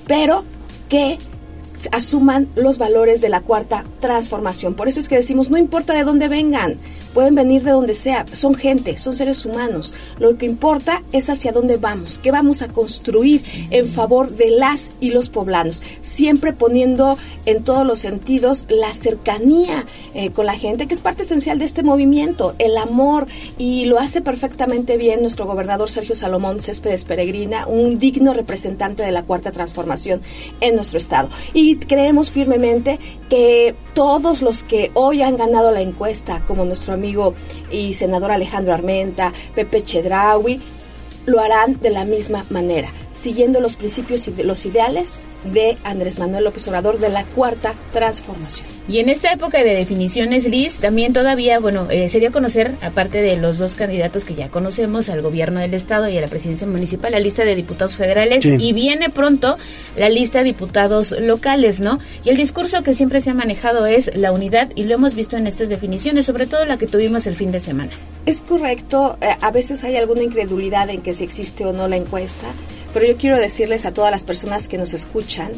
pero que asuman los valores de la cuarta transformación. Por eso es que decimos, no importa de dónde vengan, pueden venir de donde sea, son gente, son seres humanos. Lo que importa es hacia dónde vamos, qué vamos a construir en favor de las y los poblanos, siempre poniendo en todos los sentidos la cercanía eh, con la gente, que es parte esencial de este movimiento, el amor, y lo hace perfectamente bien nuestro gobernador Sergio Salomón Céspedes Peregrina, un digno representante de la cuarta transformación en nuestro estado. Y creemos firmemente que todos los que hoy han ganado la encuesta, como nuestro amigo y senador Alejandro Armenta, Pepe Chedraui, lo harán de la misma manera, siguiendo los principios y los ideales de Andrés Manuel López Obrador de la cuarta transformación. Y en esta época de definiciones, Liz, también todavía, bueno, eh, se dio a conocer, aparte de los dos candidatos que ya conocemos, al gobierno del Estado y a la presidencia municipal, la lista de diputados federales y viene pronto la lista de diputados locales, ¿no? Y el discurso que siempre se ha manejado es la unidad y lo hemos visto en estas definiciones, sobre todo la que tuvimos el fin de semana. Es correcto, eh, a veces hay alguna incredulidad en que si existe o no la encuesta, pero yo quiero decirles a todas las personas que nos escuchan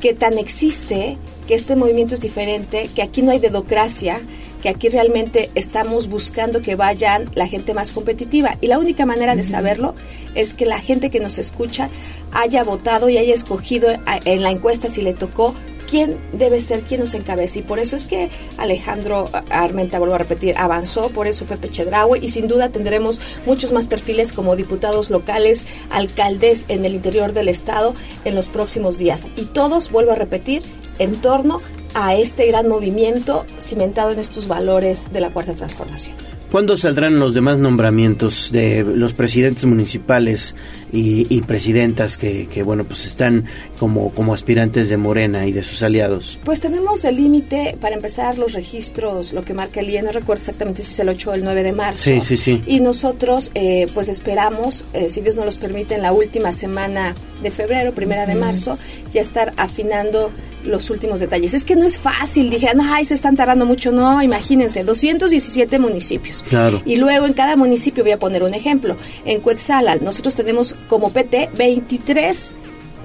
que tan existe que este movimiento es diferente, que aquí no hay dedocracia, que aquí realmente estamos buscando que vayan la gente más competitiva. Y la única manera de saberlo es que la gente que nos escucha haya votado y haya escogido en la encuesta si le tocó quién debe ser quien nos encabece. Y por eso es que Alejandro Armenta, vuelvo a repetir, avanzó, por eso Pepe Chedraui, y sin duda tendremos muchos más perfiles como diputados locales, alcaldes en el interior del Estado en los próximos días. Y todos, vuelvo a repetir, en torno a este gran movimiento cimentado en estos valores de la Cuarta Transformación. ¿Cuándo saldrán los demás nombramientos de los presidentes municipales y, presidentas que, bueno, pues están como, como aspirantes de Morena y de sus aliados? Pues tenemos el límite para empezar los registros, lo que marca el IE, no recuerdo exactamente si es el 8 o el 9 de marzo. Sí, sí, sí. Y nosotros, eh, pues esperamos, eh, si Dios nos los permite, en la última semana de febrero, primera de marzo, ya estar afinando los últimos detalles. Es que no es fácil, dijeron, ay, se están tardando mucho. No, imagínense, 217 municipios. Claro. Y luego en cada municipio, voy a poner un ejemplo, en Cuetzalal nosotros tenemos como PT 23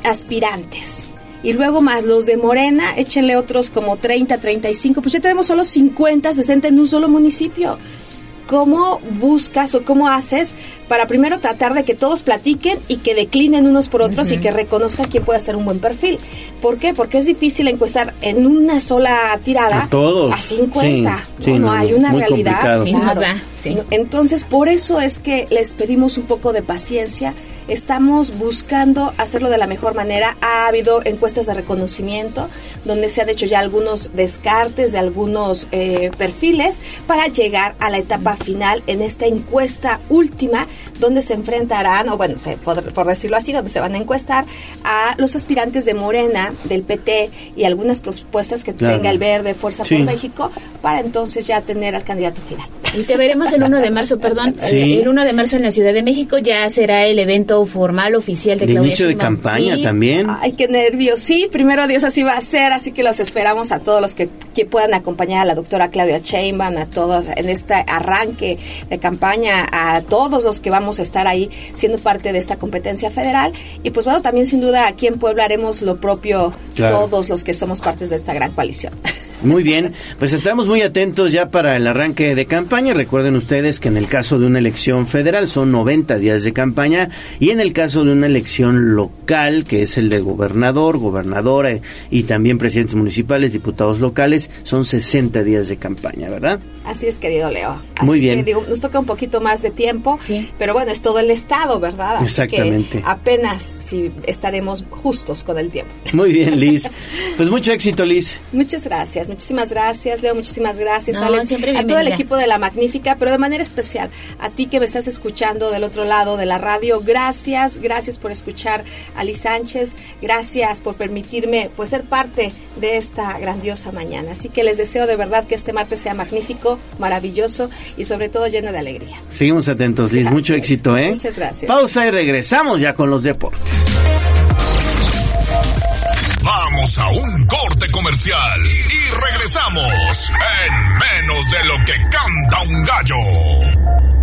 aspirantes. Y luego más los de Morena, échenle otros como 30, 35, pues ya tenemos solo 50, 60 en un solo municipio. ¿Cómo buscas o cómo haces para primero tratar de que todos platiquen y que declinen unos por otros y que reconozcan quién puede hacer un buen perfil? ¿Por qué? Porque es difícil encuestar en una sola tirada a, todos. a 50. no, hay una realidad. Entonces, por eso es que les pedimos un poco de paciencia Estamos buscando hacerlo de la mejor manera. Ha habido encuestas de reconocimiento donde se han hecho ya algunos descartes de algunos eh, perfiles para llegar a la etapa final en esta encuesta última donde se enfrentarán, o bueno, por, decirlo así, donde se van a encuestar a los aspirantes de Morena, del PT y algunas propuestas que tenga el Verde, Fuerza por México, para entonces ya tener al candidato final. Y te veremos el 1 de marzo, perdón, el 1 de marzo en la Ciudad de México ya será el evento formal oficial de, de inicio de campaña también. Ay, qué nervios. Sí, primero Dios así va a ser, así que los esperamos a todos los que, que puedan acompañar a la doctora Claudia Sheinbaum, a todos en este arranque de campaña, a todos los que vamos a estar ahí siendo parte de esta competencia federal. Y pues bueno, también sin duda aquí en Puebla haremos lo propio todos los que somos partes de esta gran coalición. Muy bien, pues estamos muy atentos ya para el arranque de campaña. Recuerden ustedes que en el caso de una elección federal son 90 días de campaña y en el caso de una elección local, que es el de gobernador, gobernadora y también presidentes municipales, diputados locales, son 60 días de campaña, ¿verdad? Así es, querido Leo. muy bien. digo, nos toca un poquito más de tiempo, sí. pero bueno, es todo el Estado, ¿verdad? Exactamente. apenas si estaremos justos con el tiempo. Muy bien, Liz. Pues mucho éxito, Liz. Muchas gracias. Muchísimas gracias, Leo. Muchísimas gracias, a todo el equipo de La Magnífica, pero de manera especial a ti que me estás escuchando del otro lado de la radio. Gracias, gracias por escuchar a Liz Sánchez. Gracias por permitirme pues ser parte de esta grandiosa mañana. Así que les deseo de verdad que este martes sea magnífico, maravilloso y sobre todo lleno de alegría. Seguimos atentos, Liz. Mucho éxito, ¿eh? Muchas gracias. Pausa y regresamos ya con los deportes. Vamos a un corte comercial y regresamos en menos de lo que canta un gallo.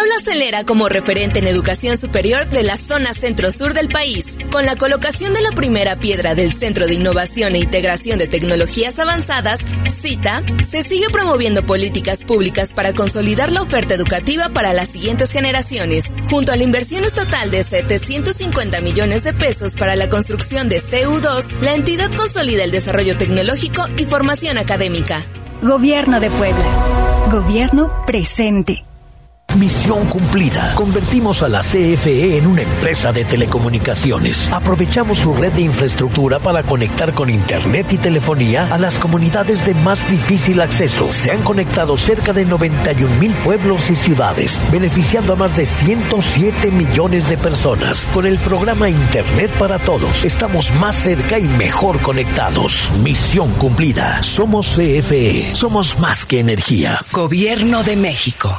Puebla acelera como referente en educación superior de la zona centro-sur del país, con la colocación de la primera piedra del Centro de Innovación e Integración de Tecnologías Avanzadas, CITA, se sigue promoviendo políticas públicas para consolidar la oferta educativa para las siguientes generaciones, junto a la inversión estatal de 750 millones de pesos para la construcción de CU2, la entidad consolida el desarrollo tecnológico y formación académica. Gobierno de Puebla. Gobierno presente. Misión cumplida. Convertimos a la CFE en una empresa de telecomunicaciones. Aprovechamos su red de infraestructura para conectar con Internet y telefonía a las comunidades de más difícil acceso. Se han conectado cerca de 91 mil pueblos y ciudades, beneficiando a más de 107 millones de personas. Con el programa Internet para Todos, estamos más cerca y mejor conectados. Misión cumplida. Somos CFE. Somos más que energía. Gobierno de México.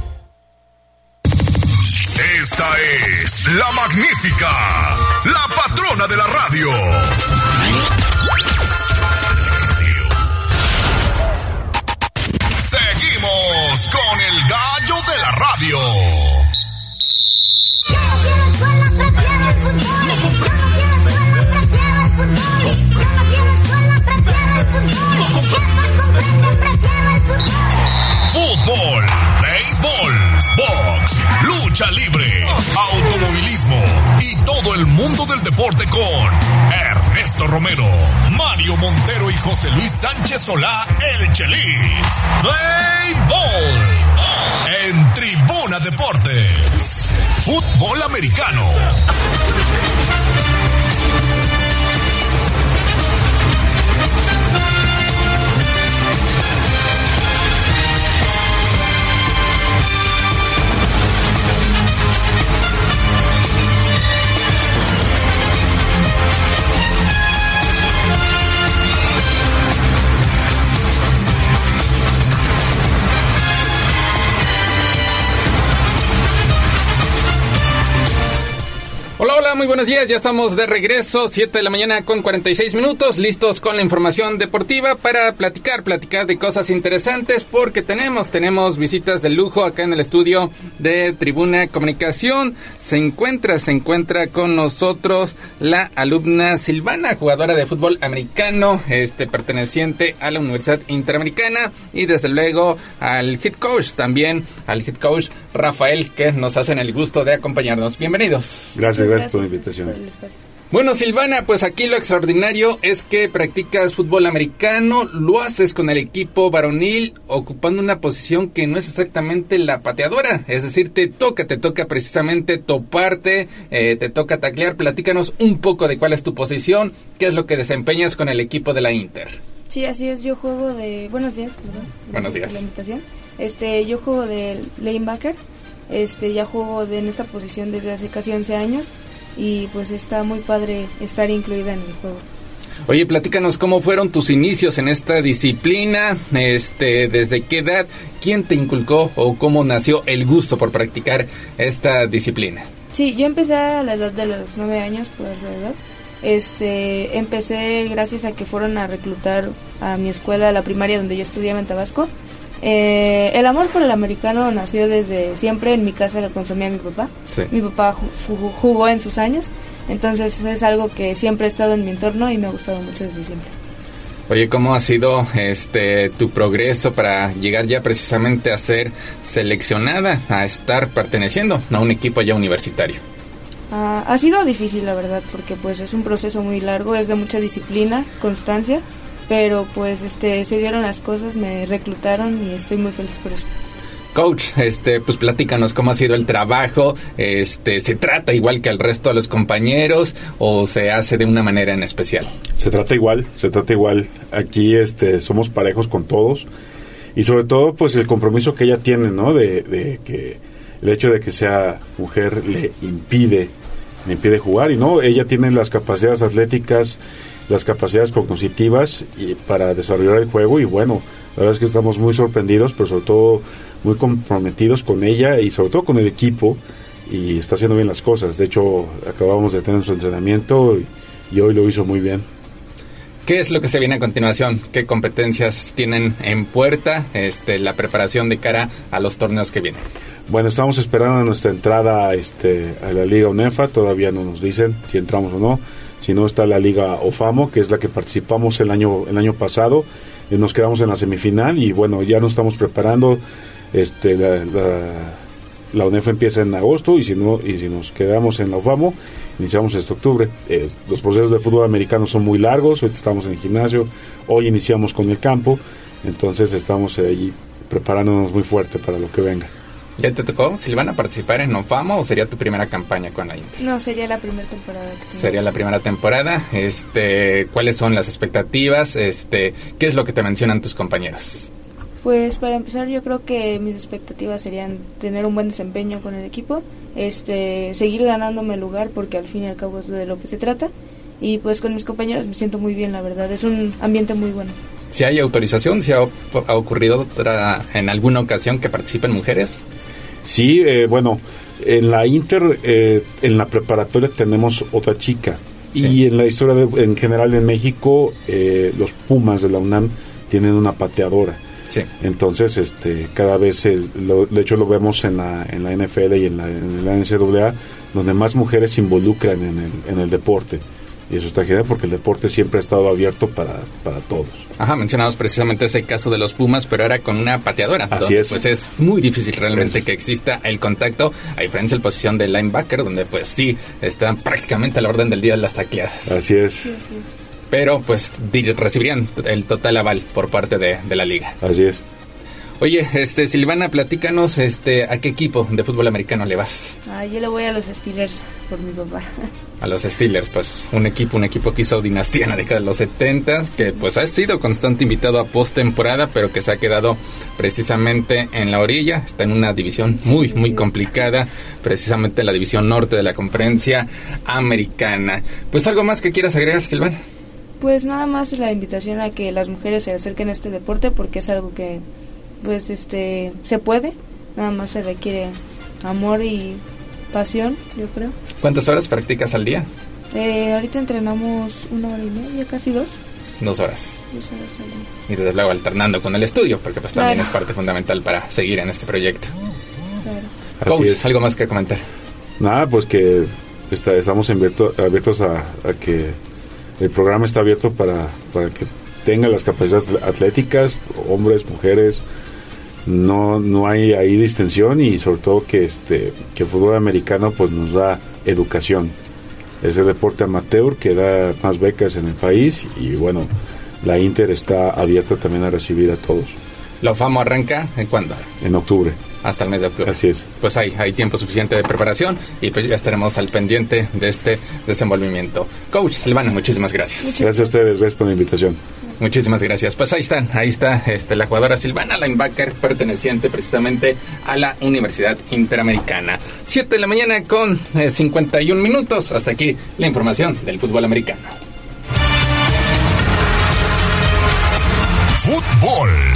Esta es la magnífica, la patrona de la radio. Seguimos con el gallo de la radio. Fútbol, béisbol, box, lucha libre, el mundo del deporte con Ernesto Romero, Mario Montero y José Luis Sánchez Solá, el Chelis. Play Ball en Tribuna Deportes. Fútbol americano. Muy buenos días. Ya estamos de regreso, 7 de la mañana con 46 minutos, listos con la información deportiva para platicar, platicar de cosas interesantes porque tenemos, tenemos visitas de lujo acá en el estudio de Tribuna Comunicación. Se encuentra, se encuentra con nosotros la alumna Silvana, jugadora de fútbol americano, este perteneciente a la Universidad Interamericana y desde luego al head coach también, al head coach Rafael que nos hacen el gusto de acompañarnos. Bienvenidos. Gracias, gracias la invitación. Bueno, Silvana, pues aquí lo extraordinario es que practicas fútbol americano, lo haces con el equipo varonil, ocupando una posición que no es exactamente la pateadora, es decir, te toca, te toca precisamente toparte, eh, te toca taclear. Platícanos un poco de cuál es tu posición, qué es lo que desempeñas con el equipo de la Inter. Sí, así es, yo juego de... Buenos días, perdón. Buenos días. Por la invitación. Este, yo juego de lanebacker, este, ya juego de, en esta posición desde hace casi 11 años y pues está muy padre estar incluida en el juego. Oye, platícanos cómo fueron tus inicios en esta disciplina, este, desde qué edad, quién te inculcó o cómo nació el gusto por practicar esta disciplina. Sí, yo empecé a la edad de los 9 años, por alrededor. Este, empecé gracias a que fueron a reclutar a mi escuela, a la primaria donde yo estudiaba en Tabasco. Eh, el amor por el americano nació desde siempre. En mi casa lo consumía mi papá. Sí. Mi papá ju- jugó en sus años. Entonces es algo que siempre ha estado en mi entorno y me ha gustado mucho desde siempre. Oye, ¿cómo ha sido este tu progreso para llegar ya precisamente a ser seleccionada, a estar perteneciendo a un equipo ya universitario? Ah, ha sido difícil, la verdad, porque pues es un proceso muy largo, es de mucha disciplina, constancia, pero pues este se dieron las cosas, me reclutaron y estoy muy feliz por eso. Coach, este, pues platícanos cómo ha sido el trabajo, este, ¿se trata igual que el resto de los compañeros o se hace de una manera en especial? Se trata igual, se trata igual. Aquí este, somos parejos con todos y sobre todo pues el compromiso que ella tiene, ¿no? De, de que el hecho de que sea mujer le impide, le impide jugar y no, ella tiene las capacidades atléticas, las capacidades cognitivas y para desarrollar el juego y bueno, la verdad es que estamos muy sorprendidos, pero sobre todo muy comprometidos con ella y sobre todo con el equipo y está haciendo bien las cosas. De hecho, acabamos de tener su entrenamiento y, y hoy lo hizo muy bien. ¿Qué es lo que se viene a continuación? ¿Qué competencias tienen en puerta? Este, la preparación de cara a los torneos que vienen. Bueno, estamos esperando nuestra entrada este, a la Liga UNEFA. Todavía no nos dicen si entramos o no. Si no, está la Liga OFAMO, que es la que participamos el año, el año pasado. Y nos quedamos en la semifinal y bueno, ya nos estamos preparando. Este, la, la, UNEFA empieza en agosto y si, no, y si nos quedamos en la OFAMO, iniciamos este octubre. los procesos de fútbol americano son muy largos, hoy estamos en el gimnasio, hoy iniciamos con el campo, entonces estamos allí preparándonos muy fuerte para lo que venga. ¿Ya te tocó, Silvana, participar en OFAMO o sería tu primera campaña con la Inter? No, sería la primera temporada. sería la primera temporada. Este, ¿Cuáles son las expectativas? Este, ¿Qué es lo que te mencionan tus compañeros? Pues para empezar yo creo que mis expectativas serían tener un buen desempeño con el equipo, este, seguir ganándome el lugar porque al fin y al cabo es de lo que se trata y pues con mis compañeros me siento muy bien la verdad, es un ambiente muy bueno. Si hay autorización, si ha, ocurrido otra, en alguna ocasión que participen mujeres. Sí, eh, bueno, en la Inter, eh, en la preparatoria tenemos otra chica. Y en la historia en general en México eh, los Pumas de la UNAM tienen una pateadora. Entonces, este, cada vez, de hecho lo vemos en la, en la NFL y en la, en la NCAA, donde más mujeres se involucran en el, en el deporte. Y eso está genial porque el deporte siempre ha estado abierto para, para todos. Ajá, mencionamos precisamente ese caso de los Pumas, pero ahora con una pateadora. Así es. Pues es muy difícil realmente que exista el contacto, a diferencia de la posición del linebacker, donde pues sí, están prácticamente a la orden del día las tacleadas. Así es pero pues recibirían el total aval por parte de, la liga. Así es. Oye, este Silvana, platícanos, este, ¿a qué equipo de fútbol americano le vas? Ah, yo le voy a los Steelers por mi papá. A los Steelers, pues un equipo, un equipo que hizo dinastía en la década de los 70, que pues ha sido constante invitado a postemporada, pero que se ha quedado precisamente en la orilla, está en una división muy, muy complicada, precisamente la división norte de la conferencia americana. Pues algo más que quieras agregar, Silvana. Pues nada más la invitación a que las mujeres se acerquen a este deporte porque es algo que pues este se puede, nada más se requiere amor y pasión, yo creo. ¿Cuántas horas practicas al día? Eh, ahorita entrenamos una hora y media, casi dos. Dos horas. Dos horas al día. Y desde luego alternando con el estudio, porque pues también es parte fundamental para seguir en este proyecto. Claro. ¿algo más que comentar? Nada, pues que está, estamos abiertos a, a que el programa está abierto para, para que tengan las capacidades atléticas, hombres, mujeres, no, no hay ahí distensión y sobre todo que este que el fútbol americano pues nos da educación. Es el deporte amateur que da más becas en el país y bueno, la Inter está abierta también a recibir a todos. ¿La FAMO arranca en cuándo? En octubre hasta el mes de octubre. Así es. Pues hay, hay tiempo suficiente de preparación y pues ya estaremos al pendiente de este desenvolvimiento. Coach Silvana, muchísimas gracias. Gracias a ustedes, gracias por la invitación. Muchísimas gracias. Pues ahí están, ahí está este, la jugadora Silvana Linebacker, perteneciente precisamente a la Universidad Interamericana. Siete de la mañana con 51 eh, minutos. Hasta aquí la información del fútbol americano. Fútbol.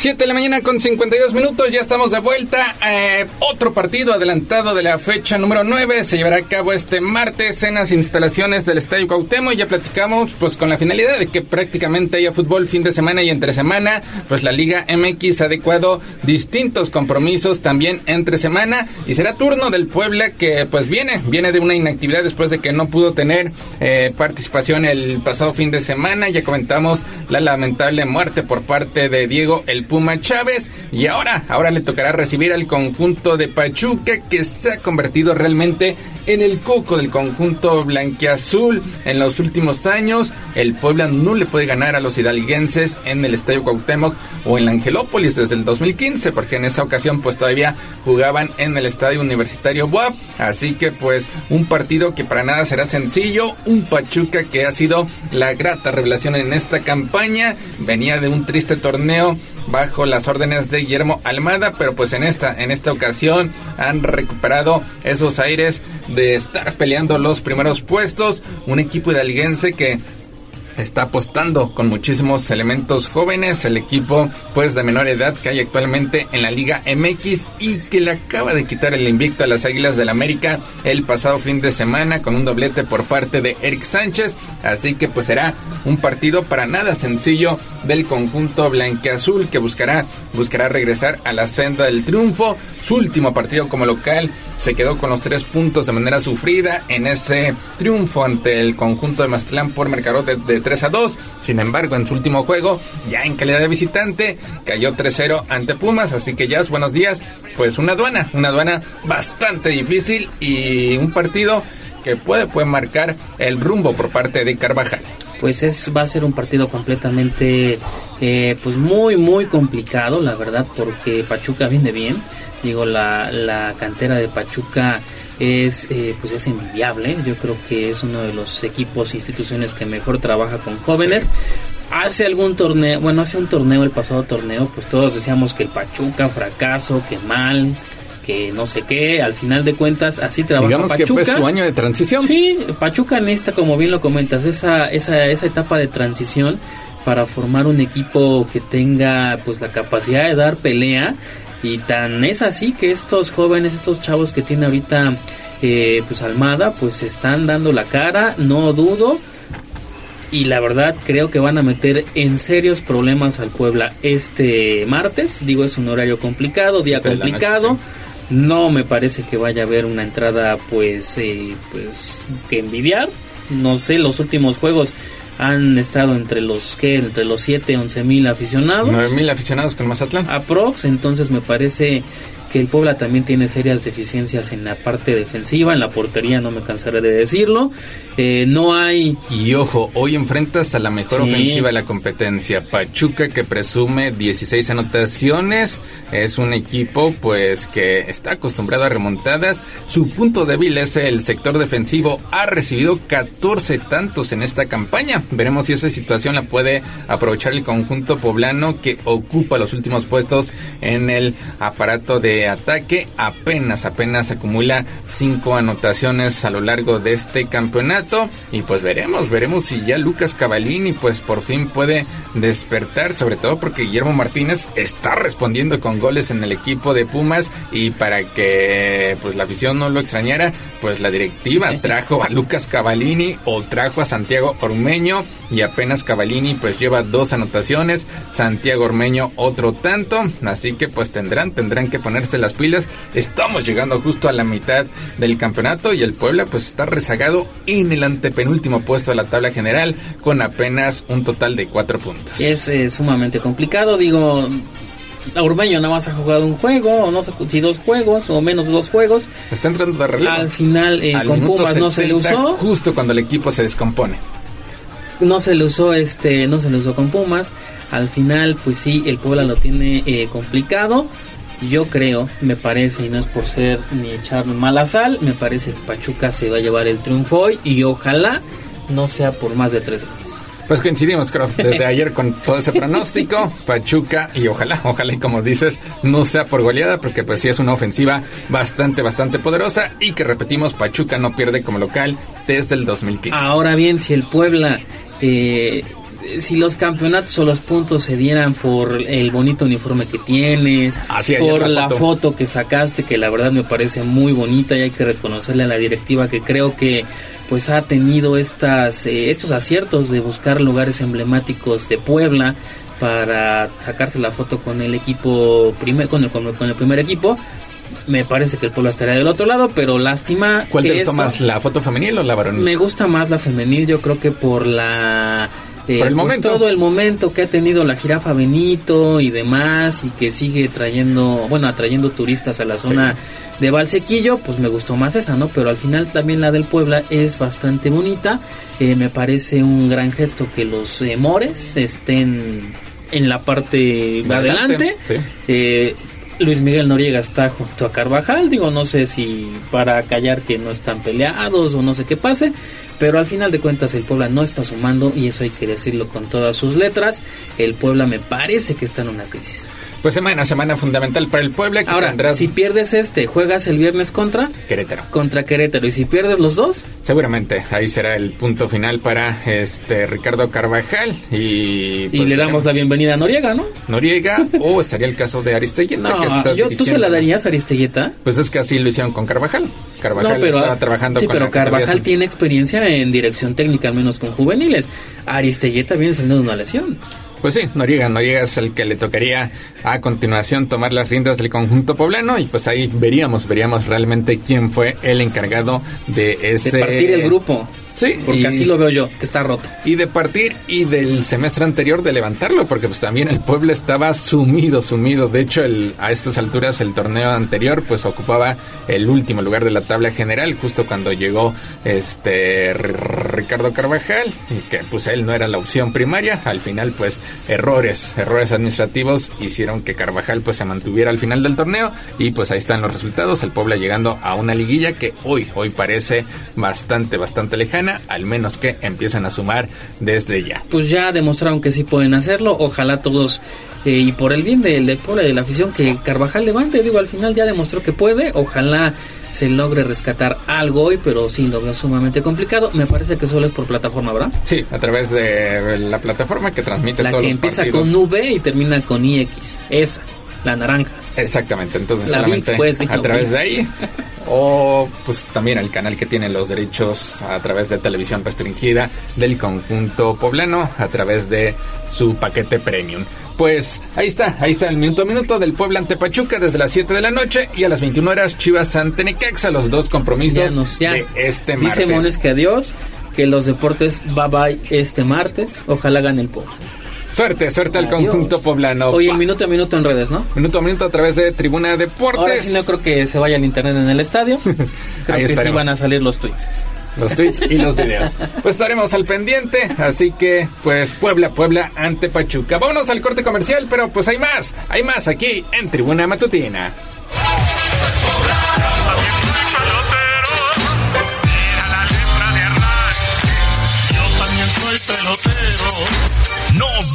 Siete de la mañana con 52 minutos, ya estamos de vuelta. Eh, otro partido adelantado de la fecha número 9 se llevará a cabo este martes en las instalaciones del Estadio Cuauhtémoc. Ya platicamos pues con la finalidad de que prácticamente haya fútbol fin de semana y entre semana. Pues la Liga MX ha adecuado distintos compromisos también entre semana y será turno del Puebla que pues viene, viene de una inactividad después de que no pudo tener eh, participación el pasado fin de semana. Ya comentamos la lamentable muerte por parte de Diego El Puma Chávez. Y ahora, ahora le tocará recibir al conjunto de Pachuca que se ha convertido realmente en el coco del conjunto blanquiazul en los últimos años. El Puebla no le puede ganar a los hidalguenses en el Estadio Cuauhtémoc o en la Angelópolis desde el 2015, porque en esa ocasión pues todavía jugaban en el Estadio Universitario Buap. Así que pues un partido que para nada será sencillo, un Pachuca que ha sido la grata revelación en esta campaña, venía de un triste torneo bajo las órdenes de Guillermo Almada, pero pues en esta, en esta ocasión han recuperado esos aires de estar peleando los primeros puestos. Un equipo hidalguense que está apostando con muchísimos elementos jóvenes, el equipo pues de menor edad que hay actualmente en la Liga MX y que le acaba de quitar el invicto a las Águilas del América el pasado fin de semana con un doblete por parte de Eric Sánchez, así que pues será un partido para nada sencillo del conjunto blanqueazul que buscará buscará regresar a la senda del triunfo. Su último partido como local se quedó con los tres puntos de manera sufrida en ese triunfo ante el conjunto de Mazatlán por Mercado de, de 3 a 2. Sin embargo, en su último juego, ya en calidad de visitante, cayó 3-0 ante Pumas. Así que ya, buenos días. Pues una aduana, una aduana bastante difícil y un partido que puede, puede marcar el rumbo por parte de Carvajal. Pues es, va a ser un partido completamente, eh, pues muy, muy complicado, la verdad, porque Pachuca viene bien. Digo, la, la cantera de Pachuca es eh, pues es envidiable yo creo que es uno de los equipos instituciones que mejor trabaja con jóvenes hace algún torneo bueno hace un torneo el pasado torneo pues todos decíamos que el Pachuca fracaso que mal que no sé qué al final de cuentas así trabaja Digamos Pachuca que fue su año de transición sí Pachuca en esta como bien lo comentas esa esa esa etapa de transición para formar un equipo que tenga pues la capacidad de dar pelea y tan es así que estos jóvenes, estos chavos que tiene ahorita eh, pues Almada, pues están dando la cara, no dudo. Y la verdad creo que van a meter en serios problemas al Puebla este martes. Digo, es un horario complicado, día noche, complicado. No me parece que vaya a haber una entrada pues, eh, pues que envidiar. No sé, los últimos juegos han estado entre los que entre los 7 11 mil aficionados. 9 mil aficionados con Mazatlán. Aprox entonces me parece que el Puebla también tiene serias deficiencias en la parte defensiva en la portería no me cansaré de decirlo. Eh, no hay y ojo hoy enfrentas a la mejor Sí. ofensiva de la competencia. Pachuca que presume 16 anotaciones es un equipo pues que está acostumbrado a remontadas. Su punto débil es el sector defensivo. Ha recibido 14 tantos en esta campaña. Veremos si esa situación la puede aprovechar el conjunto poblano que ocupa los últimos puestos en el aparato de ataque apenas apenas acumula cinco anotaciones a lo largo de este campeonato. Y pues veremos veremos si ya Lucas Cavallini pues por fin puede despertar sobre todo porque Guillermo Martínez está respondiendo con goles en el equipo de Pumas. Y para que pues la afición no lo extrañara pues la directiva trajo a Lucas Cavallini o trajo a Santiago Ormeño. Y apenas Cavallini pues lleva dos anotaciones, Santiago Ormeño otro tanto, así que pues tendrán tendrán que ponerse las pilas. Estamos llegando justo a la mitad del campeonato y el Puebla pues está rezagado en el antepenúltimo puesto de la tabla general con apenas un total de cuatro puntos. es eh, sumamente complicado digo Urbeño nada más ha jugado un juego o no sé si dos juegos o menos dos juegos Está entrando de relevo. al final eh, Al con Pumas no se le 70, usó justo cuando el equipo se descompone. no se le usó este no se le usó con Pumas al final pues sí el Puebla lo tiene eh, complicado yo creo me parece y no es por ser ni echar mala sal me parece que Pachuca se va a llevar el triunfo hoy y ojalá no sea por más de tres goles Pues coincidimos, creo, desde ayer con todo ese pronóstico, Pachuca, y ojalá, ojalá, y como dices, no sea por goleada, porque pues sí es una ofensiva bastante, bastante poderosa, y que repetimos, Pachuca no pierde como local desde el 2015. Ahora bien, si el Puebla, eh, si los campeonatos o los puntos se dieran por el bonito uniforme que tienes, Así, ayer por la foto. foto. que sacaste, que la verdad me parece muy bonita y hay que reconocerle a la directiva que creo que pues ha tenido estas eh, estos aciertos de buscar lugares emblemáticos de Puebla para sacarse la foto con el equipo primer con el, con el, primer equipo me parece que el Puebla estaría del otro lado pero lástima ¿Cuál te esto- más, la foto femenil o la varonil? me gusta más la femenil, yo creo que por la... eh, Por el pues momento. todo el momento que ha tenido la jirafa Benito y demás y que sigue trayendo, bueno, atrayendo turistas a la zona de Valsequillo, pues me gustó más esa, ¿no? Pero al final también la del Puebla es bastante bonita, eh, me parece un gran gesto que los eh, mores estén en la parte de adelante. Sí. Eh, Luis Miguel Noriega está junto a Carvajal, digo, no sé si para callar que no están peleados o no sé qué pase, Pero al final de cuentas el Puebla no está sumando y eso hay que decirlo con todas sus letras. El Puebla me parece que está en una crisis. Pues semana, semana fundamental para el Puebla. Que Ahora, tendrás si pierdes este, juegas el viernes contra Querétaro. contra Querétaro y si pierdes los dos, Seguramente ahí será el punto final para este Ricardo Carvajal y, y pues, le damos la bienvenida a Noriega, ¿no? Noriega o estaría el caso de Aristelleta que está No, yo, ¿tú se la darías a Aristelleta? Pues es que así lo hicieron con Carvajal. Carvajal no, pero, estaba trabajando sí, con pero Carvajal tiene experiencia en dirección técnica, al menos con juveniles. Aristelleta viene saliendo de una lesión. Pues sí, Noriega, Noriega es el que le tocaría a continuación tomar las riendas del conjunto poblano y pues ahí veríamos, veríamos realmente quién fue el encargado de ese... De partir el grupo. Sí, Porque y- así lo veo yo, que está roto. Y de partir y del semestre anterior de levantarlo, porque pues también el pueblo estaba sumido, sumido. De hecho, el, a estas alturas el torneo anterior pues ocupaba el último lugar de la tabla general, justo cuando llegó este Ricardo Carvajal, que pues él no era la opción primaria. Al final pues errores, errores administrativos hicieron que Carvajal pues se mantuviera al final del torneo y pues ahí están los resultados. El Puebla llegando a una liguilla que hoy, hoy parece bastante, bastante lejana, al menos que empiezan a sumar desde ya. Pues ya demostraron que sí pueden hacerlo. Ojalá todos, eh, y por el bien del, del pueblo y de la afición, que Carvajal levante. Digo, al final ya demostró que puede. Ojalá se logre rescatar algo hoy, pero sí lo veo sumamente complicado. Me parece que solo es por plataforma, ¿verdad? Sí, a través de la plataforma que transmite La todos que empieza con V y termina con IX. Esa, la naranja. Exactamente, entonces La solamente VIX, pues, a través VIX. de ahí o pues también el canal que tiene los derechos a través de televisión restringida del conjunto poblano a través de su paquete premium. Pues ahí está, ahí está el minuto a minuto del Puebla ante Pachuca desde las 7 de la noche y a las 21 horas Chivas ante Necaxa, los dos compromisos Ya nos- ya. de este Dice martes. Mones que adiós, que los deportes bye bye este martes. Ojalá gane el Puebla. Suerte, suerte al conjunto poblano. Oye, el minuto a minuto en redes, ¿no? Minuto a minuto a través de Tribuna Deportes. Ahora sí no creo que se vaya el internet en el estadio. Creo Ahí que sí van a salir los tweets. los tweets y los videos. Pues estaremos al pendiente, así que pues Puebla, Puebla ante Pachuca. Vámonos al corte comercial, pero pues hay más, hay más aquí en Tribuna Matutina.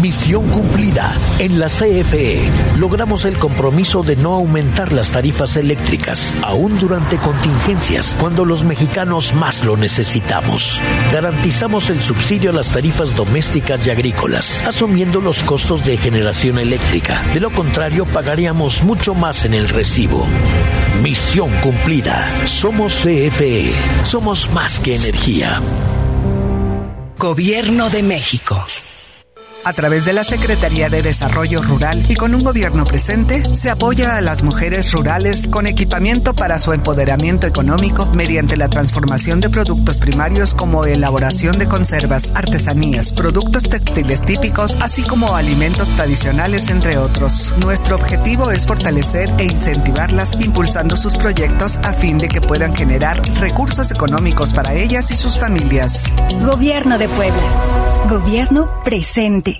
Misión cumplida. En la CFE logramos el compromiso de no aumentar las tarifas eléctricas, aún durante contingencias, cuando los mexicanos más lo necesitamos. Garantizamos el subsidio a las tarifas domésticas y agrícolas, asumiendo los costos de generación eléctrica. De lo contrario, pagaríamos mucho más en el recibo. Misión cumplida. Somos CFE. Somos más que energía. Gobierno de México. A través de la Secretaría de Desarrollo Rural y con un gobierno presente, se apoya a las mujeres rurales con equipamiento para su empoderamiento económico mediante la transformación de productos primarios como elaboración de conservas, artesanías, productos textiles típicos, así como alimentos tradicionales, entre otros. Nuestro objetivo es fortalecer e incentivarlas impulsando sus proyectos a fin de que puedan generar recursos económicos para ellas y sus familias. Gobierno de Puebla. Gobierno presente.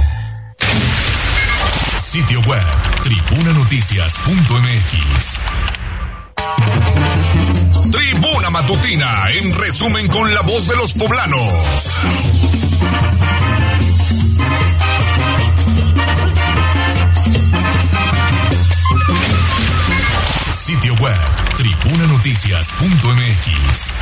Sitio web tribunanoticias.mx. Tribuna Matutina, en resumen con la voz de los poblanos. Sitio web tribunanoticias.mx.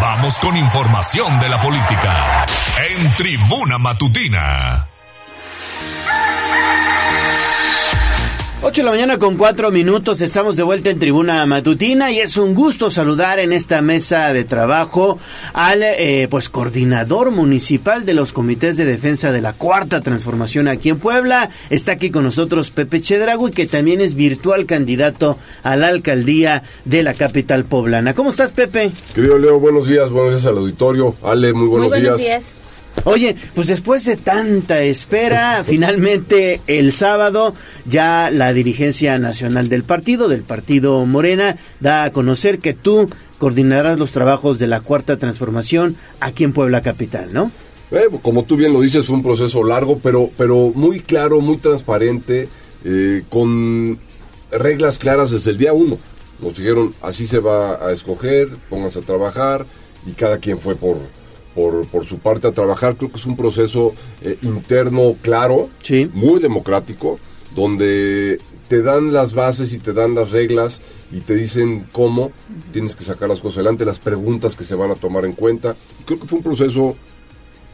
Vamos con información de la política. En Tribuna Matutina. 8 de la mañana con 4 minutos, estamos de vuelta en Tribuna Matutina y es un gusto saludar en esta mesa de trabajo al eh, pues coordinador municipal de los comités de defensa de la cuarta transformación aquí en Puebla. Está aquí con nosotros Pepe Chedrago y que también es virtual candidato a la alcaldía de la capital poblana. ¿Cómo estás, Pepe? Querido Leo, buenos días, buenos días al auditorio. Ale, muy buenos, Muy buenos días. días. Oye, pues después de tanta espera, finalmente el sábado ya la dirigencia nacional del partido, del partido Morena, da a conocer que tú coordinarás los trabajos de la cuarta transformación aquí en Puebla Capital, ¿no? Eh, como tú bien lo dices, fue un proceso largo, pero, pero muy claro, muy transparente, eh, con reglas claras desde el día uno. Nos dijeron, así se va a escoger, pónganse a trabajar, y cada quien fue por, por, por su parte a trabajar. Creo que es un proceso eh, interno claro, muy democrático, donde te dan las bases y te dan las reglas y te dicen cómo tienes que sacar las cosas adelante, las preguntas que se van a tomar en cuenta. Creo que fue un proceso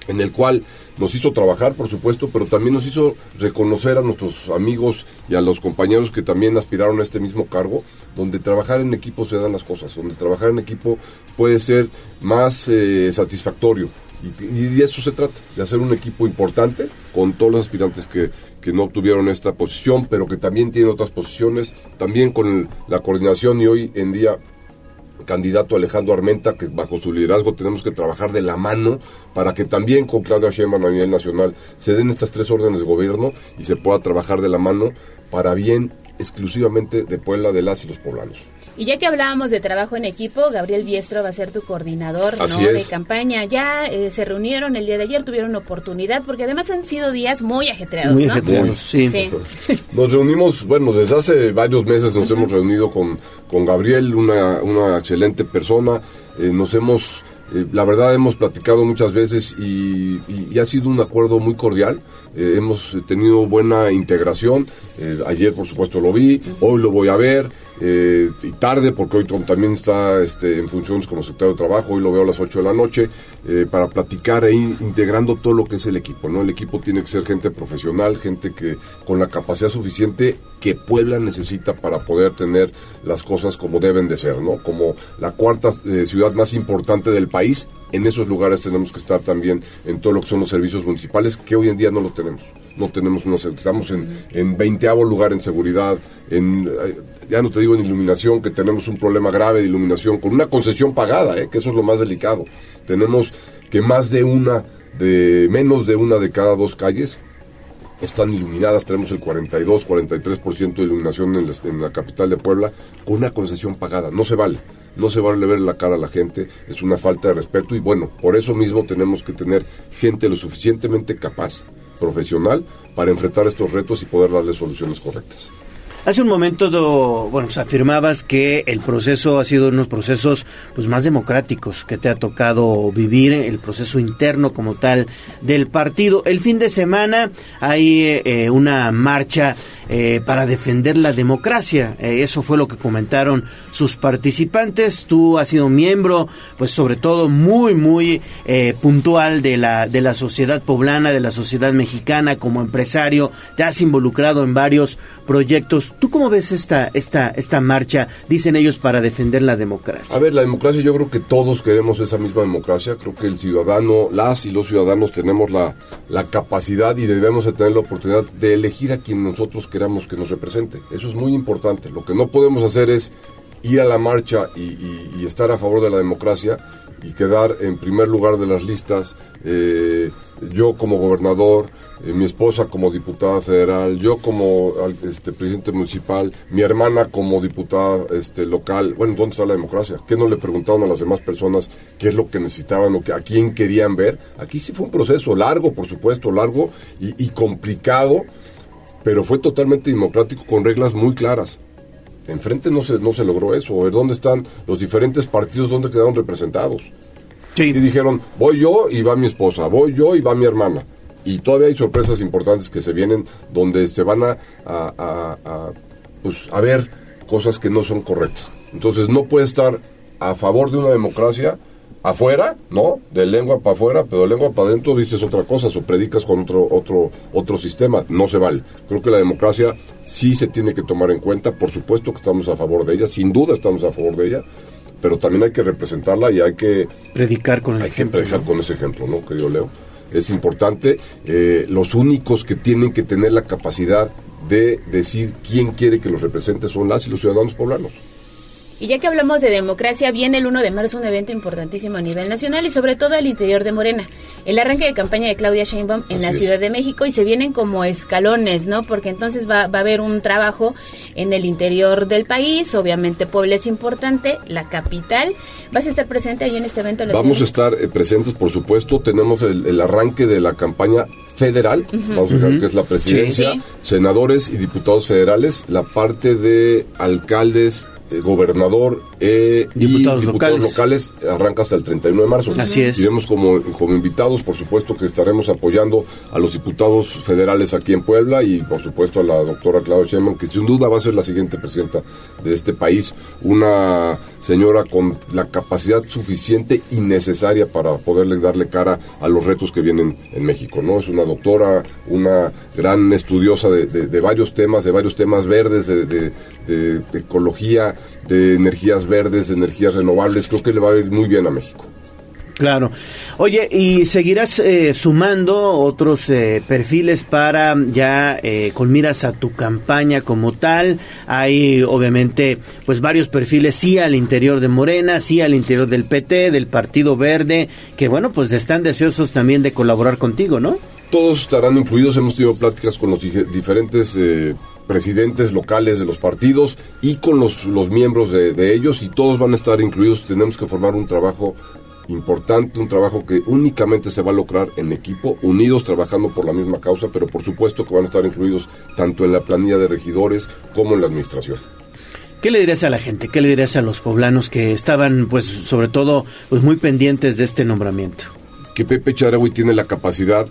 en el cual nos hizo trabajar, por supuesto, pero también nos hizo reconocer a nuestros amigos y a los compañeros que también aspiraron a este mismo cargo, donde trabajar en equipo se dan las cosas, donde trabajar en equipo puede ser más eh, satisfactorio. Y, de eso se trata, de hacer un equipo importante con todos los aspirantes que, que no obtuvieron esta posición, pero que también tienen otras posiciones, también con la coordinación y hoy en día candidato Alejandro Armenta, que bajo su liderazgo tenemos que trabajar de la mano para que también con Claudia Sheinbaum a nivel nacional se den estas tres órdenes de gobierno y se pueda trabajar de la mano para bien exclusivamente de Puebla, de las y los poblanos. Y ya que hablábamos de trabajo en equipo, Gabriel Biestro va a ser tu coordinador de campaña. Ya eh, se reunieron el día de ayer, tuvieron oportunidad, porque además han sido días muy ajetreados, Muy ¿no? ajetreados, sí. Nos reunimos, bueno, desde hace varios meses nos hemos reunido con, con Gabriel, una, una excelente persona. Eh, nos hemos, eh, la verdad, hemos platicado muchas veces y, y- y ha sido un acuerdo muy cordial. Eh, hemos tenido buena integración. Eh, ayer, por supuesto, lo vi, hoy lo voy a ver. Eh, y tarde, porque hoy también está este, en funciones como secretario de Trabajo, hoy lo veo a las 8 de la noche, eh, para platicar e in- integrando todo lo que es el equipo. ¿no? El equipo tiene que ser gente profesional, gente que con la capacidad suficiente que Puebla necesita para poder tener las cosas como deben de ser, ¿no? Como la cuarta eh, ciudad más importante del país, en esos lugares tenemos que estar también en todo lo que son los servicios municipales, que hoy en día no lo tenemos. No tenemos una, estamos en, en 20 lugar en seguridad, en, eh, ya no te digo en iluminación, que tenemos un problema grave de iluminación, con una concesión pagada, ¿eh? que eso es lo más delicado. Tenemos que más de una, de menos de una de cada dos calles están iluminadas, tenemos el 42, 43% de iluminación en la, en la capital de Puebla con una concesión pagada, no se vale, no se vale ver la cara a la gente, es una falta de respeto y bueno, por eso mismo tenemos que tener gente lo suficientemente capaz, profesional, para enfrentar estos retos y poder darle soluciones correctas. Hace un momento, bueno, pues afirmabas que el proceso ha sido uno de los procesos pues más democráticos que te ha tocado vivir, el proceso interno como tal del partido. El fin de semana hay eh, una marcha eh, para defender la democracia. Eh, eso fue lo que comentaron sus participantes. Tú has sido miembro, pues sobre todo muy, muy eh, puntual de la, de la sociedad poblana, de la sociedad mexicana como empresario. Te has involucrado en varios proyectos. ¿Tú cómo ves esta, esta, esta marcha, dicen ellos, para defender la democracia? A ver, la democracia, yo creo que todos queremos esa misma democracia. Creo que el ciudadano, las y los ciudadanos tenemos la, la capacidad y debemos de tener la oportunidad de elegir a quien nosotros queramos que nos represente. Eso es muy importante. Lo que no podemos hacer es ir a la marcha y, estar a favor de la democracia y quedar en primer lugar de las listas. eh, yo como gobernador, eh, mi esposa como diputada federal, yo como este, presidente municipal, mi hermana como diputada este, local. Bueno, ¿dónde está la democracia? ¿Qué no le preguntaron a las demás personas qué es lo que necesitaban o que, a quién querían ver? Aquí sí fue un proceso largo, por supuesto, largo y, complicado, pero fue totalmente democrático con reglas muy claras. Enfrente no se, no se logró eso. ¿Dónde están los diferentes partidos? ¿Dónde quedaron representados? Y dijeron, voy yo y va mi esposa, voy yo y va mi hermana. Y todavía hay sorpresas importantes que se vienen donde se van a, a, a- a, pues, a ver cosas que no son correctas. Entonces no puede estar a favor de una democracia afuera, ¿no? De lengua para afuera, pero de lengua para adentro dices otra cosa, o predicas con otro, otro, otro sistema. No se vale. Creo que la democracia sí se tiene que tomar en cuenta. Por supuesto que estamos a favor de ella, sin duda estamos a favor de ella, pero también hay que representarla y hay que predicar con el hay ejemplo. Que predicar con ese ejemplo, ¿no, querido Leo? Es importante. Eh, los únicos que tienen que tener la capacidad de decir quién quiere que los represente son las y los ciudadanos poblanos. Y ya que hablamos de democracia, viene el 1 de marzo un evento importantísimo a nivel nacional y sobre todo al interior de Morena. El arranque de campaña de Claudia Sheinbaum en Así la es. Ciudad de México y se vienen como escalones, ¿no? Porque entonces va, va a haber un trabajo en el interior del país, obviamente Puebla es importante, la capital. ¿Vas a estar presente ahí en este evento? Vamos a estar eh, presentes, por supuesto. Tenemos el, el arranque de la campaña federal, vamos a Ujú. que es la presidencia, Sí. senadores y diputados federales, la parte de alcaldes, gobernador eh, Diputados y diputados locales. arranca hasta el 31 de marzo. Así es. Iremos como, como invitados, por supuesto que estaremos apoyando a los diputados federales aquí en Puebla y por supuesto a la doctora Claudia Sheinbaum, que sin duda va a ser la siguiente presidenta de este país, una señora con la capacidad suficiente y necesaria para poderle darle cara a los retos que vienen en México, ¿no? Es una doctora, una gran estudiosa de, de- de varios temas, de varios temas verdes, de, de- de- de ecología, de energías verdes, de energías renovables, creo que le va a ir muy bien a México. Claro. Oye, ¿y seguirás eh, sumando otros eh, perfiles para ya eh, con miras a tu campaña como tal? Hay obviamente pues varios perfiles, sí al interior de Morena, sí al interior del PT, del Partido Verde, que bueno, pues están deseosos también de colaborar contigo, ¿no? Todos estarán incluidos, hemos tenido pláticas con los diferentes eh, presidentes locales de los partidos y con los, los miembros de, de ellos y todos van a estar incluidos. Tenemos que formar un trabajo importante, un trabajo que únicamente se va a lograr en equipo, unidos trabajando por la misma causa, pero por supuesto que van a estar incluidos tanto en la planilla de regidores como en la administración. ¿Qué le dirías a la gente? ¿Qué le dirías a los poblanos que estaban pues sobre todo pues muy pendientes de este nombramiento? que Pepe Charagüey tiene la capacidad,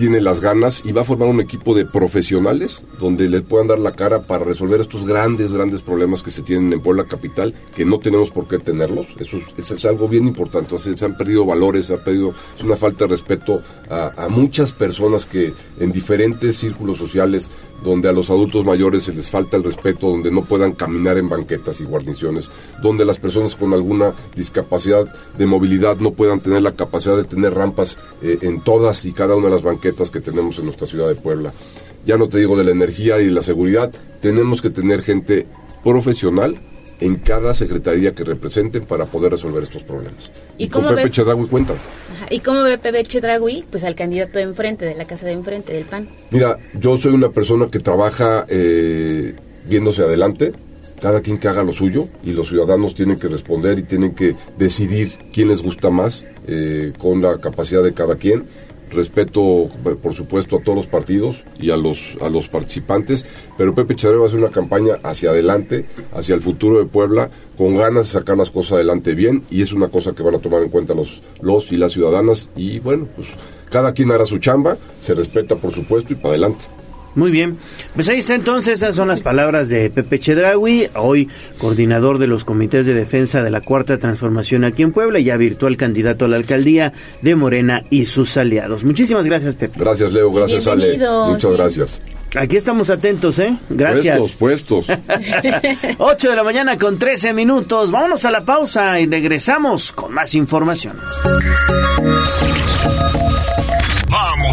tiene las ganas y va a formar un equipo de profesionales donde le puedan dar la cara para resolver estos grandes, grandes problemas que se tienen en Puebla Capital, que no tenemos por qué tenerlos. Eso es, algo bien importante. O se han perdido valores, se ha perdido, es una falta de respeto a, a muchas personas que en diferentes círculos sociales donde a los adultos mayores se les falta el respeto, donde no puedan caminar en banquetas y guarniciones, donde las personas con alguna discapacidad de movilidad no puedan tener la capacidad de tener rampas eh, en todas y cada una de las banquetas que tenemos en nuestra ciudad de Puebla. Ya no te digo de la energía y de la seguridad, tenemos que tener gente profesional en cada secretaría que representen para poder resolver estos problemas. ¿Y con cómo Pepe ve- Chedraui cuenta. Ajá. ¿Y cómo ve Pepe Chedragui? Pues al candidato de enfrente, de la casa de enfrente, del PAN. Mira, yo soy una persona que trabaja eh, viéndose adelante, cada quien que haga lo suyo y los ciudadanos tienen que responder y tienen que decidir quién les gusta más eh, con la capacidad de cada quien. Respeto, eh, por supuesto, a todos los partidos y a los, a los participantes, pero Pepe Chávez va a hacer una campaña hacia adelante, hacia el futuro de Puebla, con ganas de sacar las cosas adelante bien, y es una cosa que van a tomar en cuenta los, los y las ciudadanas, y bueno, pues cada quien hará su chamba, se respeta, por supuesto, y para adelante. Muy bien. Pues ahí está entonces, esas son las palabras de Pepe Chedraui, hoy coordinador de los comités de defensa de la Cuarta Transformación aquí en Puebla y ya virtual candidato a la alcaldía de Morena y sus aliados. Muchísimas gracias, Pepe. Gracias, Leo. Gracias, Ale. Muchas sí. gracias. Aquí estamos atentos, ¿eh? Gracias. Puestos, puestos. 8 de la mañana con 13 minutos. Vámonos a la pausa y regresamos con más información.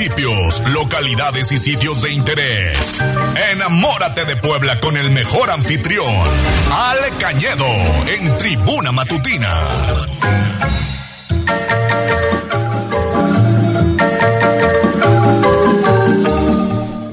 Municipios, localidades y sitios de interés. Enamórate de Puebla con el mejor anfitrión, Ale Cañedo, en Tribuna Matutina.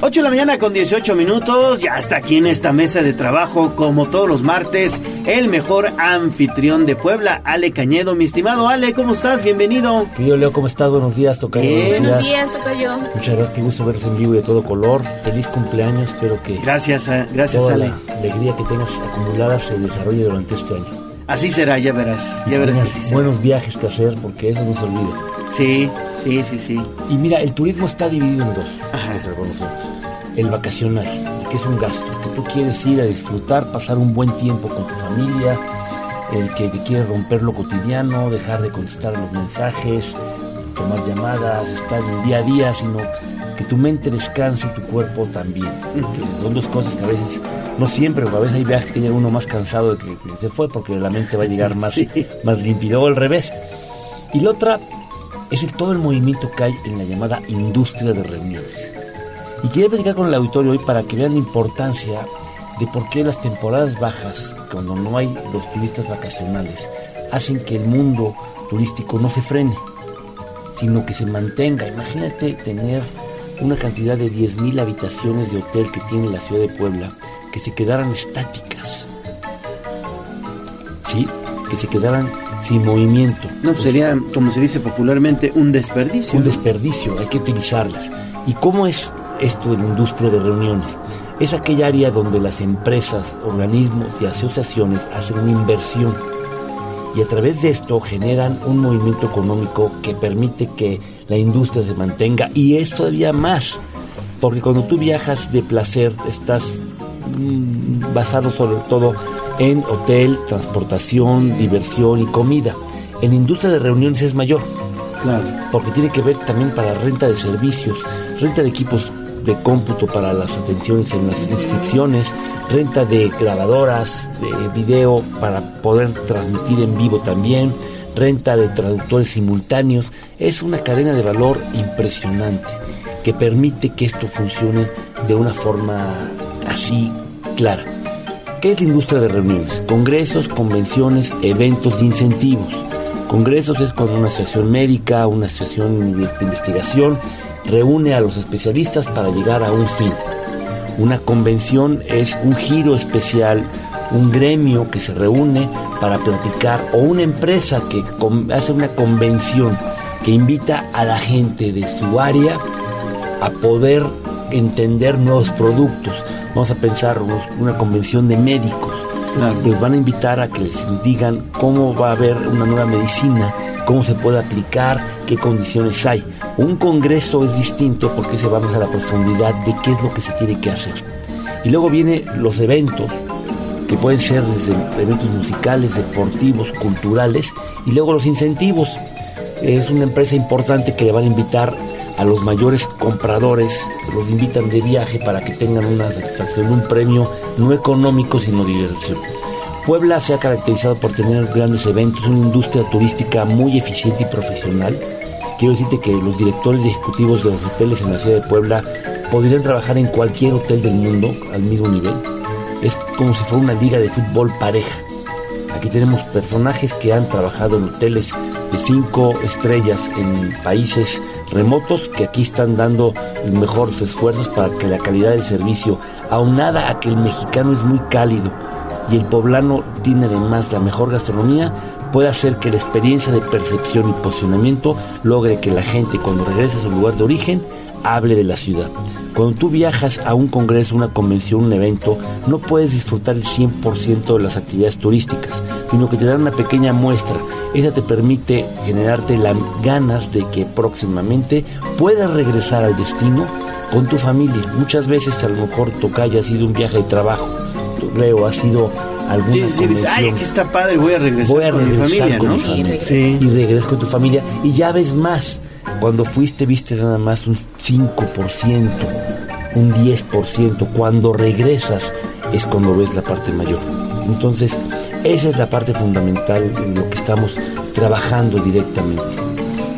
8 de la mañana con 18 minutos, ya está aquí en esta mesa de trabajo, como todos los martes, el mejor anfitrión de Puebla, Ale Cañedo. Mi estimado Ale, ¿cómo estás? Bienvenido. Querido Leo, ¿cómo estás? Buenos días, Tocayo. Buenos Buenos días. días, Tocayo. Muchas gracias, qué gusto veros en vivo y de todo color. Feliz cumpleaños, espero que Gracias, eh, gracias toda Ale. la alegría que tengas acumulada se desarrolle durante este año. Así será, ya verás, ya verás que será. buenos viajes que hacer, porque eso no se olvida. Sí, sí, sí, sí. Y mira, el turismo está dividido en dos, lo que reconocemos. El vacacional, que es un gasto, que tú quieres ir a disfrutar, pasar un buen tiempo con tu familia, el que te quiere romper lo cotidiano, dejar de contestar los mensajes, tomar llamadas, estar en el día a día, sino que tu mente descanse y tu cuerpo también. Que son dos cosas que a veces, no siempre, porque a veces hay viajes que llega uno más cansado de que, que se fue, porque la mente va a llegar más, Sí. más limpia, y luego al revés. Y la otra es el, todo el movimiento que hay en la llamada industria de reuniones. Y quería platicar con el auditorio hoy para que vean la importancia de por qué las temporadas bajas, cuando no hay los turistas vacacionales, hacen que el mundo turístico no se frene, sino que se mantenga. Imagínate tener una cantidad de 10.000 habitaciones de hotel que tiene la ciudad de Puebla, que se quedaran estáticas. ¿Sí? Que se quedaran sin movimiento. No, pues sería, como se dice popularmente, un desperdicio. Un desperdicio, hay que utilizarlas. ¿Y cómo es esto la industria de reuniones? Es aquella área donde las empresas, organismos y asociaciones hacen una inversión y a través de esto generan un movimiento económico que permite que la industria se mantenga y es todavía más, porque cuando tú viajas de placer estás mm, basado sobre todo en hotel, transportación, diversión y comida. En industria de reuniones es mayor, Claro. porque tiene que ver también para renta de servicios, renta de equipos de cómputo para las atenciones en las inscripciones, renta de grabadoras, de video para poder transmitir en vivo también, renta de traductores simultáneos. Es una cadena de valor impresionante que permite que esto funcione de una forma así clara. ¿Qué es la industria de reuniones? Congresos, convenciones, eventos y incentivos. Congresos es cuando una asociación médica, una asociación de investigación reúne a los especialistas para llegar a un fin. Una convención es un giro especial, un gremio que se reúne para platicar o una empresa que hace una convención que invita a la gente de su área a poder entender nuevos productos. Vamos a pensar una convención de médicos. Les van a invitar a que les digan cómo va a haber una nueva medicina, cómo se puede aplicar, qué condiciones hay. Un congreso es distinto porque se va más a la profundidad de qué es lo que se tiene que hacer. Y luego vienen los eventos, que pueden ser desde eventos musicales, deportivos, culturales, y luego los incentivos. Es una empresa importante que le van a invitar a los mayores compradores, los invitan de viaje para que tengan una satisfacción, un premio no económico, sino diversión. Puebla se ha caracterizado por tener grandes eventos, una industria turística muy eficiente y profesional. Quiero decirte que los directores ejecutivos de los hoteles en la ciudad de Puebla podrían trabajar en cualquier hotel del mundo al mismo nivel. Es como si fuera una liga de fútbol pareja. Aquí tenemos personajes que han trabajado en hoteles de cinco estrellas en países remotos que aquí están dando los mejores esfuerzos para que la calidad del servicio, aunada a que el mexicano es muy cálido y el poblano tiene además la mejor gastronomía, puede hacer que la experiencia de percepción y posicionamiento logre que la gente cuando regrese a su lugar de origen hable de la ciudad. Cuando tú viajas a un congreso, una convención, un evento, no puedes disfrutar el 100% de las actividades turísticas, sino que te dan una pequeña muestra. Esa te permite generarte las ganas de que próximamente puedas regresar al destino con tu familia. Muchas veces a lo mejor Tocayo ha sido un viaje de trabajo, Leo ha sido alguna Sí, sí, dice, ay, aquí está padre, voy a regresar Voy a con mi familia, con ¿no? mi familia. Sí. Y regresas con tu familia y ya ves más. Cuando fuiste viste nada más un 5%, un 10%. Cuando regresas es cuando ves la parte mayor. Entonces, esa es la parte fundamental en lo que estamos trabajando directamente.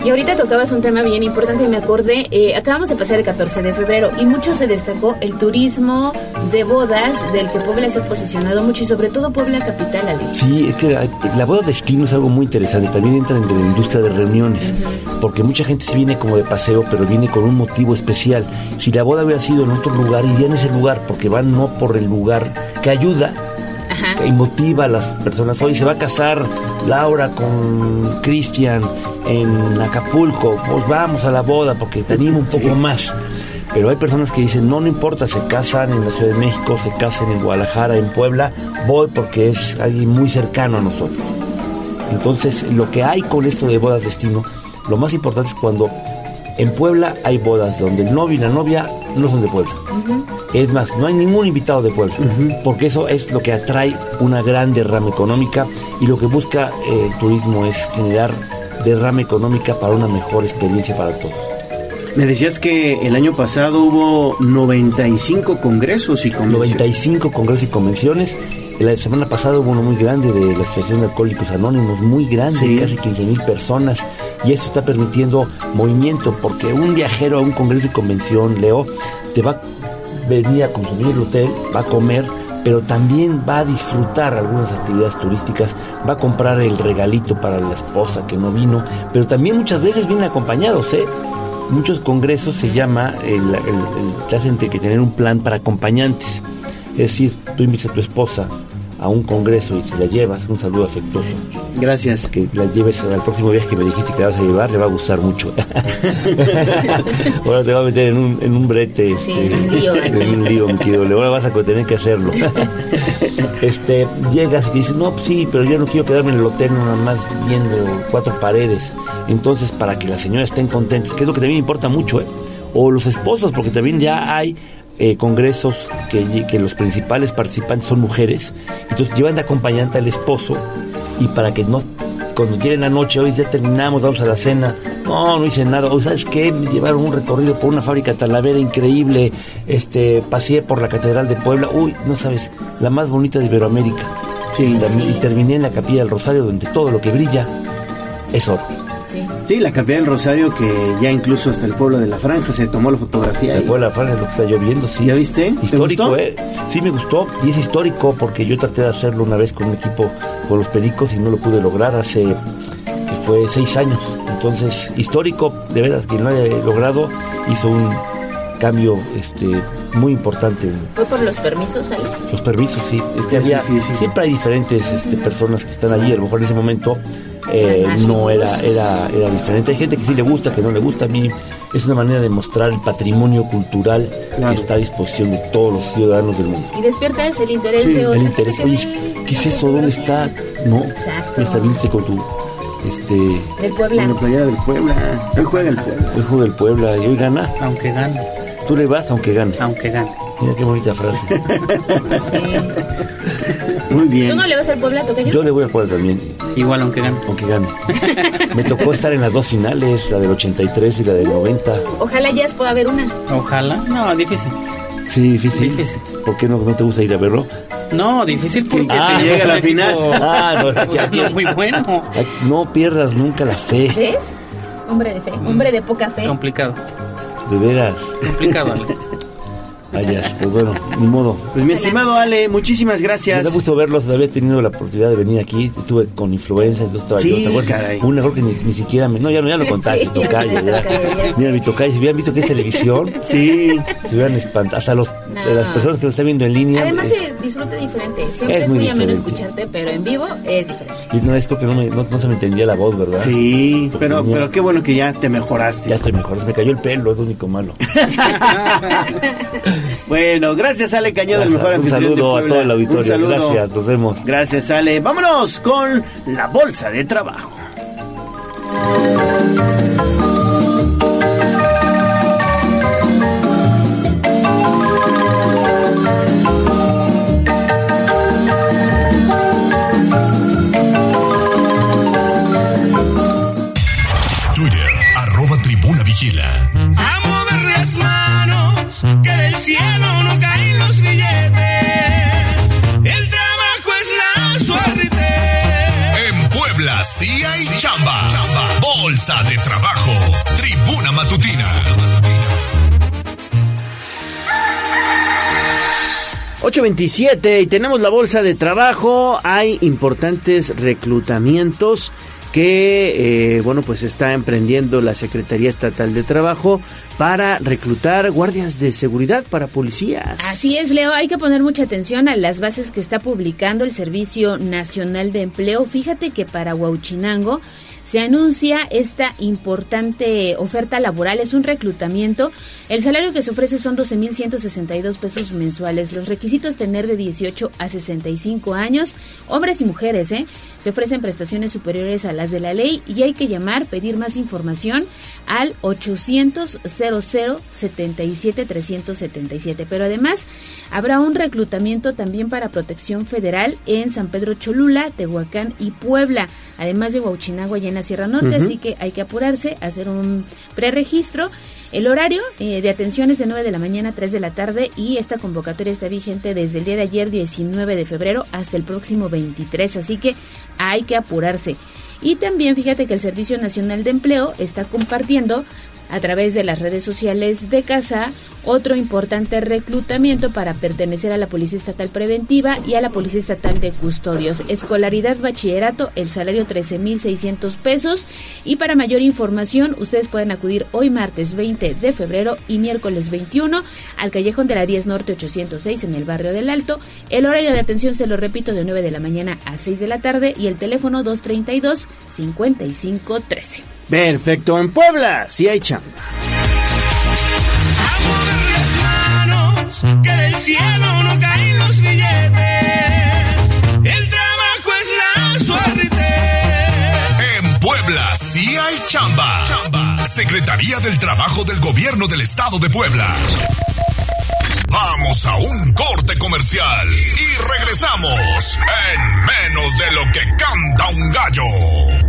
Y ahorita tocabas un tema bien importante y me acordé, eh, acabamos de pasar el 14 de febrero y mucho se destacó el turismo de bodas del que Puebla se ha posicionado mucho y sobre todo Puebla Capital. Sí, es que la, la boda destino es algo muy interesante. También entra en la industria de reuniones, porque mucha gente se viene como de paseo, pero viene con un motivo especial. Si la boda hubiera sido en otro lugar, irían a ese lugar, porque van no por el lugar que ayuda y motiva a las personas. Hoy se va a casar Laura con Cristian en Acapulco, pues vamos a la boda porque te anima un poco más. Pero hay personas que dicen, no, no importa, se casan en la Ciudad de México, se casan en Guadalajara, en Puebla, voy porque es alguien muy cercano a nosotros. Entonces, lo que hay con esto de bodas destino, lo más importante es cuando en Puebla hay bodas donde el novio y la novia no son de Puebla. Es más, no hay ningún invitado de Puebla, porque eso es lo que atrae una gran derrama económica y lo que busca eh, el turismo es generar derrama económica para una mejor experiencia para todos. Me decías que el año pasado hubo 95 congresos y convenciones. 95 congresos y convenciones. La semana pasada hubo uno muy grande de la Asociación de Alcohólicos Anónimos, muy grande, Sí. casi 15 mil personas. Y esto está permitiendo movimiento, porque un viajero a un congreso y convención, Leo, te va a venir a consumir el hotel, va a comer, pero también va a disfrutar algunas actividades turísticas, va a comprar el regalito para la esposa que no vino, pero también muchas veces vienen acompañados, ¿eh? Muchos congresos se llama, el, el- el- te hacen que tener un plan para acompañantes. Es decir, tú invitas a tu esposa a un congreso y si la llevas, un saludo afectuoso. Gracias. Que la lleves al próximo viaje que me dijiste que la vas a llevar, le va a gustar mucho. Ahora te va a meter en un, en un brete. Sí, este, en un lío en un lío, mi querido Leo. Ahora vas a tener que hacerlo. este, llegas y te dicen, no, pues sí, pero yo no quiero quedarme en el hotel nada más viendo cuatro paredes. Entonces, para que las señoras estén contentas, que es lo que también importa mucho, ¿eh? O los esposos, porque también ya hay eh, congresos que, que los principales participantes son mujeres. Entonces llevan de acompañante al esposo y para que no cuando llegue la noche, hoy ya terminamos, vamos a la cena. No, no hice nada. O sabes qué, me llevaron un recorrido por una fábrica talavera increíble. Este, pasé por la catedral de Puebla. Uy, no sabes, la más bonita de Iberoamérica. Sí, y, tam- sí. y terminé en la capilla del Rosario, donde todo lo que brilla es oro. Sí. Sí, la capilla del Rosario que ya incluso hasta el pueblo de la Franja se tomó la fotografía. El ahí. pueblo de la Franja es lo que está lloviendo, sí. ¿Ya viste? ¿Te Histórico, gustó? ¿eh? Sí, me gustó. Y es histórico porque yo traté de hacerlo una vez con un equipo con los Pericos y no lo pude lograr hace que fue seis años. Entonces, histórico, de veras, quien lo haya logrado hizo un cambio este muy importante. ¿Fue por los permisos, Ale? Los permisos, sí. Este, Es había- difícil. siempre hay diferentes este, personas que están allí. A lo mejor en ese momento eh, no era, era, era diferente. Hay gente que sí le gusta, que no le gusta. A mí es una manera de mostrar el patrimonio cultural Claro. que está a disposición de todos los ciudadanos del mundo. Y despiertas el interés Sí, de otra el interés. gente Oye, que ¿qué es eso? ¿Dónde está? No. Exacto. Está viniste con tu. Este. Del Puebla. En la playa del Puebla. Hoy juega el Puebla. El juego del Puebla y hoy gana. Aunque gane, Tú le vas aunque gane. aunque gane. Mira qué bonita frase. Sí. Muy ¿Tú bien. no le vas al Puebla, Tocayo? Yo le voy a Puebla también. Igual aunque gane. aunque gane. Me tocó estar en las dos finales, la del 83 y la del 90. Ojalá ya pueda haber una. Ojalá. No, difícil. Sí, difícil. Difícil. ¿Por qué no, no te gusta ir a verlo? No, difícil porque Ah, te llega a la final. Ah, no, usando muy bueno. No pierdas nunca la fe, ¿Ves? Hombre de fe. Hombre de poca fe. Complicado. de veras. Complicado, Ale. Vayas, pues bueno, ni modo. Pues mi estimado Ale, muchísimas Me gracias. da gusto verlos, había tenido la oportunidad de venir aquí, estuve con influenza, entonces estaba Sí, yo, ¿te acuerdas? caray. Un error que ni, ni siquiera me... No, ya, no, ya lo contaste, Sí, tocayo, ya. Mira, mi tocayo, si hubieran visto que es televisión, Sí. se hubieran espantado, hasta los, No. las personas que lo están viendo en línea. Además es- se disfruta diferente. Siempre Es es, muy muy ameno escucharte, pero en vivo es diferente. y no, es porque no, me- no, no se me entendía la voz, ¿verdad? Sí, pero, pero qué bueno que ya te mejoraste. Ya estoy mejor, se me cayó el pelo, es lo único malo. Bueno, gracias Ale Cañedo, el mejor Un anfitrión de saludo a todo el auditorio, Un saludo. gracias, nos vemos. Gracias Ale. Vámonos con la bolsa de trabajo. 827 y tenemos la bolsa de trabajo. Hay importantes reclutamientos que, eh, bueno, pues está emprendiendo la Secretaría Estatal de Trabajo para reclutar guardias de seguridad para policías. Así es, Leo, hay que poner mucha atención a las bases que está publicando el Servicio Nacional de Empleo. Fíjate que para Huauchinango se anuncia esta importante oferta laboral, es un reclutamiento. El salario que se ofrece son 12.162 pesos mensuales. Los requisitos tener de 18 a 65 años, hombres y mujeres, ¿eh? Se ofrecen prestaciones superiores a las de la ley y hay que llamar, pedir más información al 800 00 77 377. Pero además habrá un reclutamiento también para protección federal en San Pedro Cholula, Tehuacán y Puebla, además de Huachinagua y en la Sierra Norte, así que hay que apurarse, hacer un preregistro. El horario eh, de atención es de 9 de la mañana a 3 de la tarde y esta convocatoria está vigente desde el día de ayer 19 de febrero hasta el próximo 23, así que hay que apurarse. Y también fíjate que el Servicio Nacional de Empleo está compartiendo a través de las redes sociales de casa otro importante reclutamiento para pertenecer a la Policía Estatal Preventiva y a la Policía Estatal de Custodios. Escolaridad bachillerato, el salario 13.600 pesos. Y para mayor información, ustedes pueden acudir hoy martes 20 de febrero y miércoles 21 al Callejón de la 10 Norte 806 en el barrio del Alto. El horario de atención, se lo repito, de 9 de la mañana a 6 de la tarde y el teléfono 232-5513. Perfecto, en Puebla sí hay chamba. manos, que del cielo no caen los billetes. El trabajo es la suerte. En Puebla sí hay chamba. Secretaría del Trabajo del Gobierno del Estado de Puebla. Vamos a un corte comercial y regresamos en menos de lo que canta un gallo.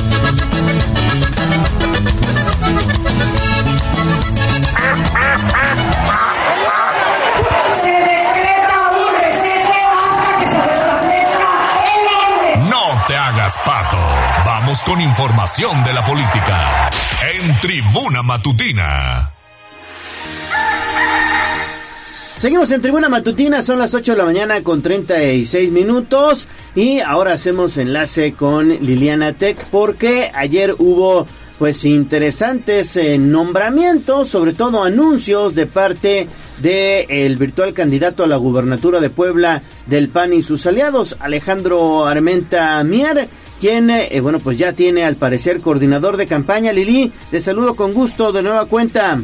Pato. Vamos con información de la política. En Tribuna Matutina. Seguimos en Tribuna Matutina, son las 8 de la mañana con 36 minutos y ahora hacemos enlace con Liliana Tech porque ayer hubo pues interesantes eh, nombramientos, sobre todo anuncios de parte del el virtual candidato a la gubernatura de Puebla del PAN y sus aliados, Alejandro Armenta Mier, quien, eh, bueno, pues ya tiene al parecer coordinador de campaña. Lili, te saludo con gusto de nueva cuenta.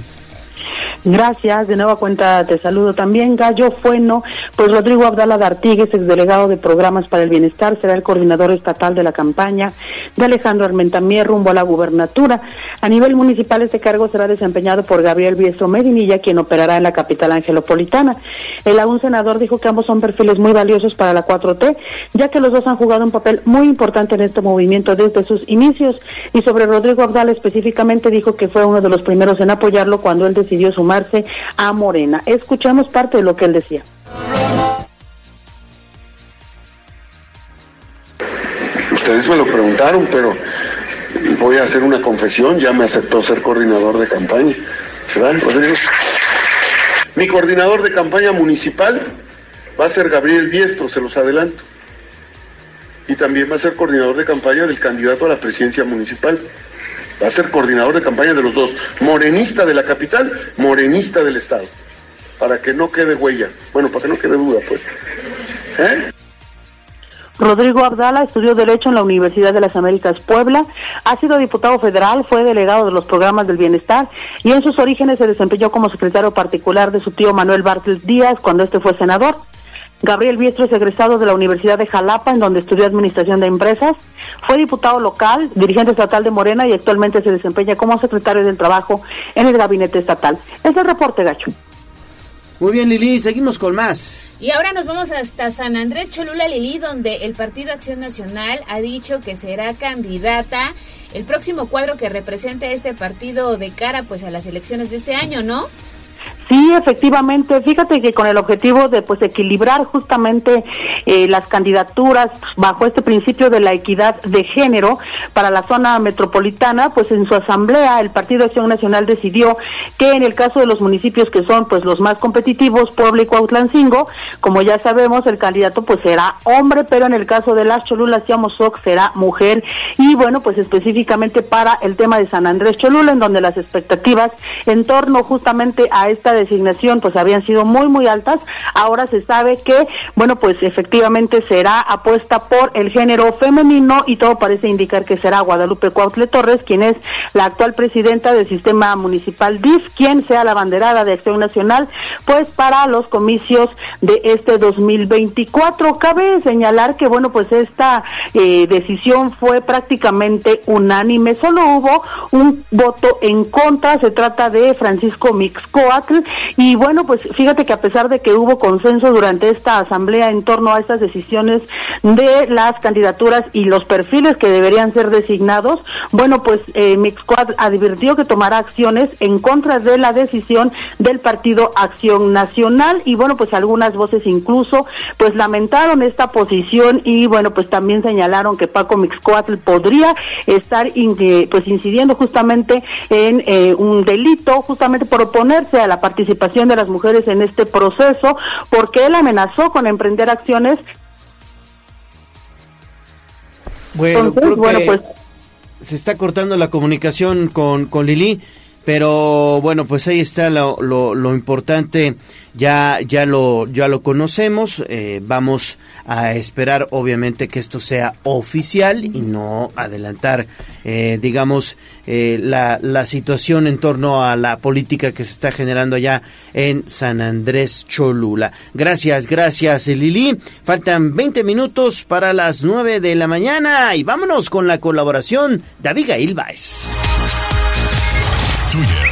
Gracias, de nueva cuenta te saludo también. Gallo Fueno, pues Rodrigo Abdala de Artigues, exdelegado de Programas para el Bienestar, será el coordinador estatal de la campaña de Alejandro Armentamier rumbo a la gubernatura. A nivel municipal este cargo será desempeñado por Gabriel Biestro Medinilla, quien operará en la capital angelopolitana. El aún senador dijo que ambos son perfiles muy valiosos para la 4T, ya que los dos han jugado un papel muy importante en este movimiento desde sus inicios. Y sobre Rodrigo Abdala específicamente dijo que fue uno de los primeros en apoyarlo cuando él decidió a Morena. Escuchamos parte de lo que él decía. Ustedes me lo preguntaron, pero voy a hacer una confesión. Ya me aceptó ser coordinador de campaña. Mi coordinador de campaña municipal va a ser Gabriel Biestro, se los adelanto. Y también va a ser coordinador de campaña del candidato a la presidencia municipal. Va a ser coordinador de campaña de los dos. Morenista de la capital, morenista del estado. Para que no quede huella. Bueno, para que no quede duda, pues. ¿Eh? Rodrigo Abdala estudió Derecho en la Universidad de las Américas Puebla, ha sido diputado federal, fue delegado de los programas del bienestar y en sus orígenes se desempeñó como secretario particular de su tío Manuel Bartels Díaz cuando este fue senador. Gabriel Biestro es egresado de la Universidad de Jalapa, en donde estudió Administración de Empresas. Fue diputado local, dirigente estatal de Morena y actualmente se desempeña como secretario del Trabajo en el Gabinete Estatal. Es el reporte, Gacho. Muy bien, Lili, seguimos con más. Y ahora nos vamos hasta San Andrés Cholula Lili, donde el Partido Acción Nacional ha dicho que será candidata el próximo cuadro que represente a este partido de cara pues a las elecciones de este año, ¿no? Sí, efectivamente. Fíjate que con el objetivo de pues equilibrar justamente eh, las candidaturas bajo este principio de la equidad de género para la zona metropolitana, pues en su asamblea el Partido Acción Nacional decidió que en el caso de los municipios que son pues los más competitivos, Puebla y Cuautlancingo, como ya sabemos, el candidato pues será hombre, pero en el caso de las Cholulas y Amozoc será mujer y bueno, pues específicamente para el tema de San Andrés Cholula, en donde las expectativas en torno justamente a esta designación pues habían sido muy muy altas. Ahora se sabe que, bueno, pues efectivamente será apuesta por el género femenino y todo parece indicar que será Guadalupe Cuautle Torres, quien es la actual presidenta del sistema municipal DIF, quien sea la banderada de Acción Nacional, pues para los comicios de este 2024. Cabe señalar que, bueno, pues esta eh, decisión fue prácticamente unánime, solo hubo un voto en contra, se trata de Francisco Y bueno, pues fíjate que a pesar de que hubo consenso durante esta asamblea en torno a estas decisiones de las candidaturas y los perfiles que deberían ser designados, bueno, pues eh, advirtió que tomará acciones en contra de la decisión del Partido Acción Nacional. Y bueno, pues algunas voces incluso pues lamentaron esta posición y bueno, pues también señalaron que Paco Mixcoatl podría estar in- eh, pues incidiendo justamente en eh, un delito justamente por oponerse a la participación de las mujeres en este proceso porque él amenazó con emprender acciones. Bueno, Entonces, creo bueno, que pues- se está cortando la comunicación con, con Lili, pero bueno, pues ahí está lo, lo, lo importante, ya, ya, lo, ya lo conocemos, eh, vamos a esperar obviamente que esto sea oficial y no adelantar, eh, digamos, eh, la, la situación en torno a la política que se está generando allá en San Andrés Cholula. Gracias, gracias Lili. Faltan 20 minutos para las 9 de la mañana y vámonos con la colaboración de Abigail Baez. Twitter.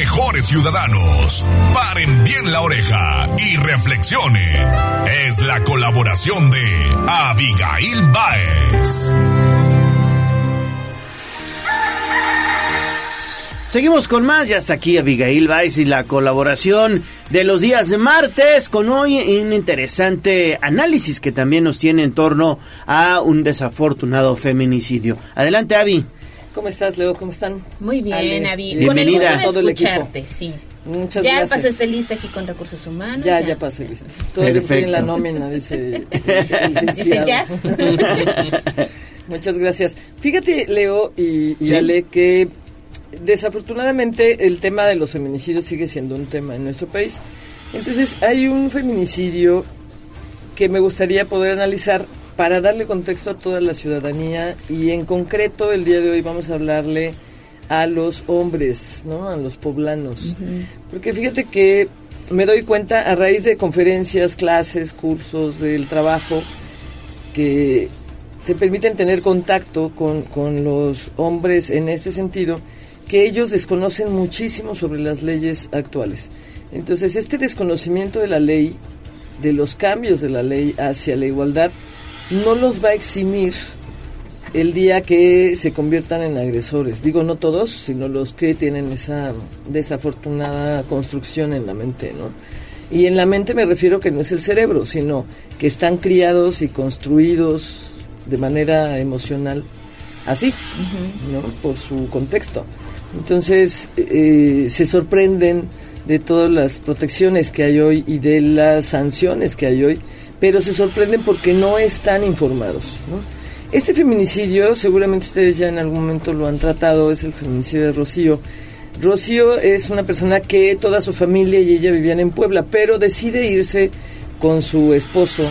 Mejores ciudadanos. Paren bien la oreja y reflexionen. Es la colaboración de Abigail Baez. Seguimos con más, ya está aquí Abigail Baez y la colaboración de los días de martes con hoy un interesante análisis que también nos tiene en torno a un desafortunado feminicidio. Adelante, Avi. ¿Cómo estás, Leo? ¿Cómo están? Muy bien, Ale. Avi. Bienvenida. Con el gusto de Todo el equipo. escucharte, sí. Muchas ya gracias. pasaste lista aquí con recursos humanos. Ya, ya pasé lista. Todavía estoy en la nómina, dice, dice. Jazz. Muchas gracias. Fíjate, Leo y, y Sí. Ale, que desafortunadamente el tema de los feminicidios sigue siendo un tema en nuestro país. Entonces, hay un feminicidio que me gustaría poder analizar para darle contexto a toda la ciudadanía y en concreto el día de hoy vamos a hablarle a los hombres, ¿no? A los poblanos. Porque fíjate que me doy cuenta a raíz de conferencias, clases, cursos del trabajo que te permiten tener contacto con, con los hombres en este sentido, que ellos desconocen muchísimo sobre las leyes actuales. Entonces, este desconocimiento de la ley, de los cambios de la ley hacia la igualdad, no los va a eximir el día que se conviertan en agresores. Digo, no todos, sino los que tienen esa desafortunada construcción en la mente, ¿no? Y en la mente me refiero que no es el cerebro, sino que están criados y construidos de manera emocional así, ¿no? Por su contexto. Entonces, eh, se sorprenden de todas las protecciones que hay hoy y de las sanciones que hay hoy, pero se sorprenden porque no están informados, ¿no? Este feminicidio, seguramente ustedes ya en algún momento lo han tratado, es el feminicidio de Rocío. Rocío es una persona que toda su familia y ella vivían en Puebla, pero decide irse con su esposo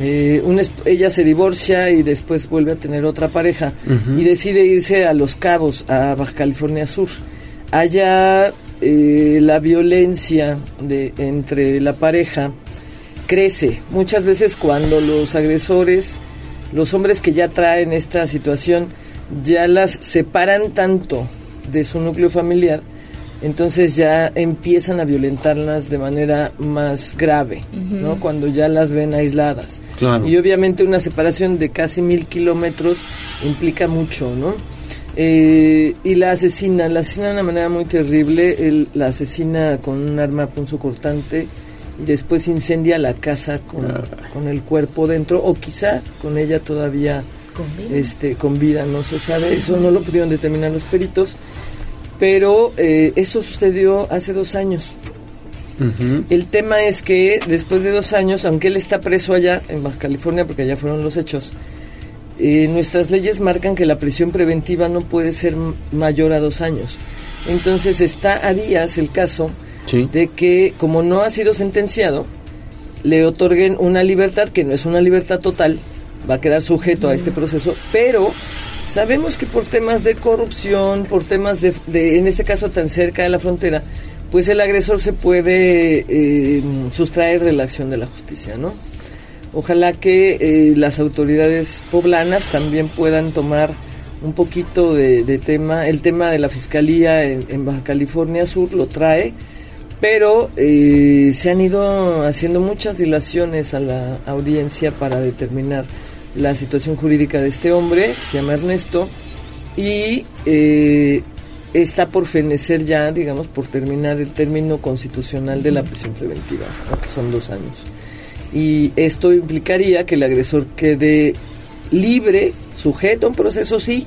Eh, ella se divorcia y después vuelve a tener otra pareja y decide irse a Los Cabos, a Baja California Sur. Allá eh, la violencia de, entre la pareja crece. Muchas veces cuando los agresores, los hombres que ya traen esta situación, ya las separan tanto de su núcleo familiar, entonces ya empiezan a violentarlas de manera más grave. ¿no? Cuando ya las ven aisladas. Claro. Y obviamente una separación de casi mil kilómetros implica mucho, ¿no? Eh, y la asesina, la asesina de una manera muy terrible, él la asesina con un arma punzocortante y después incendia la casa con, con el cuerpo dentro o quizá con ella todavía este con vida, no se sabe, eso no lo pudieron determinar los peritos, pero eh, eso sucedió hace dos años. El tema es que después de dos años, aunque él está preso allá en Baja California, porque allá fueron los hechos, eh, nuestras leyes marcan que la prisión preventiva no puede ser m- mayor a dos años. Entonces está a días el caso de que como no ha sido sentenciado, le otorguen una libertad que no es una libertad total, va a quedar sujeto a este proceso, pero sabemos que por temas de corrupción, por temas de, de, en este caso tan cerca de la frontera, pues el agresor se puede eh, sustraer de la acción de la justicia, ¿no? Ojalá que eh, las autoridades poblanas también puedan tomar un poquito de, de tema, el tema de la fiscalía en, en Baja California Sur lo trae, pero eh, se han ido haciendo muchas dilaciones a la audiencia para determinar la situación jurídica de este hombre, se llama Ernesto, y eh, está por fenecer ya, digamos, por terminar el término constitucional de la prisión preventiva, que son dos años. Y esto implicaría que el agresor quede libre, sujeto a un proceso, sí,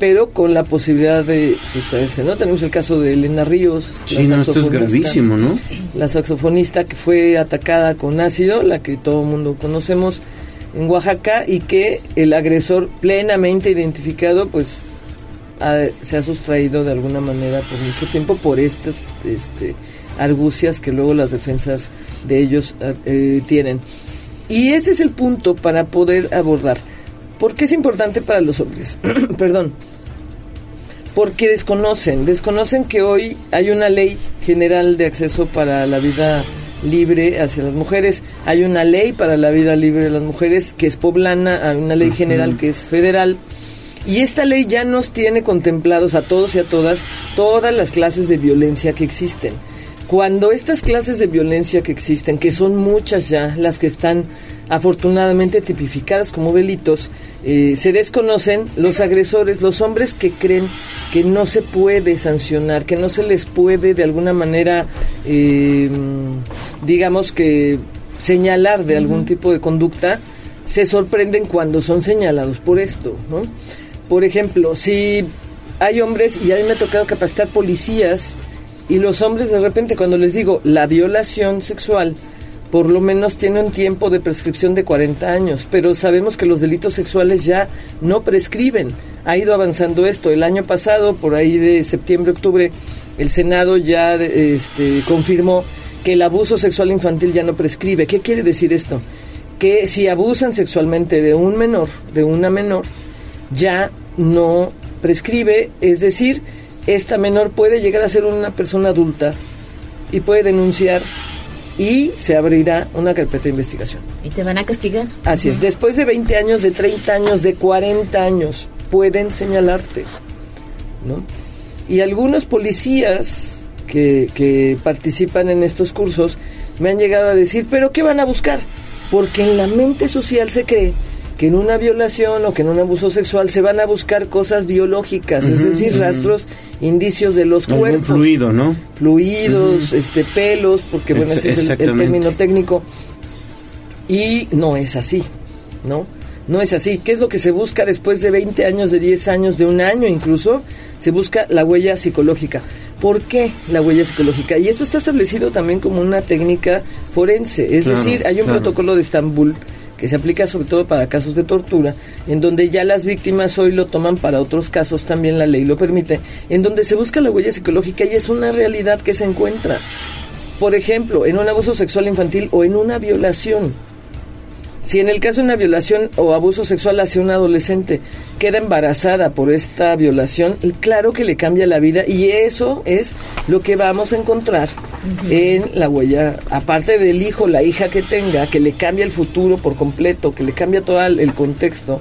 pero con la posibilidad de sustraerse, ¿no? Tenemos el caso de Elena Ríos, Sí, no, esto es gravísimo, ¿no? La saxofonista que fue atacada con ácido, la que todo el mundo conocemos en Oaxaca, y que el agresor plenamente identificado, pues ha- se ha sustraído de alguna manera por mucho tiempo por estas este, argucias que luego las defensas de ellos eh, tienen. Y ese es el punto para poder abordar. ¿Por qué es importante para los hombres? Perdón. Porque desconocen, desconocen que hoy hay una ley general de acceso para la vida libre hacia las mujeres, hay una ley para la vida libre de las mujeres que es poblana, hay una ley general que es federal, y esta ley ya nos tiene contemplados a todos y a todas todas las clases de violencia que existen. Cuando estas clases de violencia que existen, que son muchas ya, las que están afortunadamente tipificadas como delitos, eh, se desconocen los agresores, los hombres que creen que no se puede sancionar, que no se les puede de alguna manera, eh, digamos que señalar de algún tipo de conducta, se sorprenden cuando son señalados por esto, ¿no? Por ejemplo, si hay hombres, y a mí me ha tocado capacitar policías, y los hombres de repente cuando les digo la violación sexual, por lo menos tiene un tiempo de prescripción de 40 años, pero sabemos que los delitos sexuales ya no prescriben. Ha ido avanzando esto. El año pasado, por ahí de septiembre, octubre, el Senado ya este, confirmó que el abuso sexual infantil ya no prescribe. ¿Qué quiere decir esto? Que si abusan sexualmente de un menor, de una menor, ya no prescribe, es decir, esta menor puede llegar a ser una persona adulta y puede denunciar y se abrirá una carpeta de investigación. ¿Y te van a castigar? Así es, después de 20 años, de 30 años, de 40 años, pueden señalarte, ¿no? Y algunos policías que, que participan en estos cursos me han llegado a decir, ¿pero qué van a buscar? Porque en la mente social se cree que en una violación o que en un abuso sexual se van a buscar cosas biológicas, es decir, rastros, indicios de los Algún cuerpos fluido, ¿no? fluidos, este pelos, porque bueno, Ex- ese es el- término técnico. Y no es así, ¿no? No es así. ¿Qué es lo que se busca después de 20 años, de 10 años, de un año incluso? Se busca la huella psicológica. ¿Por qué la huella psicológica? Y esto está establecido también como una técnica forense. Es Claro, decir, hay un claro. protocolo de Estambul que se aplica sobre todo para casos de tortura, en donde ya las víctimas hoy lo toman para otros casos, también la ley lo permite, en donde se busca la huella psicológica y es una realidad que se encuentra. Por ejemplo, en un abuso sexual infantil o en una violación. Si en el caso de una violación o abuso sexual hacia una adolescente queda embarazada por esta violación, claro que le cambia la vida y eso es lo que vamos a encontrar en la huella, aparte del hijo, la hija que tenga, que le cambia el futuro por completo, que le cambia todo el contexto.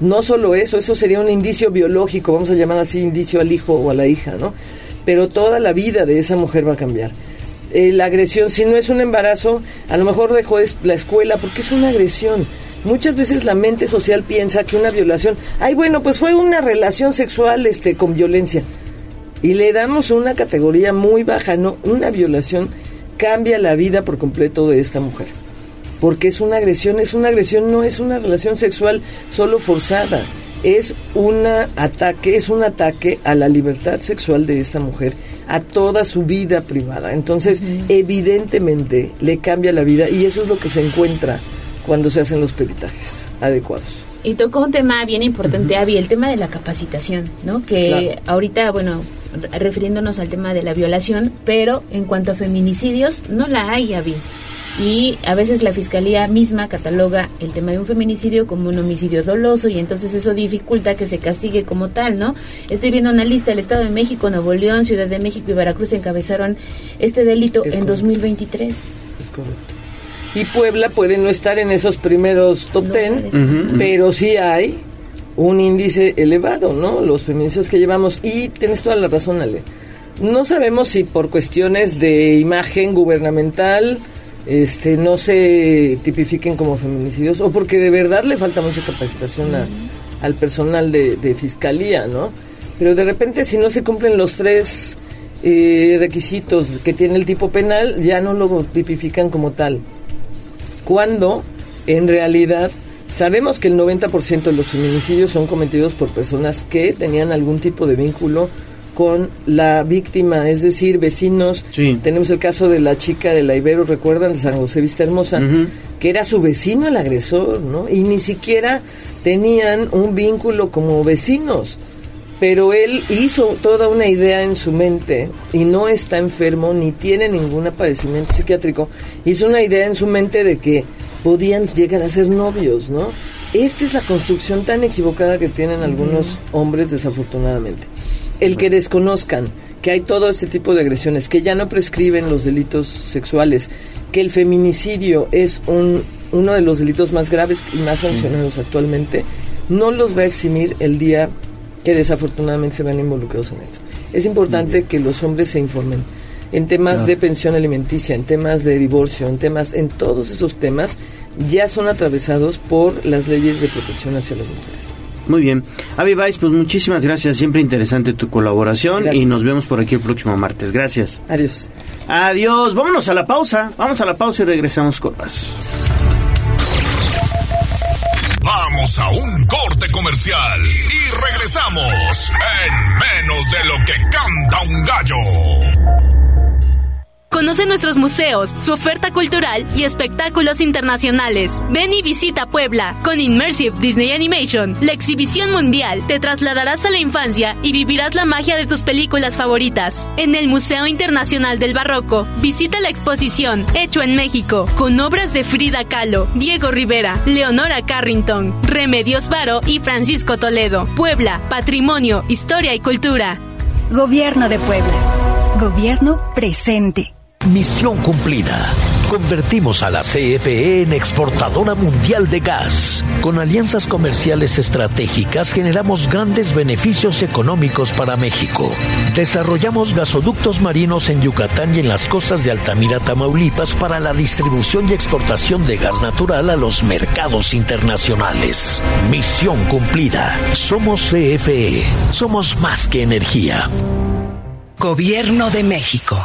No solo eso, eso sería un indicio biológico, vamos a llamar así indicio al hijo o a la hija, ¿no? Pero toda la vida de esa mujer va a cambiar. Eh, la agresión, si no es un embarazo, a lo mejor dejó la escuela porque es una agresión. Muchas veces la mente social piensa que una violación, ay bueno, pues fue una relación sexual este con violencia. Y le damos una categoría muy baja, no, una violación cambia la vida por completo de esta mujer. Porque es una agresión, es una agresión, no es una relación sexual solo forzada, es un ataque, es un ataque a la libertad sexual de esta mujer, a toda su vida privada. Entonces, evidentemente le cambia la vida y eso es lo que se encuentra cuando se hacen los peritajes adecuados. Y tocó un tema bien importante, Avi, el tema de la capacitación, ¿no? Que Claro. ahorita, bueno, re- refiriéndonos al tema de la violación, pero en cuanto a feminicidios, no la hay, Avi. Y a veces la fiscalía misma cataloga el tema de un feminicidio como un homicidio doloso y entonces eso dificulta que se castigue como tal, ¿no? Estoy viendo una lista, el Estado de México, Nuevo León, Ciudad de México y Veracruz encabezaron este delito Es en correcto. 2023. Es correcto. Y Puebla puede no estar en esos primeros top ten, Ujú. pero sí hay un índice elevado, ¿no? Los feminicidios que llevamos. Y tienes toda la razón, Ale. No sabemos si por cuestiones de imagen gubernamental este, no se tipifiquen como feminicidios o porque de verdad le falta mucha capacitación a- al personal de, de fiscalía, ¿no? Pero de repente si no se cumplen los tres eh, requisitos que tiene el tipo penal, ya no lo tipifican como tal cuando en realidad sabemos que el 90% de los feminicidios son cometidos por personas que tenían algún tipo de vínculo con la víctima, es decir, vecinos. Tenemos el caso de la chica de la Ibero, recuerdan, de San José Vista Hermosa, que era su vecino el agresor, ¿no? Y ni siquiera tenían un vínculo como vecinos. Pero él hizo toda una idea en su mente y no está enfermo ni tiene ningún padecimiento psiquiátrico. Hizo una idea en su mente de que podían llegar a ser novios, ¿no? Esta es la construcción tan equivocada que tienen algunos hombres desafortunadamente. El que desconozcan que hay todo este tipo de agresiones, que ya no prescriben los delitos sexuales, que el feminicidio es un, uno de los delitos más graves y más sancionados actualmente, no los va a eximir el día que desafortunadamente se van involucrados en esto. Es importante que los hombres se informen en temas de pensión alimenticia, en temas de divorcio, en temas, en todos esos temas ya son atravesados por las leyes de protección hacia las mujeres. Muy bien. Avi Weiss, pues muchísimas gracias. Siempre interesante tu colaboración Gracias. y nos vemos por aquí el próximo martes. Gracias. Adiós. Adiós. Vámonos a la pausa. Vamos a la pausa y regresamos con más. Vamos a un corte comercial y regresamos en menos de lo que canta un gallo. Conoce nuestros museos, su oferta cultural y espectáculos internacionales. Ven y visita Puebla. Con Immersive Disney Animation, la exhibición mundial, te trasladarás a la infancia y vivirás la magia de tus películas favoritas. En el Museo Internacional del Barroco, visita la exposición Hecho en México, con obras de Frida Kahlo, Diego Rivera, Leonora Carrington, Remedios Varo y Francisco Toledo. Puebla, Patrimonio, Historia y Cultura. Gobierno de Puebla. Gobierno presente. Misión cumplida. Convertimos a la CFE en exportadora mundial de gas. Con alianzas comerciales estratégicas generamos grandes beneficios económicos para México. Desarrollamos gasoductos marinos en Yucatán y en las costas de Altamira, Tamaulipas para la distribución y exportación de gas natural a los mercados internacionales. Misión cumplida. Somos CFE. Somos más que energía. Gobierno de México.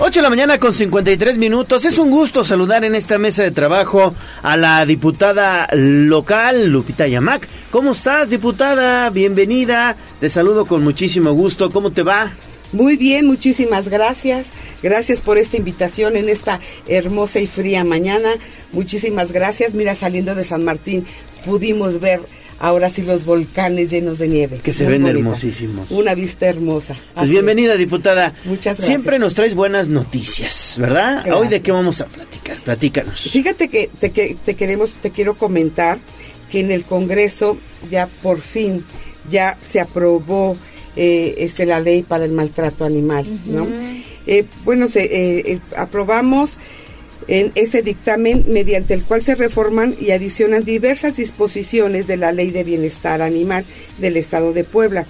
8 de la mañana con 53 minutos. Es un gusto saludar en esta mesa de trabajo a la diputada local, Lupita Yamac. ¿Cómo estás, diputada? Bienvenida. Te saludo con muchísimo gusto. ¿Cómo te va? Muy bien, muchísimas gracias. Gracias por esta invitación en esta hermosa y fría mañana. Muchísimas gracias. Mira, saliendo de San Martín pudimos ver ahora sí los volcanes llenos de nieve. Que se Muy ven bonita. hermosísimos. Una vista hermosa. Pues bienvenida, diputada. Muchas gracias. Siempre nos traes buenas noticias, ¿verdad? Gracias. Hoy de qué vamos a platicar. Platícanos. Fíjate que te, que te queremos, te quiero comentar que en el Congreso ya por fin ya se aprobó eh, este, la ley para el maltrato animal, ¿no? Eh, bueno, se, eh, eh, aprobamos en ese dictamen mediante el cual se reforman y adicionan diversas disposiciones de la Ley de Bienestar Animal del Estado de Puebla.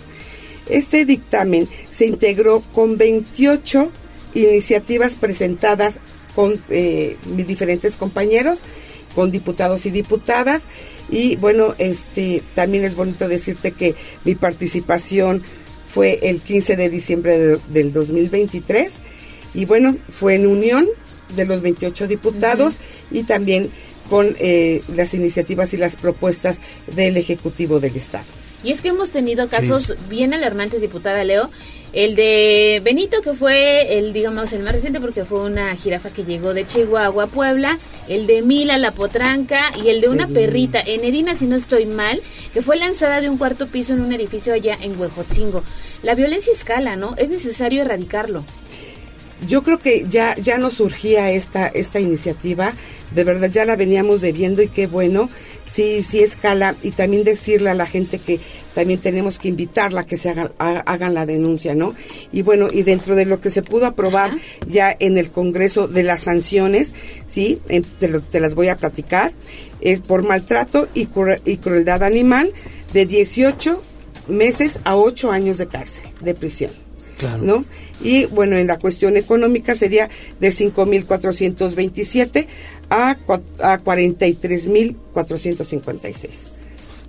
Este dictamen se integró con 28 iniciativas presentadas con eh, mis diferentes compañeros, con diputados y diputadas. Y bueno, este también es bonito decirte que mi participación fue el 15 de diciembre de- del 2023 y bueno, fue en unión de los 28 diputados y también con eh, las iniciativas y las propuestas del Ejecutivo del Estado. Y es que hemos tenido casos bien alarmantes, diputada Leo. El de Benito, que fue el, digamos, el más reciente porque fue una jirafa que llegó de Chihuahua a Puebla. El de Mila, la potranca. Y el de una Edina. perrita, Enerina, si no estoy mal, que fue lanzada de un cuarto piso en un edificio allá en Huejotzingo. La violencia escala, ¿no? Es necesario erradicarlo. Yo creo que ya ya nos surgía esta esta iniciativa, de verdad ya la veníamos debiendo y qué bueno, sí sí escala y también decirle a la gente que también tenemos que invitarla a que se hagan ha- hagan la denuncia, ¿no? Y bueno, y dentro de lo que se pudo aprobar ya en el Congreso de las sanciones, sí, En- te, lo- te las voy a platicar, es por maltrato y, cru- y crueldad animal de 18 meses a 8 años de cárcel, de prisión. Claro. ¿no? Y bueno, en la cuestión económica sería de 5.427 a, a 43.456.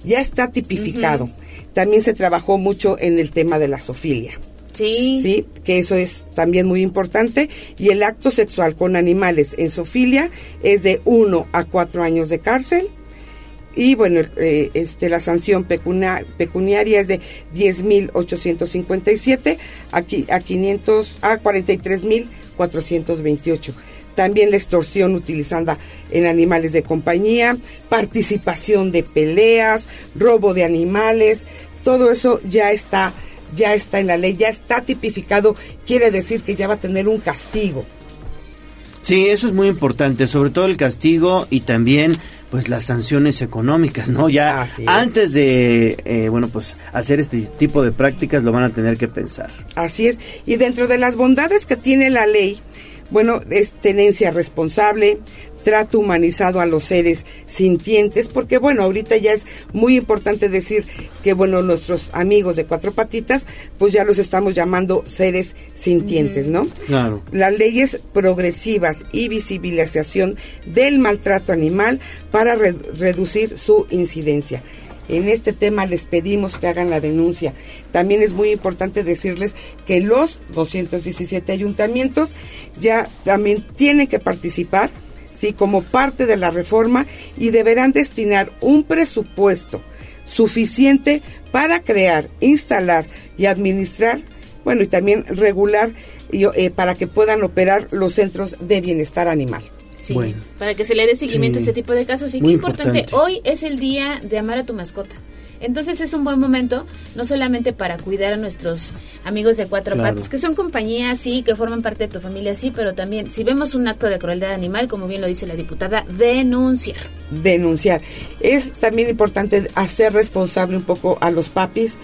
Ya está tipificado. También se trabajó mucho en el tema de la sofilia. Sí. Sí, que eso es también muy importante. Y el acto sexual con animales en sofilia es de 1 a 4 años de cárcel. Y bueno, eh, este, la sanción pecuniaria es de 10.857 a, a 500 a 43.428. También la extorsión utilizada en animales de compañía, participación de peleas, robo de animales, todo eso ya está ya está en la ley, ya está tipificado, quiere decir que ya va a tener un castigo. Sí, eso es muy importante, sobre todo el castigo y también pues las sanciones económicas, ¿no? Ya antes de, eh, bueno, pues hacer este tipo de prácticas lo van a tener que pensar. Así es. Y dentro de las bondades que tiene la ley, bueno, es tenencia responsable, trato humanizado a los seres sintientes, porque bueno, ahorita ya es muy importante decir que bueno, nuestros amigos de cuatro patitas, pues ya los estamos llamando seres sintientes, ¿no? Claro. Las leyes progresivas y visibilización del maltrato animal para re- reducir su incidencia. En este tema les pedimos que hagan la denuncia. También es muy importante decirles que los 217 ayuntamientos ya también tienen que participar, sí, como parte de la reforma y deberán destinar un presupuesto suficiente para crear, instalar y administrar, bueno, y también regular y, eh, para que puedan operar los centros de bienestar animal. Sí, para que se le dé seguimiento Sí. a este tipo de casos. Y Muy qué importante, importante. hoy es el día de amar a tu mascota. Entonces es un buen momento, no solamente para cuidar a nuestros amigos de cuatro Claro. patas, que son compañía, sí, que forman parte de tu familia, sí, pero también si vemos un acto de crueldad animal, como bien lo dice la diputada, denunciar. denunciar. Es también importante hacer responsable un poco a los papis,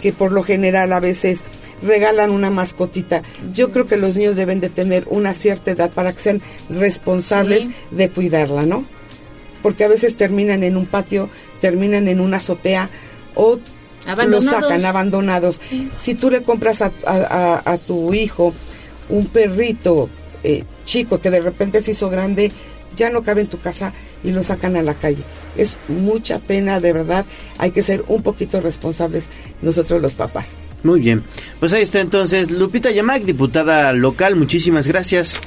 que por lo general a veces regalan una mascotita. Yo creo que los niños deben de tener una cierta edad para que sean responsables Sí. de cuidarla, ¿no? Porque a veces terminan en un patio, terminan en una azotea o los sacan abandonados. Si tú le compras a- a tu hijo un perrito eh, chico que de repente se hizo grande, ya no cabe en tu casa y lo sacan a la calle. Es mucha pena, de verdad. Hay que ser un poquito responsables nosotros los papás. Muy bien. Pues ahí está entonces Lupita Yamac, diputada local. Muchísimas gracias.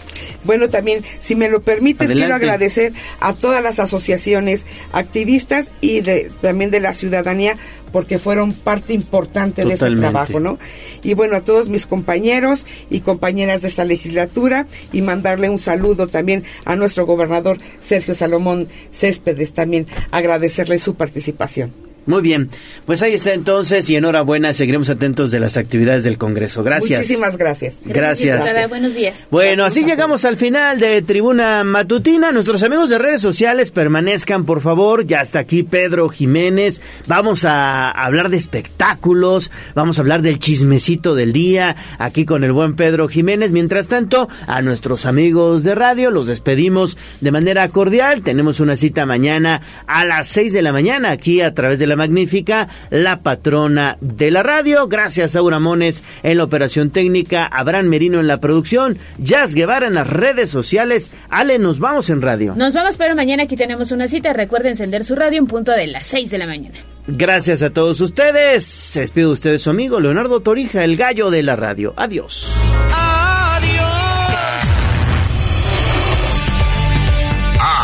Bueno, también, si me lo permites, quiero agradecer a todas las asociaciones activistas y de, también de la ciudadanía porque fueron parte importante de este trabajo, ¿no? Y bueno, a todos mis compañeros y compañeras de esta legislatura y mandarle un saludo también a nuestro gobernador Sergio Salomón Céspedes, también agradecerle su participación. Muy bien. Pues ahí está entonces y enhorabuena. Seguiremos atentos de las actividades del Congreso. Gracias. Muchísimas gracias. Gracias. Buenos días. Bueno, así llegamos al final de Tribuna Matutina. Nuestros amigos de redes sociales permanezcan, por favor. Ya está aquí Pedro Jiménez. Vamos a hablar de espectáculos. Vamos a hablar del chismecito del día. Aquí con el buen Pedro Jiménez. Mientras tanto, a nuestros amigos de radio los despedimos de manera cordial. Tenemos una cita mañana a las 6 de la mañana aquí a través de la magnífica La Patrona de la Radio. Gracias a Aura Mones en la operación técnica, Abraham Merino en la producción, Jazz Guevara en las redes sociales. Ale, nos vamos en radio. Nos vamos, pero mañana aquí tenemos una cita. Recuerden encender su radio en punto de las 6 de la mañana. Gracias a todos ustedes. Se despide de ustedes su amigo Leonardo Torija, el gallo de la radio. Adiós.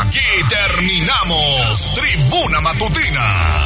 Aquí terminamos Tribuna Matutina